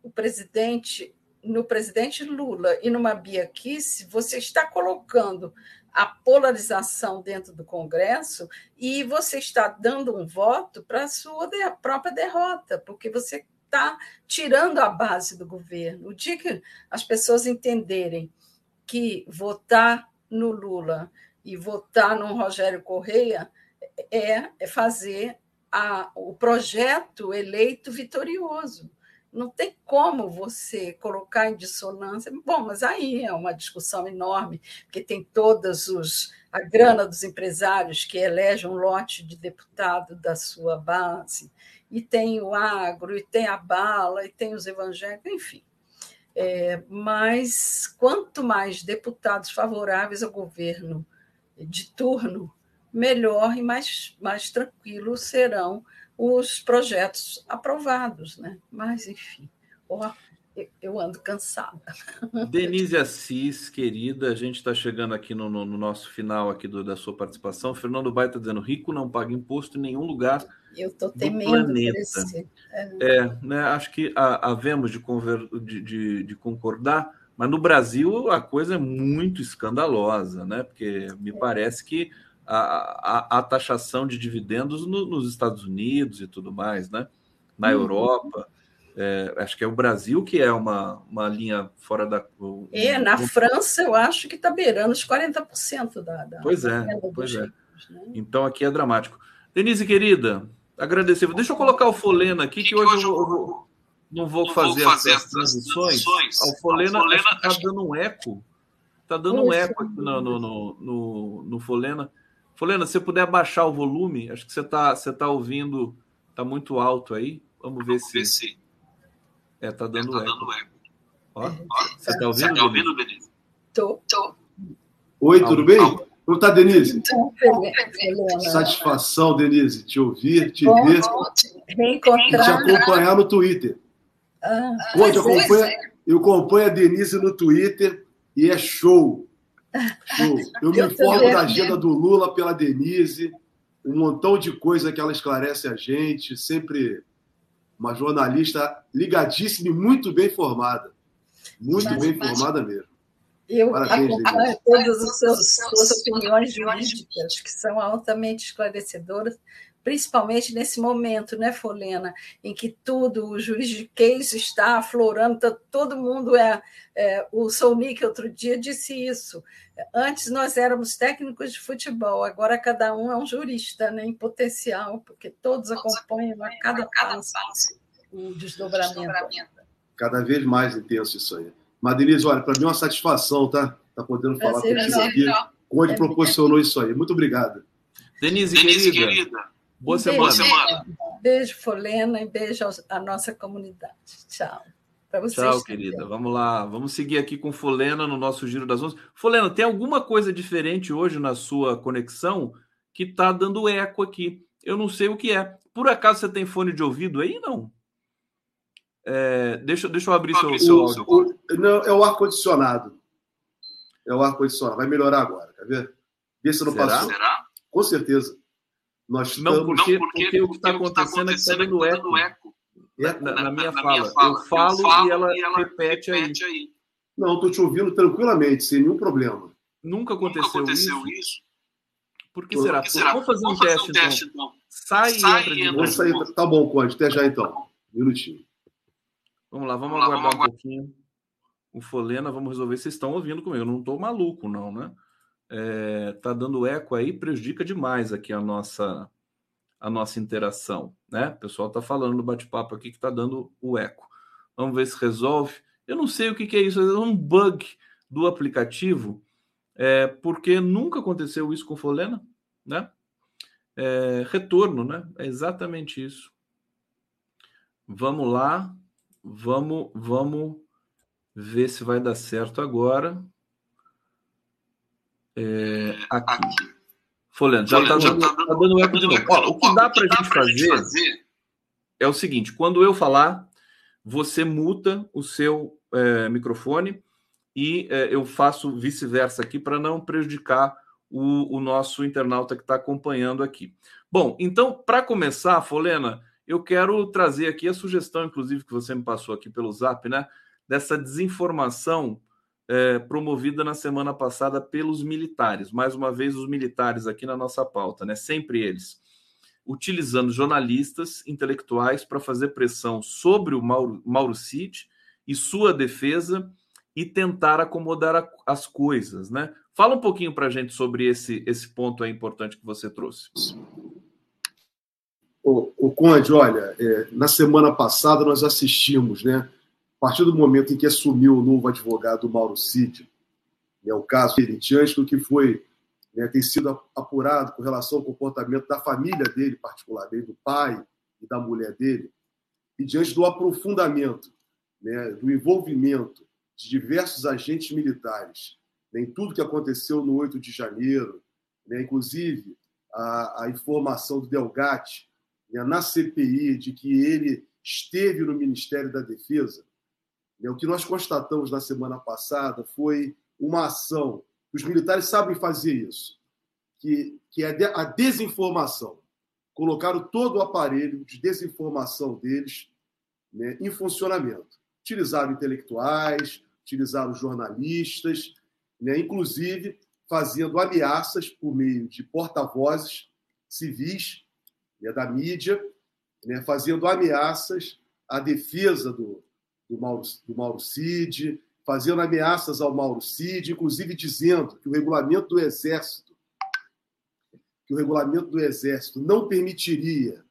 o presidente no presidente Lula e numa Bia Kiss, você está colocando a polarização dentro do Congresso e você está dando um voto para a sua própria derrota, porque você está tirando a base do governo. O dia que as pessoas entenderem que votar no Lula e votar no Rogério Correia é, é fazer a, o projeto eleito vitorioso. Não tem como você colocar em dissonância. Bom, mas aí é uma discussão enorme, porque tem todas os a grana dos empresários que elegem um lote de deputado da sua base, e tem o agro, e tem a bala, e tem os evangélicos, enfim. É, mas quanto mais deputados favoráveis ao governo de turno, melhor e mais, mais tranquilos serão os projetos aprovados, né? Mas, enfim, oh, eu ando cansada. Denise Assis, querida, a gente está chegando aqui no, no, no, nosso final aqui do, da sua participação. Fernando Baia está dizendo: rico não paga imposto em nenhum lugar. Eu estou temendo. Esse, é. é, né? Acho que havemos de, conver, de, de, de concordar, mas no Brasil a coisa é muito escandalosa, né? Porque me é. parece que a, a, a taxação de dividendos no, nos Estados Unidos e tudo mais, né? na uhum. Europa. É, acho que é o Brasil que é uma, uma linha fora da. É, na França eu acho que está beirando os 40% da, da. Pois é, pois é. né? Então aqui é dramático. Denise, querida, agradecer. Deixa eu colocar o Folena aqui, que, que hoje eu, eu, não vou fazer, fazer as, as transições. O Folena está dando um eco. Está dando um eco aqui no, no, no, no, Folena. Folena, se você puder baixar o volume, acho que você está você tá ouvindo, está muito alto aí. Vamos ver, Vamos se... ver se. É, tá dando, é, tá eco. dando eco. Ó, você está ouvindo, você tá ouvindo? Tô. Tô. Oi, tudo bem? Como tá, Denise? Satisfação, Denise, te ouvir, te Bom, ver. Reencontrar. Te acompanhar no Twitter. Ah, Onde acompanha, eu acompanho a Denise no Twitter e é show. show. Eu me informo da agenda do Lula pela Denise, um montão de coisa que ela esclarece a gente, sempre uma jornalista ligadíssima e muito bem formada. Muito bem formada mesmo. Eu acompanho todas as suas opiniões jurídicas, que são altamente esclarecedoras, principalmente nesse momento, né, Folena, em que tudo, o juridiquês está aflorando, tá, todo mundo é, é o Solnick outro dia disse isso. Antes nós éramos técnicos de futebol, agora cada um é um jurista, né, em potencial, porque todos acompanham a cada passo o desdobramento. Cada vez mais intenso isso aí. Madeliz, olha, para mim é uma satisfação, tá? Tá podendo falar com você aqui. Onde é proporcionou isso aí. Muito obrigado. Denise, Denise querida. querida Boa semana. semana. Beijo, Folena, e beijo à nossa comunidade. Tchau. Tchau, querida. Vamos lá. Vamos seguir aqui com Folena no nosso Giro das Onze. Folena, tem alguma coisa diferente hoje na sua conexão que está dando eco aqui? Eu não sei o que é. Por acaso você tem fone de ouvido aí? Não. É, deixa, deixa eu abrir seu, seu áudio. O, não, é o ar-condicionado. É o ar-condicionado. Vai melhorar agora, quer ver? Vê se não Será? passou. Será? Com certeza. Nós não, estamos... porque, não porque, porque, o que está acontecendo, é que está dando eco. eco. Na, na, na, minha, fala. minha, fala. Eu falo, eu falo e, ela e ela, repete, repete aí. aí. Não, estou te ouvindo tranquilamente, sem nenhum problema. Nunca aconteceu, Nunca aconteceu isso? isso? Por que será? será? Vamos fazer Vamos um, fazer teste, um teste, então. então. Sai, Sai e entra de novo. Sair, tá bom, Conde. Até já, então. Um minutinho. Vamos lá, vamos, vamos aguardar lá, vamos um pouquinho. O Folena, vamos resolver. Vocês estão ouvindo comigo. Eu não estou maluco, não, né? É, tá dando eco aí, prejudica demais aqui a nossa a nossa interação, né? O pessoal está falando no bate-papo aqui que está dando o eco. Vamos ver se resolve. Eu não sei o que, que é isso, é um bug do aplicativo, é, porque nunca aconteceu isso com Folena, né? É, retorno, né? É exatamente isso. Vamos lá, vamos, vamos ver se vai dar certo agora. É, aqui. Folhando, já está dando, tá dando eco de novo. Ó, o que dá para a gente fazer, fazer é o seguinte: quando eu falar, você muta o seu é, microfone e é, eu faço vice-versa aqui para não prejudicar o, o, nosso internauta que está acompanhando aqui. Bom, então, para começar, Folena, eu quero trazer aqui a sugestão, inclusive, que você me passou aqui pelo zap, né? Dessa desinformação é, promovida na semana passada pelos militares. Mais uma vez, os militares aqui na nossa pauta, né? Sempre eles. Utilizando jornalistas intelectuais para fazer pressão sobre o Mauro, Mauro Cid e sua defesa e tentar acomodar a, as coisas, né? Fala um pouquinho para a gente sobre esse, esse ponto aí importante que você trouxe. O, Conde, olha, é, na semana passada nós assistimos, né? A partir do momento em que assumiu o novo advogado Mauro Cid, né, o caso diante do que foi, né, tem sido apurado com relação ao comportamento da família dele, particularmente, do pai e da mulher dele, e diante do aprofundamento, né, do envolvimento de diversos agentes militares né, em tudo que aconteceu no 8 de janeiro, né, inclusive a, a informação do Delgatti né, na CPI de que ele esteve no Ministério da Defesa? O que nós constatamos na semana passada foi uma ação. Os militares sabem fazer isso, que, que é a desinformação. Colocaram todo o aparelho de desinformação deles né, em funcionamento. Utilizaram intelectuais, utilizaram jornalistas, né, inclusive fazendo ameaças por meio de porta-vozes civis né, da mídia, né, fazendo ameaças à defesa do, do, Mauro, do Mauro Cid, fazendo ameaças ao Mauro Cid, inclusive dizendo que o regulamento do Exército, que o regulamento do Exército não permitiria,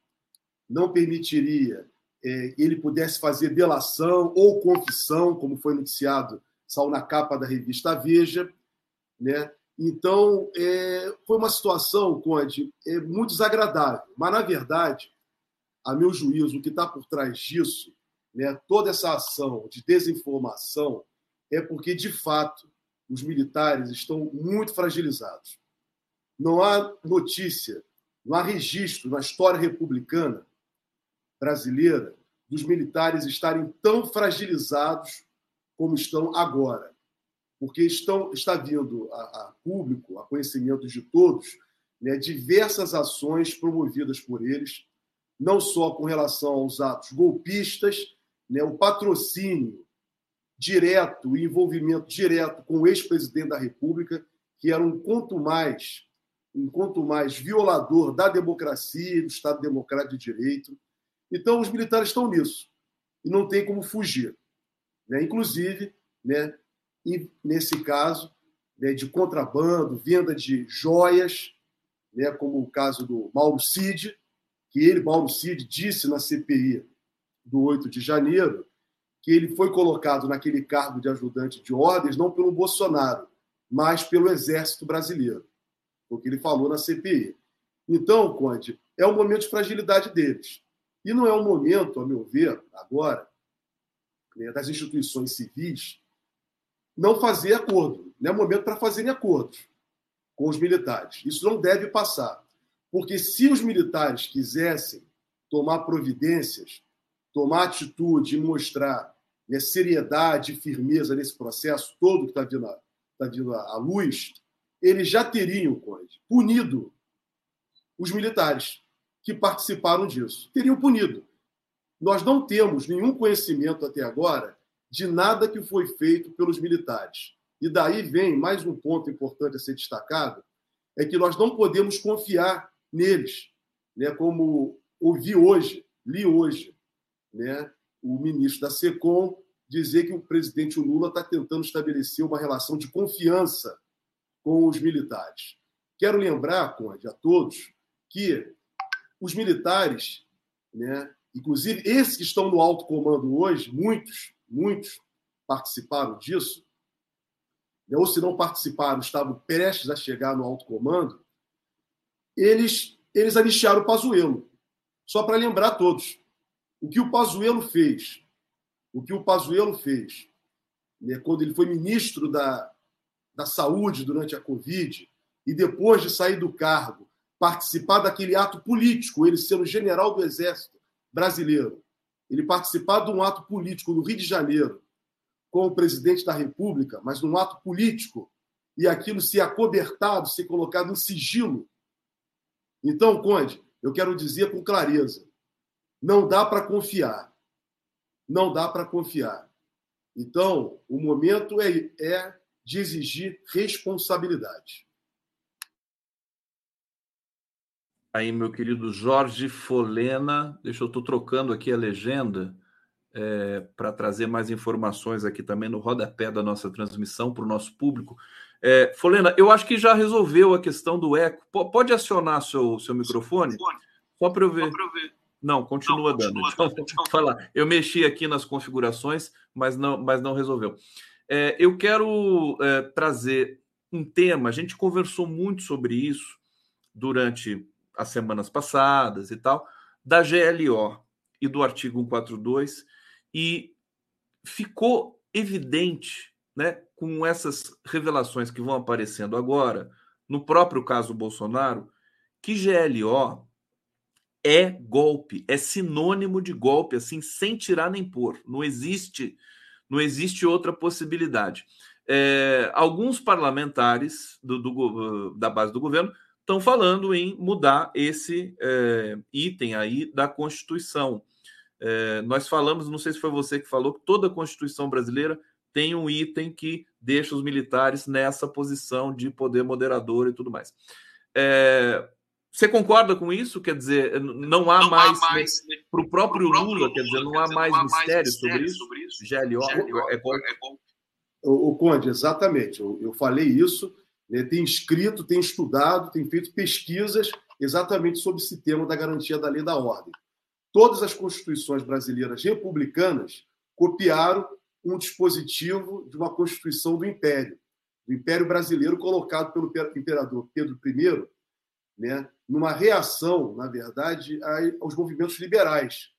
não permitiria é, ele pudesse fazer delação ou confissão, como foi noticiado, saiu na capa da revista Veja, né? Então, é, foi uma situação, Conde, é, muito desagradável. Mas, na verdade, a meu juízo, o que está por trás disso, né, toda essa ação de desinformação, é porque, de fato, os militares estão muito fragilizados. Não há notícia, não há registro na história republicana brasileira dos militares estarem tão fragilizados como estão agora porque estão, está vindo a, a público, a conhecimento de todos, né, diversas ações promovidas por eles, não só com relação aos atos golpistas, né, o patrocínio direto, o envolvimento direto com o ex-presidente da República, que era um quanto mais, um quanto mais violador da democracia e do Estado Democrático de Direito. Então, os militares estão nisso e não tem como fugir. Né? Inclusive, né, nesse caso, né, de contrabando, venda de joias, né, como o caso do Mauro Cid, que ele, Mauro Cid, disse na CPI do 8 de janeiro que ele foi colocado naquele cargo de ajudante de ordens não pelo Bolsonaro, mas pelo Exército Brasileiro. O que ele falou na CPI. Então, Conde, é um momento de fragilidade deles. E não é um momento, a meu ver, agora, né, das instituições civis não fazer acordo. Não é momento para fazerem acordos com os militares. Isso não deve passar. Porque se os militares quisessem tomar providências, tomar atitude e mostrar né, seriedade e firmeza nesse processo todo que está vindo, a, tá vindo à luz, eles já teriam, Conde, punido os militares que participaram disso. Teriam punido. Nós não temos nenhum conhecimento até agora de nada que foi feito pelos militares. E daí vem mais um ponto importante a ser destacado, é que nós não podemos confiar neles, né? Como ouvi hoje, li hoje, né? O ministro da Secom dizer que o presidente Lula está tentando estabelecer uma relação de confiança com os militares. Quero lembrar, Conde, a todos, que os militares, né, inclusive esses que estão no alto comando hoje, muitos, muitos participaram disso, né, ou se não participaram, estavam prestes a chegar no alto comando, eles, eles anistiaram o Pazuello. Só para lembrar todos, o que o Pazuello fez, o que o Pazuello fez, né, quando ele foi ministro da, da Saúde durante a Covid, e depois de sair do cargo, participar daquele ato político, ele sendo general do Exército brasileiro, ele participar de um ato político no Rio de Janeiro com o presidente da República, mas num ato político, e aquilo ser acobertado, ser colocado em sigilo. Então, Conde, eu quero dizer com clareza: não dá para confiar. Não dá para confiar. Então, o momento é, é de exigir responsabilidade. Aí, meu querido Jorge Folena, deixa eu estou trocando aqui a legenda é, para trazer mais informações aqui também no rodapé da nossa transmissão para o nosso público. É, Folena, eu acho que já resolveu a questão do eco. P pode acionar seu, seu microfone? Só para eu ver. Não, continua não, dando. Continua então, então, falar. Eu mexi aqui nas configurações, mas não, mas não resolveu. É, eu quero é, trazer um tema. A gente conversou muito sobre isso durante as semanas passadas e tal, da GLO e do artigo 142, e ficou evidente, né, com essas revelações que vão aparecendo agora, no próprio caso Bolsonaro, que GLO é golpe, é sinônimo de golpe, assim, sem tirar nem pôr. Não existe, não existe outra possibilidade. É, alguns parlamentares do, do, da base do governo estão falando em mudar esse é, item aí da Constituição. É, nós falamos, não sei se foi você que falou, que toda a Constituição brasileira tem um item que deixa os militares nessa posição de poder moderador e tudo mais. É, Você concorda com isso? Quer dizer, não há não mais, mais para o próprio, próprio Lula, Lula, quer dizer, não há mais não há mistério, mais sobre, isso? sobre isso? GLO, GLO é, bom. É bom. O, o Conde, exatamente. Eu, eu falei isso, né, tem escrito, tem estudado, tem feito pesquisas exatamente sobre esse tema da garantia da lei da ordem. Todas as constituições brasileiras republicanas copiaram um dispositivo de uma constituição do Império, do Império Brasileiro colocado pelo imperador Pedro I, né, numa reação, na verdade, aos movimentos liberais,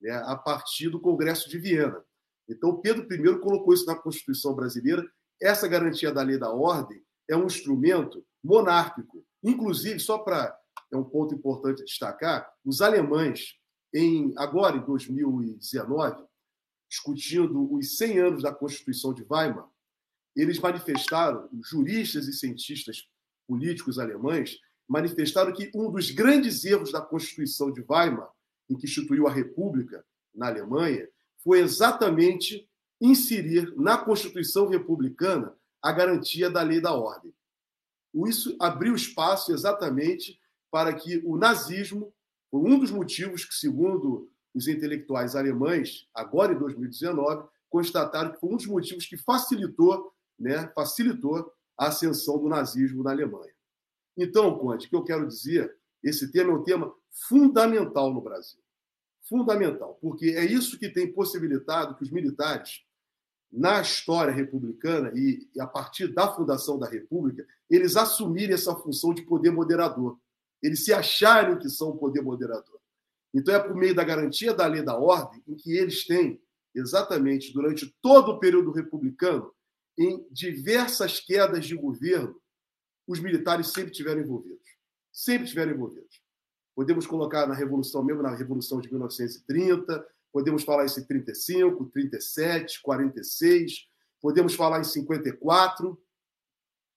né, a partir do Congresso de Viena. Então, Pedro I colocou isso na Constituição brasileira. Essa garantia da lei da ordem é um instrumento monárquico. Inclusive, só para é um ponto importante destacar, os alemães, em agora em 2019, discutindo os 100 anos da Constituição de Weimar, eles manifestaram, juristas e cientistas políticos alemães, manifestaram que um dos grandes erros da Constituição de Weimar, em que instituiu a República na Alemanha, foi exatamente inserir na Constituição republicana a garantia da lei da ordem. Isso abriu espaço exatamente para que o nazismo, um dos motivos que, segundo os intelectuais alemães, agora em 2019, constataram que foi um dos motivos que facilitou, né, facilitou a ascensão do nazismo na Alemanha. Então, Conte, o que eu quero dizer, esse tema é um tema fundamental no Brasil. Fundamental, porque é isso que tem possibilitado que os militares, na história republicana e, a partir da fundação da República, eles assumirem essa função de poder moderador. Eles se acharem que são o poder moderador. Então, é por meio da garantia da lei da ordem em que eles têm, exatamente durante todo o período republicano, em diversas quedas de governo, os militares sempre tiveram envolvidos. Sempre tiveram envolvidos. Podemos colocar na Revolução mesmo, na Revolução de 1930, podemos falar em 35, 37, 46, podemos falar em 54,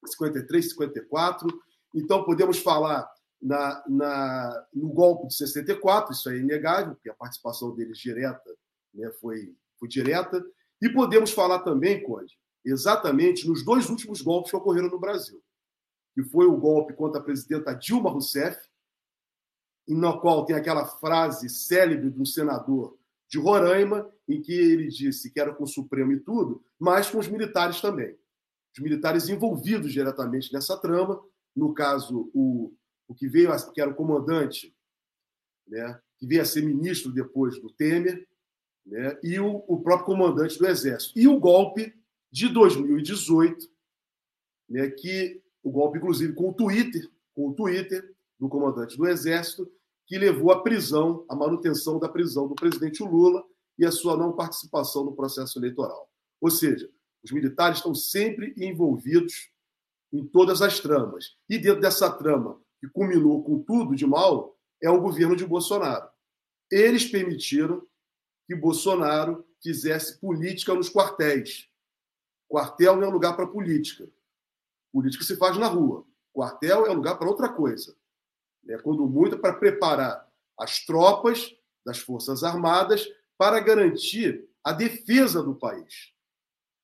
53, 54. Então, podemos falar na, na, no golpe de 64, isso é inegável, porque a participação deles direta né, foi, foi direta. E podemos falar também, Conde, exatamente nos dois últimos golpes que ocorreram no Brasil que foi o golpe contra a presidenta Dilma Rousseff, no qual tem aquela frase célebre do senador de Roraima, em que ele disse que era com o Supremo e tudo, mas com os militares também. Os militares envolvidos diretamente nessa trama, no caso, o, o que veio, a, que era o comandante, né, que veio a ser ministro depois do Temer, né, e o, o próprio comandante do Exército. E o golpe de 2018, né, que o golpe, inclusive, com o Twitter, com o Twitter do comandante do Exército, que levou à prisão, à manutenção da prisão do presidente Lula e a sua não participação no processo eleitoral. Ou seja, os militares estão sempre envolvidos em todas as tramas. E dentro dessa trama, que culminou com tudo de mal, é o governo de Bolsonaro. Eles permitiram que Bolsonaro fizesse política nos quartéis. Quartel não é lugar para política. Política se faz na rua. Quartel é lugar para outra coisa. É quando muito é para preparar as tropas das Forças Armadas para garantir a defesa do país.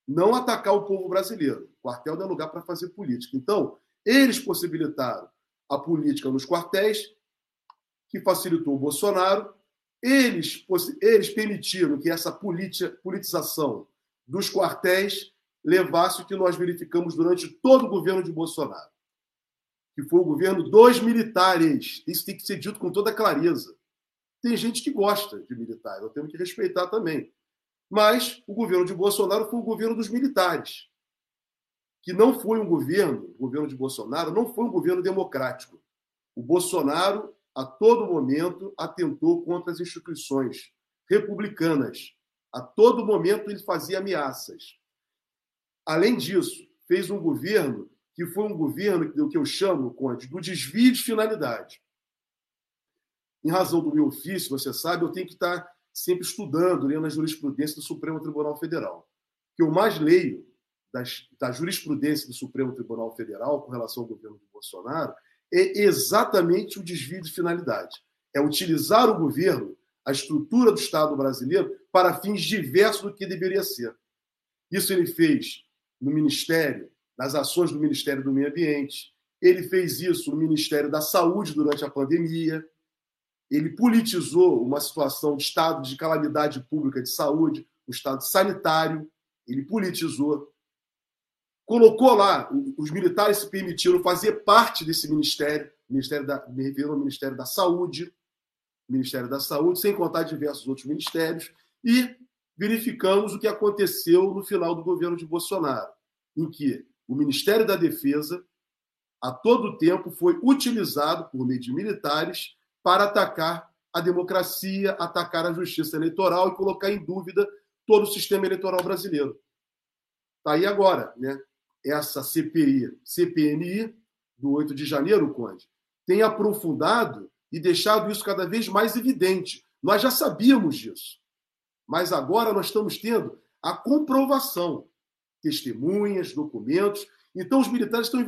Não atacar o povo brasileiro. Quartel não é lugar para fazer política. Então, eles possibilitaram a política nos quartéis, que facilitou o Bolsonaro. Eles, eles permitiram que essa politização dos quartéis levasse o que nós verificamos durante todo o governo de Bolsonaro, que foi o governo dos militares. Isso tem que ser dito com toda clareza. Tem gente que gosta de militares, eu tenho que respeitar também. Mas o governo de Bolsonaro foi o governo dos militares, que não foi um governo, o governo de Bolsonaro não foi um governo democrático. O Bolsonaro, a todo momento, atentou contra as instituições republicanas. A todo momento ele fazia ameaças. Além disso, fez um governo que foi um governo do que eu chamo, Conde, do desvio de finalidade. Em razão do meu ofício, você sabe, eu tenho que estar sempre estudando, lendo a jurisprudência do Supremo Tribunal Federal. O que eu mais leio das, da jurisprudência do Supremo Tribunal Federal com relação ao governo de Bolsonaro é exatamente o desvio de finalidade. É utilizar o governo, a estrutura do Estado brasileiro, para fins diversos do que deveria ser. Isso ele fez no Ministério, nas ações do Ministério do Meio Ambiente, Ele fez isso no Ministério da Saúde durante a pandemia. Ele politizou uma situação de estado de calamidade pública de saúde, um estado sanitário. Ele politizou. Colocou lá, os militares se permitiram fazer parte desse ministério, ministério da, me refiro ao Ministério da Saúde, Ministério da Saúde, sem contar diversos outros ministérios, e verificamos o que aconteceu no final do governo de Bolsonaro, em que o Ministério da Defesa, a todo tempo, foi utilizado por meio de militares para atacar a democracia, atacar a justiça eleitoral e colocar em dúvida todo o sistema eleitoral brasileiro. Está aí agora, né? Essa CPI, CPMI, do 8 de janeiro, Conde, tem aprofundado e deixado isso cada vez mais evidente. Nós já sabíamos disso. Mas agora nós estamos tendo a comprovação, testemunhas, documentos. Então, os militares estão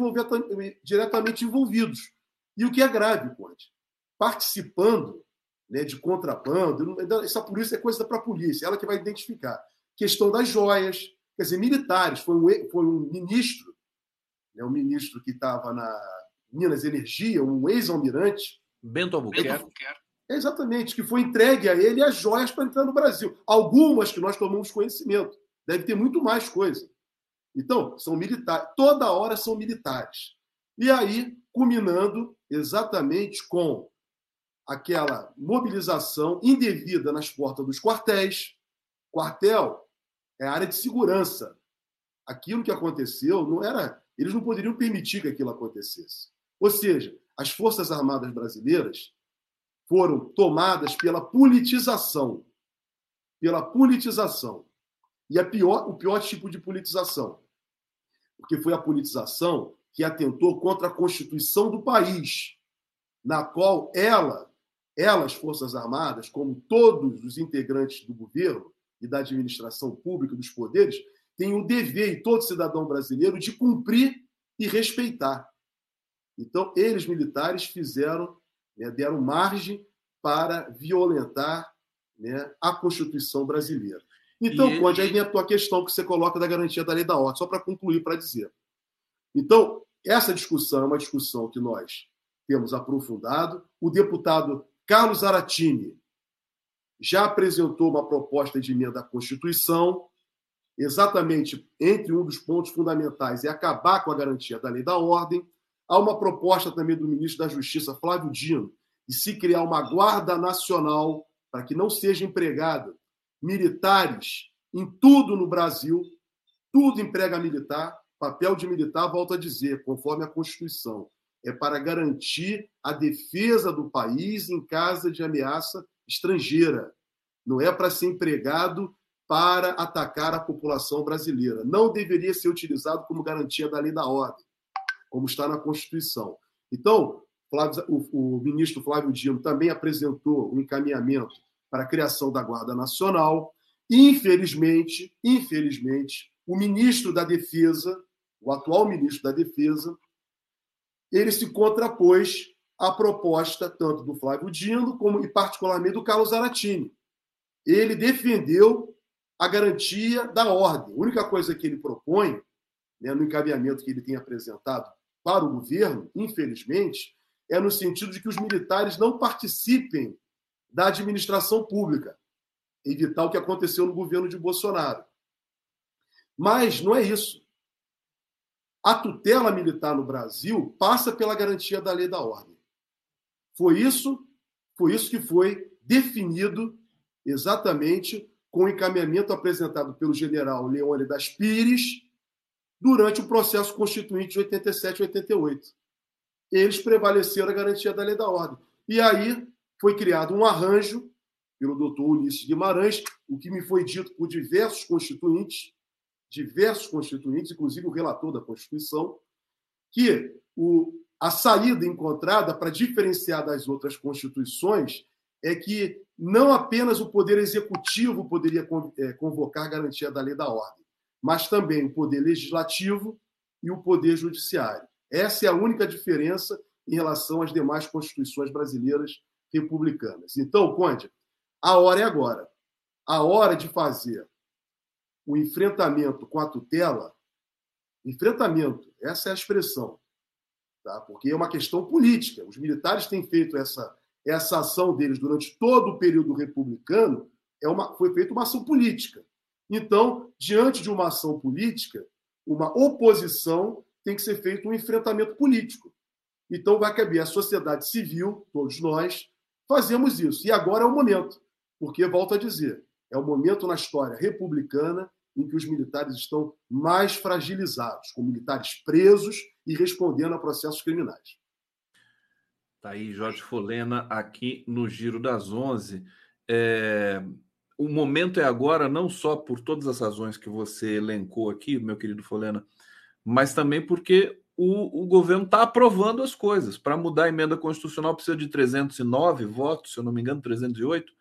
diretamente envolvidos. E o que é grave, Conde? Participando né, de contrabando, essa polícia é coisa para a polícia, ela que vai identificar. Questão das joias, quer dizer, militares. Foi um, foi um ministro, né, um ministro que estava na Minas Energia, um ex-almirante. Bento Albuquerque. Exatamente, que foi entregue a ele as joias para entrar no Brasil. Algumas que nós tomamos conhecimento. Deve ter muito mais coisa. Então, são militares. Toda hora são militares. E aí, culminando exatamente com aquela mobilização indevida nas portas dos quartéis. Quartel é área de segurança. Aquilo que aconteceu não era. Eles não poderiam permitir que aquilo acontecesse. Ou seja, as Forças Armadas Brasileiras foram tomadas pela politização. Pela politização. E a pior, o pior tipo de politização. Porque foi a politização que atentou contra a Constituição do país, na qual ela, elas, Forças Armadas, como todos os integrantes do governo e da administração pública, dos poderes, têm o dever, e todo cidadão brasileiro, de cumprir e respeitar. Então, eles, militares, fizeram né, deram margem para violentar né, a Constituição brasileira. Então, e... Conde, aí vem a tua questão que você coloca da garantia da lei da ordem, só para concluir, para dizer. Então, essa discussão é uma discussão que nós temos aprofundado. O deputado Carlos Aratini já apresentou uma proposta de emenda à Constituição, exatamente entre um dos pontos fundamentais é acabar com a garantia da lei da ordem. Há uma proposta também do ministro da Justiça, Flávio Dino, de se criar uma guarda nacional para que não seja empregado militares em tudo no Brasil, tudo emprega militar, papel de militar, volta a dizer, conforme a Constituição, é para garantir a defesa do país em caso de ameaça estrangeira. Não é para ser empregado para atacar a população brasileira. Não deveria ser utilizado como garantia da lei da ordem como está na Constituição. Então, o, ministro Flávio Dino também apresentou um encaminhamento para a criação da Guarda Nacional. Infelizmente, infelizmente, o ministro da Defesa, o atual ministro da Defesa, ele se contrapôs à proposta tanto do Flávio Dino como e particularmente do Carlos Aratini. Ele defendeu a garantia da ordem. A única coisa que ele propõe, né, no encaminhamento que ele tem apresentado para o governo, infelizmente, é no sentido de que os militares não participem da administração pública, evitar o que aconteceu no governo de Bolsonaro. Mas não é isso. A tutela militar no Brasil passa pela garantia da lei da ordem. Foi isso, foi isso que foi definido exatamente com o encaminhamento apresentado pelo general Leone das Pires durante o processo constituinte de 87 e 88. Eles prevaleceram a garantia da lei da ordem. E aí foi criado um arranjo pelo doutor Ulisses Guimarães, o que me foi dito por diversos constituintes, diversos constituintes, inclusive o relator da Constituição, que o, a saída encontrada para diferenciar das outras constituições é que não apenas o Poder Executivo poderia é, convocar garantia da lei da ordem, mas também o poder legislativo e o poder judiciário. Essa é a única diferença em relação às demais constituições brasileiras republicanas. Então, Conde, a hora é agora. A hora de fazer o enfrentamento com a tutela, enfrentamento, essa é a expressão, tá? porque é uma questão política. Os militares têm feito essa, essa ação deles durante todo o período republicano, é uma, foi feita uma ação política. Então, diante de uma ação política, uma oposição tem que ser feito um enfrentamento político. Então, vai caber à sociedade civil, todos nós, fazemos isso. E agora é o momento, porque, volto a dizer, é o momento na história republicana em que os militares estão mais fragilizados, com militares presos e respondendo a processos criminais. Tá aí Jorge Folena aqui no Giro das Onze. É... O momento é agora, não só por todas as razões que você elencou aqui, meu querido Folena, mas também porque o, o governo está aprovando as coisas. Para mudar a emenda constitucional precisa de 309 votos, se eu não me engano, 308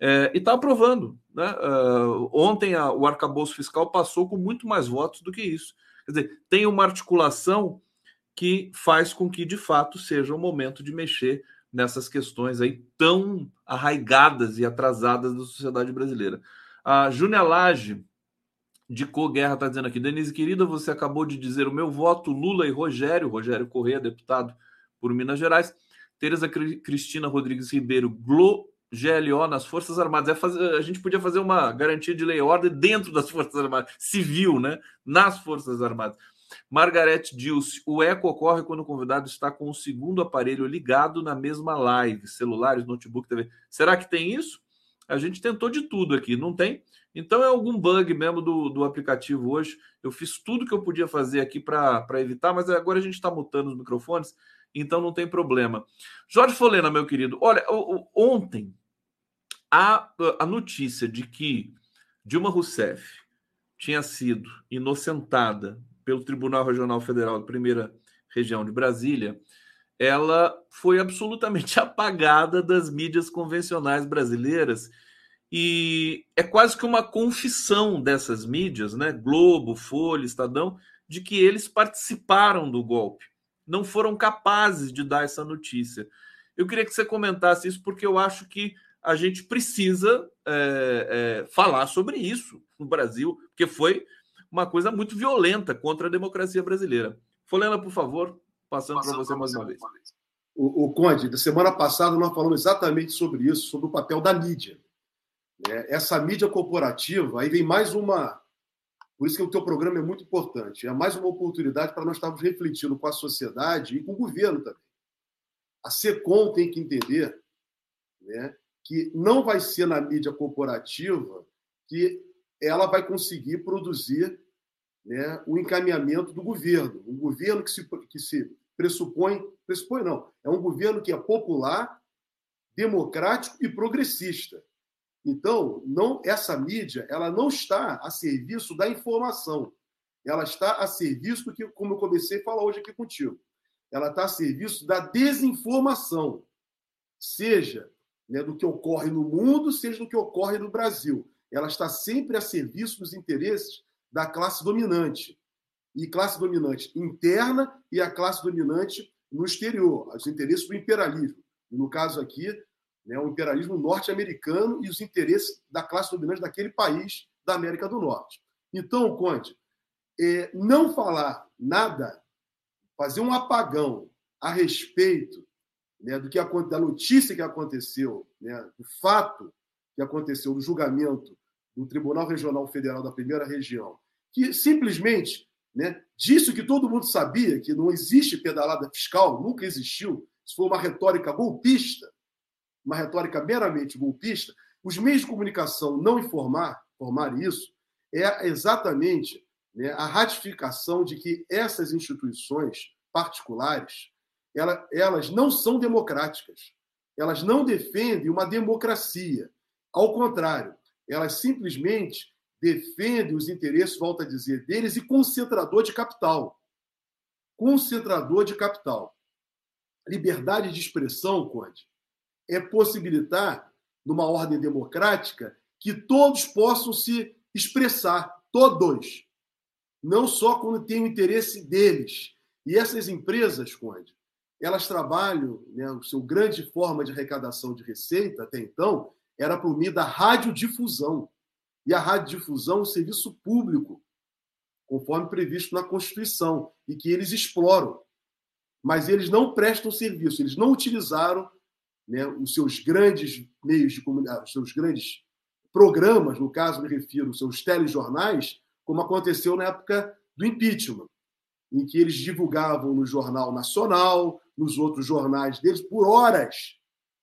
é, e está aprovando. Né? Uh, ontem a, o arcabouço fiscal passou com muito mais votos do que isso. Quer dizer, tem uma articulação que faz com que, de fato, seja o momento de mexer nessas questões aí tão arraigadas e atrasadas da sociedade brasileira. A Júnia Lage, de Co-Guerra, está dizendo aqui: Denise, querida, você acabou de dizer o meu voto, Lula e Rogério, Rogério Corrêa, deputado por Minas Gerais. Tereza Cristina Rodrigues Ribeiro, Glo GLO nas Forças Armadas. É fazer, a gente podia fazer uma garantia de lei e ordem dentro das Forças Armadas, civil, né? Nas Forças Armadas. Margarete Dilce, o eco ocorre quando o convidado está com o segundo aparelho ligado na mesma live, celulares, notebook, TV. Será que tem isso? A gente tentou de tudo aqui, não tem? Então é algum bug mesmo do, do aplicativo hoje. Eu fiz tudo que eu podia fazer aqui para evitar, mas agora a gente está mutando os microfones então não tem problema. Jorge Folena, meu querido, olha, ontem a, a notícia de que Dilma Rousseff tinha sido inocentada pelo Tribunal Regional Federal da Primeira Região de Brasília, ela foi absolutamente apagada das mídias convencionais brasileiras. E é quase que uma confissão dessas mídias, né, Globo, Folha, Estadão, de que eles participaram do golpe. Não foram capazes de dar essa notícia. Eu queria que você comentasse isso, porque eu acho que a gente precisa é, é, falar sobre isso no Brasil, porque foi uma coisa muito violenta contra a democracia brasileira. Folena, por favor, passando, para você mais uma vez. O, o Conde, da semana passada nós falamos exatamente sobre isso, sobre o papel da mídia. É, essa mídia corporativa, aí vem mais uma por isso que o teu programa é muito importante. É mais uma oportunidade para nós estarmos refletindo com a sociedade e com o governo também. A SECOM tem que entender né, que não vai ser na mídia corporativa que ela vai conseguir produzir né, o encaminhamento do governo. Um governo que se, que se pressupõe, pressupõe não, é um governo que é popular, democrático e progressista. Então, não essa mídia, ela não está a serviço da informação. Ela está a serviço do que, como eu comecei a falar hoje aqui contigo, ela está a serviço da desinformação, seja né, do que ocorre no mundo, seja do que ocorre no Brasil. Ela está sempre a serviço dos interesses da classe dominante. E classe dominante interna e a classe dominante no exterior, os interesses do imperialismo. No caso aqui, né, o imperialismo norte-americano e os interesses da classe dominante daquele país da América do Norte. Então, Conte, é, não falar nada, fazer um apagão a respeito né, do que da notícia que aconteceu, né, do fato que aconteceu no julgamento do Tribunal Regional Federal da Primeira Região, que simplesmente né, disse que todo mundo sabia, que não existe pedalada fiscal, nunca existiu, isso foi uma retórica golpista, uma retórica meramente golpista, os meios de comunicação não informar, informar isso, é exatamente né, a ratificação de que essas instituições particulares ela, elas não são democráticas. Elas não defendem uma democracia. Ao contrário, elas simplesmente defendem os interesses, volta a dizer, deles e concentrador de capital. Concentrador de capital. Liberdade de expressão, Conde, é possibilitar, numa ordem democrática, que todos possam se expressar, todos, não só quando tem o interesse deles. E essas empresas, Conde, elas trabalham, né, o seu grande forma de arrecadação de receita até então era por meio da radiodifusão. E a radiodifusão é um serviço público, conforme previsto na Constituição, e que eles exploram. mas eles não prestam serviço, eles não utilizaram né, os seus grandes meios de comunicação, os seus grandes programas, no caso me refiro, os seus telejornais, como aconteceu na época do impeachment, em que eles divulgavam no Jornal Nacional, nos outros jornais deles, por horas,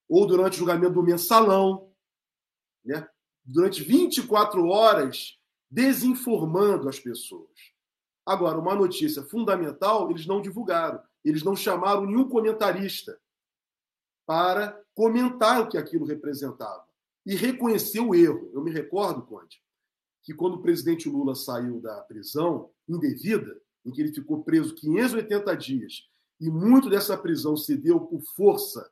ou durante o julgamento do mensalão, né? durante 24 horas, desinformando as pessoas. Agora, uma notícia fundamental, eles não divulgaram. Eles não chamaram nenhum comentarista para comentar o que aquilo representava e reconhecer o erro. Eu me recordo, Conde, que quando o presidente Lula saiu da prisão indevida, em que ele ficou preso 580 dias, e muito dessa prisão se deu por força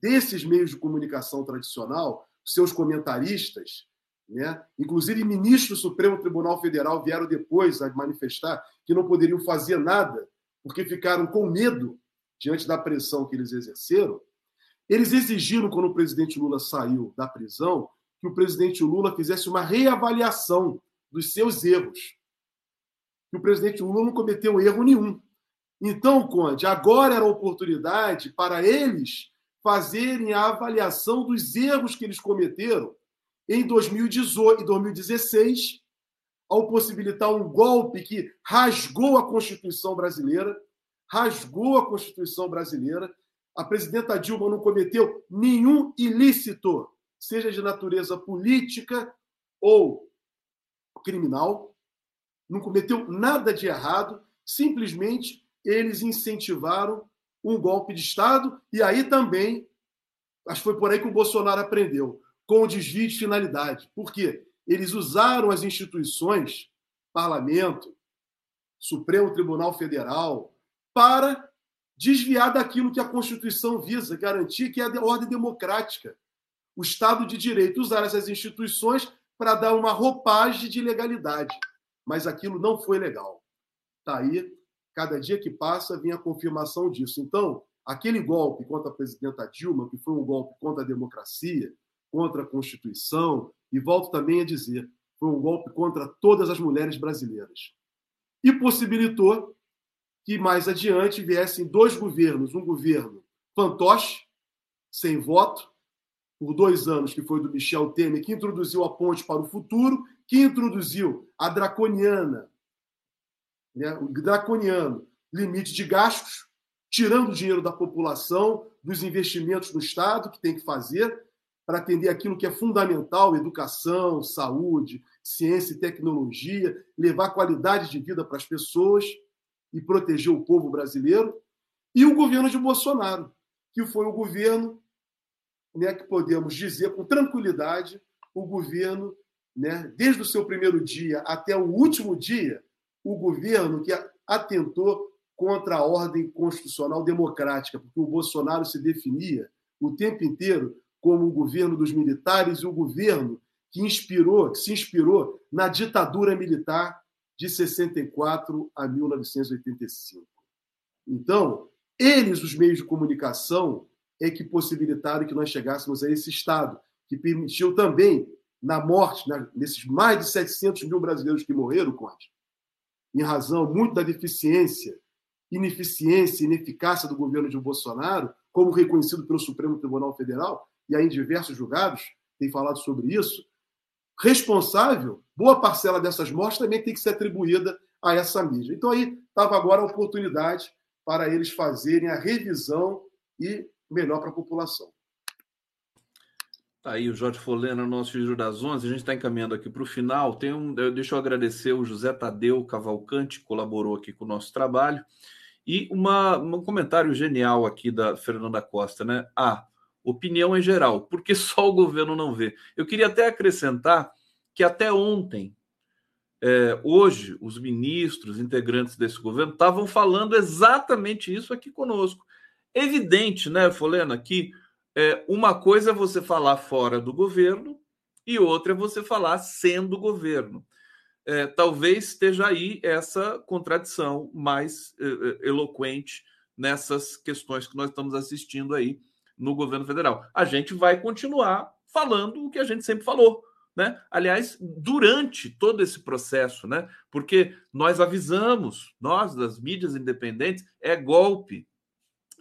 desses meios de comunicação tradicional, seus comentaristas, né? inclusive ministros do Supremo Tribunal Federal vieram depois a manifestar que não poderiam fazer nada porque ficaram com medo diante da pressão que eles exerceram. Eles exigiram, quando o presidente Lula saiu da prisão, que o presidente Lula fizesse uma reavaliação dos seus erros. Que o presidente Lula não cometeu erro nenhum. Então, Conde, agora era a oportunidade para eles fazerem a avaliação dos erros que eles cometeram em 2018 e 2016, ao possibilitar um golpe que rasgou a Constituição brasileira, rasgou a Constituição brasileira. A presidenta Dilma não cometeu nenhum ilícito, seja de natureza política ou criminal, não cometeu nada de errado, simplesmente eles incentivaram um golpe de Estado, e aí também, acho que foi por aí que o Bolsonaro aprendeu, com o desvio de finalidade. Por quê? Eles usaram as instituições, parlamento, Supremo Tribunal Federal, para desviar daquilo que a Constituição visa, garantir que é a ordem democrática, o Estado de Direito, usar essas instituições para dar uma roupagem de legalidade. Mas aquilo não foi legal. Está aí cada dia que passa vinha a confirmação disso. Então, aquele golpe contra a presidenta Dilma, que foi um golpe contra a democracia, contra a Constituição, e volto também a dizer, foi um golpe contra todas as mulheres brasileiras. E possibilitou que mais adiante viessem dois governos, um governo fantoche, sem voto, por dois anos, que foi do Michel Temer, que introduziu a ponte para o futuro, que introduziu a draconiana né, draconiano limite de gastos, tirando dinheiro da população, dos investimentos no Estado que tem que fazer para atender aquilo que é fundamental: educação, saúde, ciência e tecnologia, levar qualidade de vida para as pessoas e proteger o povo brasileiro. E o governo de Bolsonaro, que foi o governo né, que podemos dizer com tranquilidade, o governo, né, desde o seu primeiro dia até o último dia, o governo que atentou contra a ordem constitucional democrática, porque o Bolsonaro se definia o tempo inteiro como o governo dos militares e o governo que inspirou, que se inspirou na ditadura militar de 64 a 1985. Então, eles, os meios de comunicação, é que possibilitaram que nós chegássemos a esse estado, que permitiu também, na morte, nesses mais de 700 mil brasileiros que morreram, Conte, em razão muito da deficiência, ineficiência ineficácia do governo de Bolsonaro, como reconhecido pelo Supremo Tribunal Federal, e aí em diversos julgados tem falado sobre isso, responsável, boa parcela dessas mortes também tem que ser atribuída a essa mídia. Então aí estava agora a oportunidade para eles fazerem a revisão e melhor para a população. Tá aí o Jorge Folena, nosso Giro das Onze. A gente está encaminhando aqui para o final. Tem um, deixa eu agradecer o José Tadeu Cavalcante, que colaborou aqui com o nosso trabalho. E uma, um comentário genial aqui da Fernanda Costa, né? Ah, opinião em geral, porque só o governo não vê. Eu queria até acrescentar que até ontem, é, hoje, os ministros, integrantes desse governo, estavam falando exatamente isso aqui conosco. Evidente, né, Folena, que é, uma coisa é você falar fora do governo e outra é você falar sendo governo. É, talvez esteja aí essa contradição mais é, é, eloquente nessas questões que nós estamos assistindo aí no governo federal. A gente vai continuar falando o que a gente sempre falou, né? Aliás, durante todo esse processo, né? Porque nós avisamos, nós das mídias independentes, é golpe,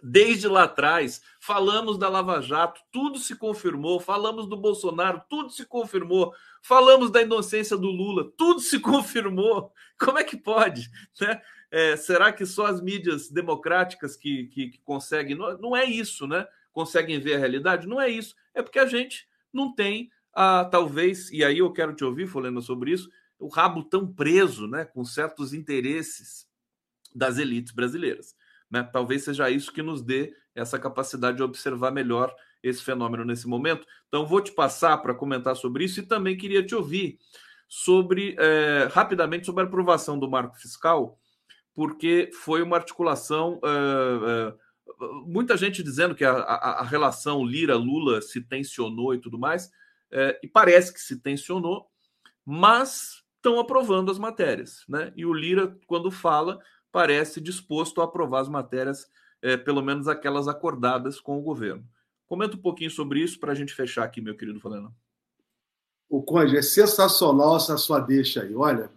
Desde lá atrás, falamos da Lava Jato, tudo se confirmou. Falamos do Bolsonaro, tudo se confirmou. Falamos da inocência do Lula, tudo se confirmou. Como é que pode? Né? É, será que só as mídias democráticas que, que, que conseguem? Não, não, é isso, né? Conseguem ver a realidade? Não é isso. É porque a gente não tem, a, talvez, e aí eu quero te ouvir falando sobre isso, o rabo tão preso né, com certos interesses das elites brasileiras. Né? Talvez seja isso que nos dê essa capacidade de observar melhor esse fenômeno nesse momento. Então, vou te passar para comentar sobre isso e também queria te ouvir sobre, é, rapidamente, sobre a aprovação do marco fiscal, porque foi uma articulação. É, é, muita gente dizendo que a, a, a relação Lira-Lula se tensionou e tudo mais, e parece que se tensionou, mas estão aprovando as matérias. Né? E o Lira, quando fala, parece disposto a aprovar as matérias, é, pelo menos aquelas acordadas com o governo. Comenta um pouquinho sobre isso para a gente fechar aqui, meu querido Faleno. O Conde, é sensacional essa sua deixa aí. Olha,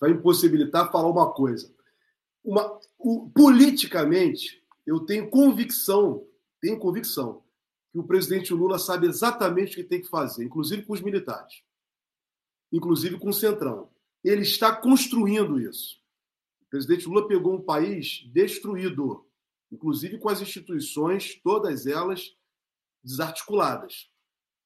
vai impossibilitar falar uma coisa. Uma, o, politicamente, eu tenho convicção, tenho convicção, que o presidente Lula sabe exatamente o que tem que fazer, inclusive com os militares, inclusive com o Centrão. Ele está construindo isso. O presidente Lula pegou um país destruído, inclusive com as instituições, todas elas desarticuladas.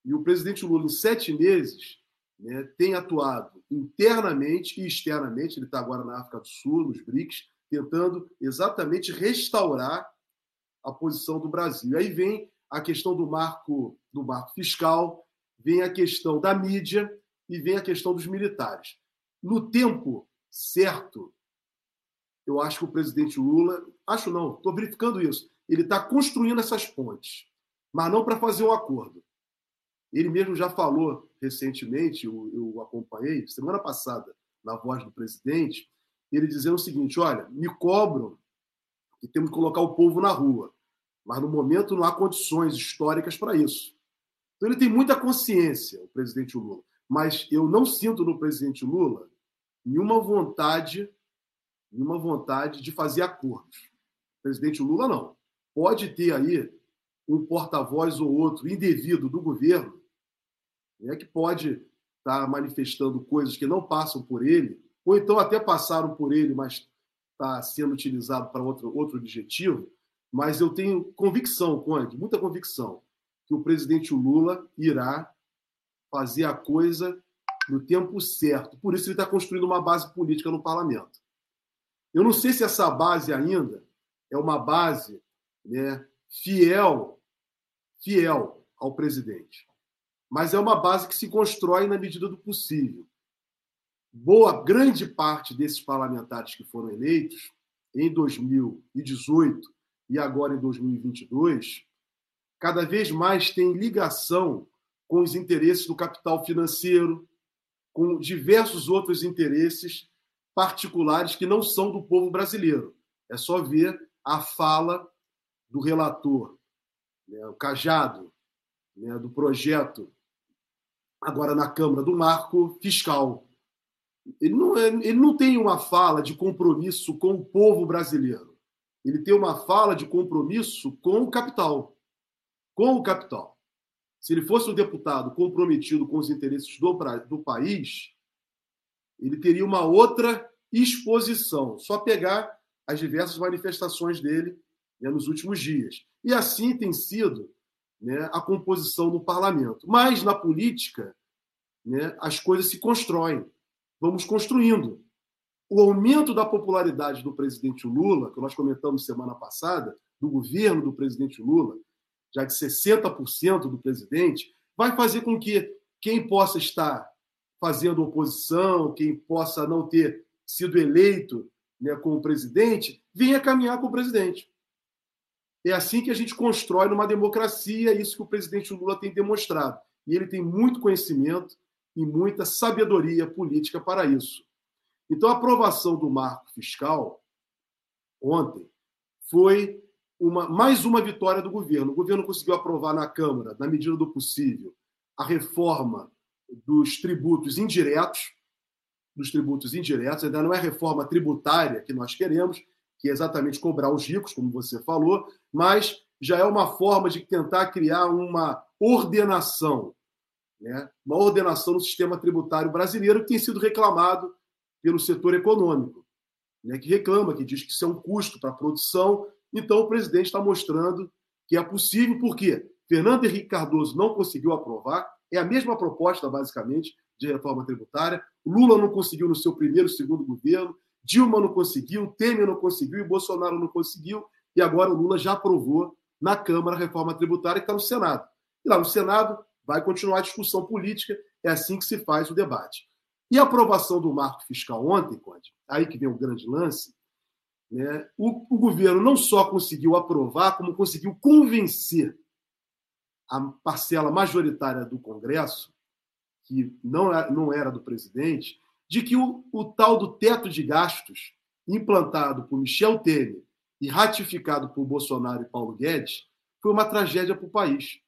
E o presidente Lula, em sete meses, né, tem atuado internamente e externamente, ele está agora na África do Sul, nos BRICS, tentando exatamente restaurar a posição do Brasil. E aí vem a questão do marco, do marco fiscal, vem a questão da mídia e vem a questão dos militares. No tempo certo, eu acho que o presidente Lula, acho não, estou verificando isso, ele está construindo essas pontes, mas não para fazer um acordo. Ele mesmo já falou recentemente, eu, eu acompanhei, semana passada, na voz do presidente, ele dizendo o seguinte: olha, me cobram que temos que colocar o povo na rua, mas no momento não há condições históricas para isso. Então ele tem muita consciência, o presidente Lula, mas eu não sinto no presidente Lula nenhuma vontade uma vontade de fazer acordos. O presidente Lula não. Pode ter aí um porta-voz ou outro indevido do governo, né, que pode estar tá manifestando coisas que não passam por ele, ou então até passaram por ele, mas está sendo utilizado para outro, outro objetivo. Mas eu tenho convicção, Conde, muita convicção, que o presidente Lula irá fazer a coisa no tempo certo. Por isso ele está construindo uma base política no parlamento. Eu não sei se essa base ainda é uma base né, fiel, fiel ao presidente, mas é uma base que se constrói na medida do possível. Boa grande parte desses parlamentares que foram eleitos em 2018 e agora em 2022, cada vez mais tem ligação com os interesses do capital financeiro, com diversos outros interesses particulares que não são do povo brasileiro. É só ver a fala do relator, né, o cajado né, do projeto, agora na Câmara, do marco fiscal. Ele não, é, ele não tem uma fala de compromisso com o povo brasileiro. Ele tem uma fala de compromisso com o capital. Com o capital. Se ele fosse um deputado comprometido com os interesses do, do país, ele teria uma outra exposição. Só pegar as diversas manifestações dele né, nos últimos dias. E assim tem sido né, a composição no parlamento. Mas na política, né, as coisas se constroem. Vamos construindo. O aumento da popularidade do presidente Lula, que nós comentamos semana passada, do governo do presidente Lula, já de 60% do presidente, vai fazer com que quem possa estar fazendo oposição, quem possa não ter sido eleito né, como presidente, venha caminhar com o presidente. É assim que a gente constrói numa democracia, é isso que o presidente Lula tem demonstrado. E ele tem muito conhecimento e muita sabedoria política para isso. Então, a aprovação do marco fiscal ontem foi uma, mais uma vitória do governo. O governo conseguiu aprovar na Câmara, na medida do possível, a reforma dos tributos indiretos, dos tributos indiretos, ainda não é reforma tributária que nós queremos, que é exatamente cobrar os ricos, como você falou, mas já é uma forma de tentar criar uma ordenação, né? uma ordenação no sistema tributário brasileiro que tem sido reclamado pelo setor econômico, né? que reclama, que diz que isso é um custo para a produção. Então, o presidente está mostrando que é possível, porque Fernando Henrique Cardoso não conseguiu aprovar, é a mesma proposta, basicamente, de reforma tributária. Lula não conseguiu no seu primeiro segundo governo, Dilma não conseguiu, Temer não conseguiu e Bolsonaro não conseguiu. E agora o Lula já aprovou na Câmara a reforma tributária que está no Senado. E lá no Senado vai continuar a discussão política, é assim que se faz o debate. E a aprovação do marco fiscal ontem, Conde, aí que vem o grande lance, né, o, o governo não só conseguiu aprovar, como conseguiu convencer a parcela majoritária do Congresso, que não, é, não era do presidente, de que o, o tal do teto de gastos, implantado por Michel Temer e ratificado por Bolsonaro e Paulo Guedes, foi uma tragédia para o país.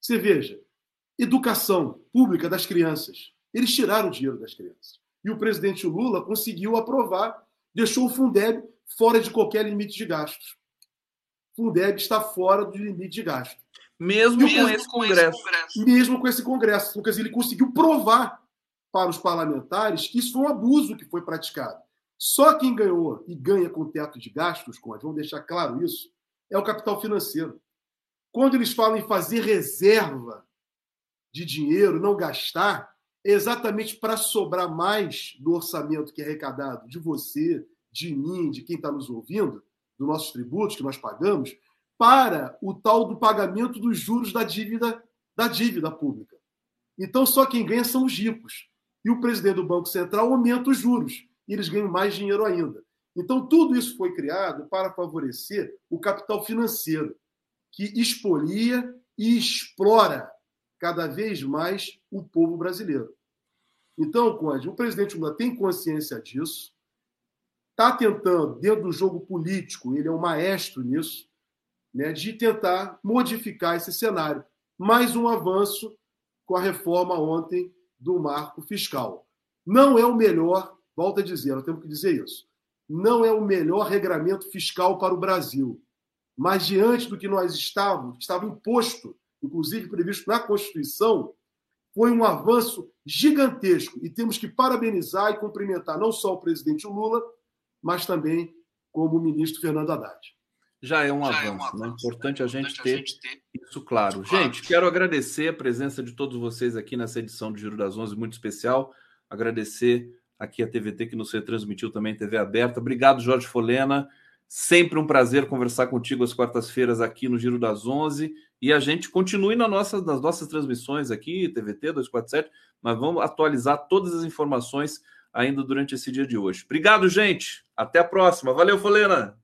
Você veja, educação pública das crianças. Eles tiraram o dinheiro das crianças. E o presidente Lula conseguiu aprovar, deixou o Fundeb fora de qualquer limite de gastos. O Fundeb está fora do limite de gasto. Mesmo, com, esse congresso. congresso. Mesmo com esse Congresso. Lucas, ele conseguiu provar para os parlamentares que isso foi um abuso que foi praticado. Só quem ganhou e ganha com teto de gastos, Conde, vamos deixar claro isso, é o capital financeiro. Quando eles falam em fazer reserva de dinheiro, não gastar, é exatamente para sobrar mais do orçamento que é arrecadado de você, de mim, de quem está nos ouvindo, dos nossos tributos que nós pagamos, para o tal do pagamento dos juros da dívida da dívida pública. Então só quem ganha são os ricos. E o presidente do Banco Central aumenta os juros e eles ganham mais dinheiro ainda. Então tudo isso foi criado para favorecer o capital financeiro, que expolia e explora cada vez mais o povo brasileiro. Então, Conde, o presidente Lula tem consciência disso, está tentando, dentro do jogo político, ele é um maestro nisso, né, de tentar modificar esse cenário. Mais um avanço com a reforma ontem do marco fiscal. Não é o melhor, volto a dizer, nós temos que dizer isso, não é o melhor regramento fiscal para o Brasil. Mas diante do que nós estávamos, que estava imposto, inclusive previsto na Constituição, foi um avanço gigantesco e temos que parabenizar e cumprimentar não só o presidente Lula, mas também como o ministro Fernando Haddad já é um, já avanço, é um avanço, né? Importante, a, gente ter a gente ter isso claro. claro. Gente, quero agradecer a presença de todos vocês aqui nessa edição do Giro das Onze, muito especial. Agradecer aqui a TVT que nos retransmitiu também, TV aberta. Obrigado, Jorge Folena. Sempre um prazer conversar contigo às quartas-feiras aqui no Giro das Onze. E a gente continue na nossa, nas nossas transmissões aqui, TVT 247, mas vamos atualizar todas as informações ainda durante esse dia de hoje. Obrigado, gente. Até a próxima. Valeu, Folena.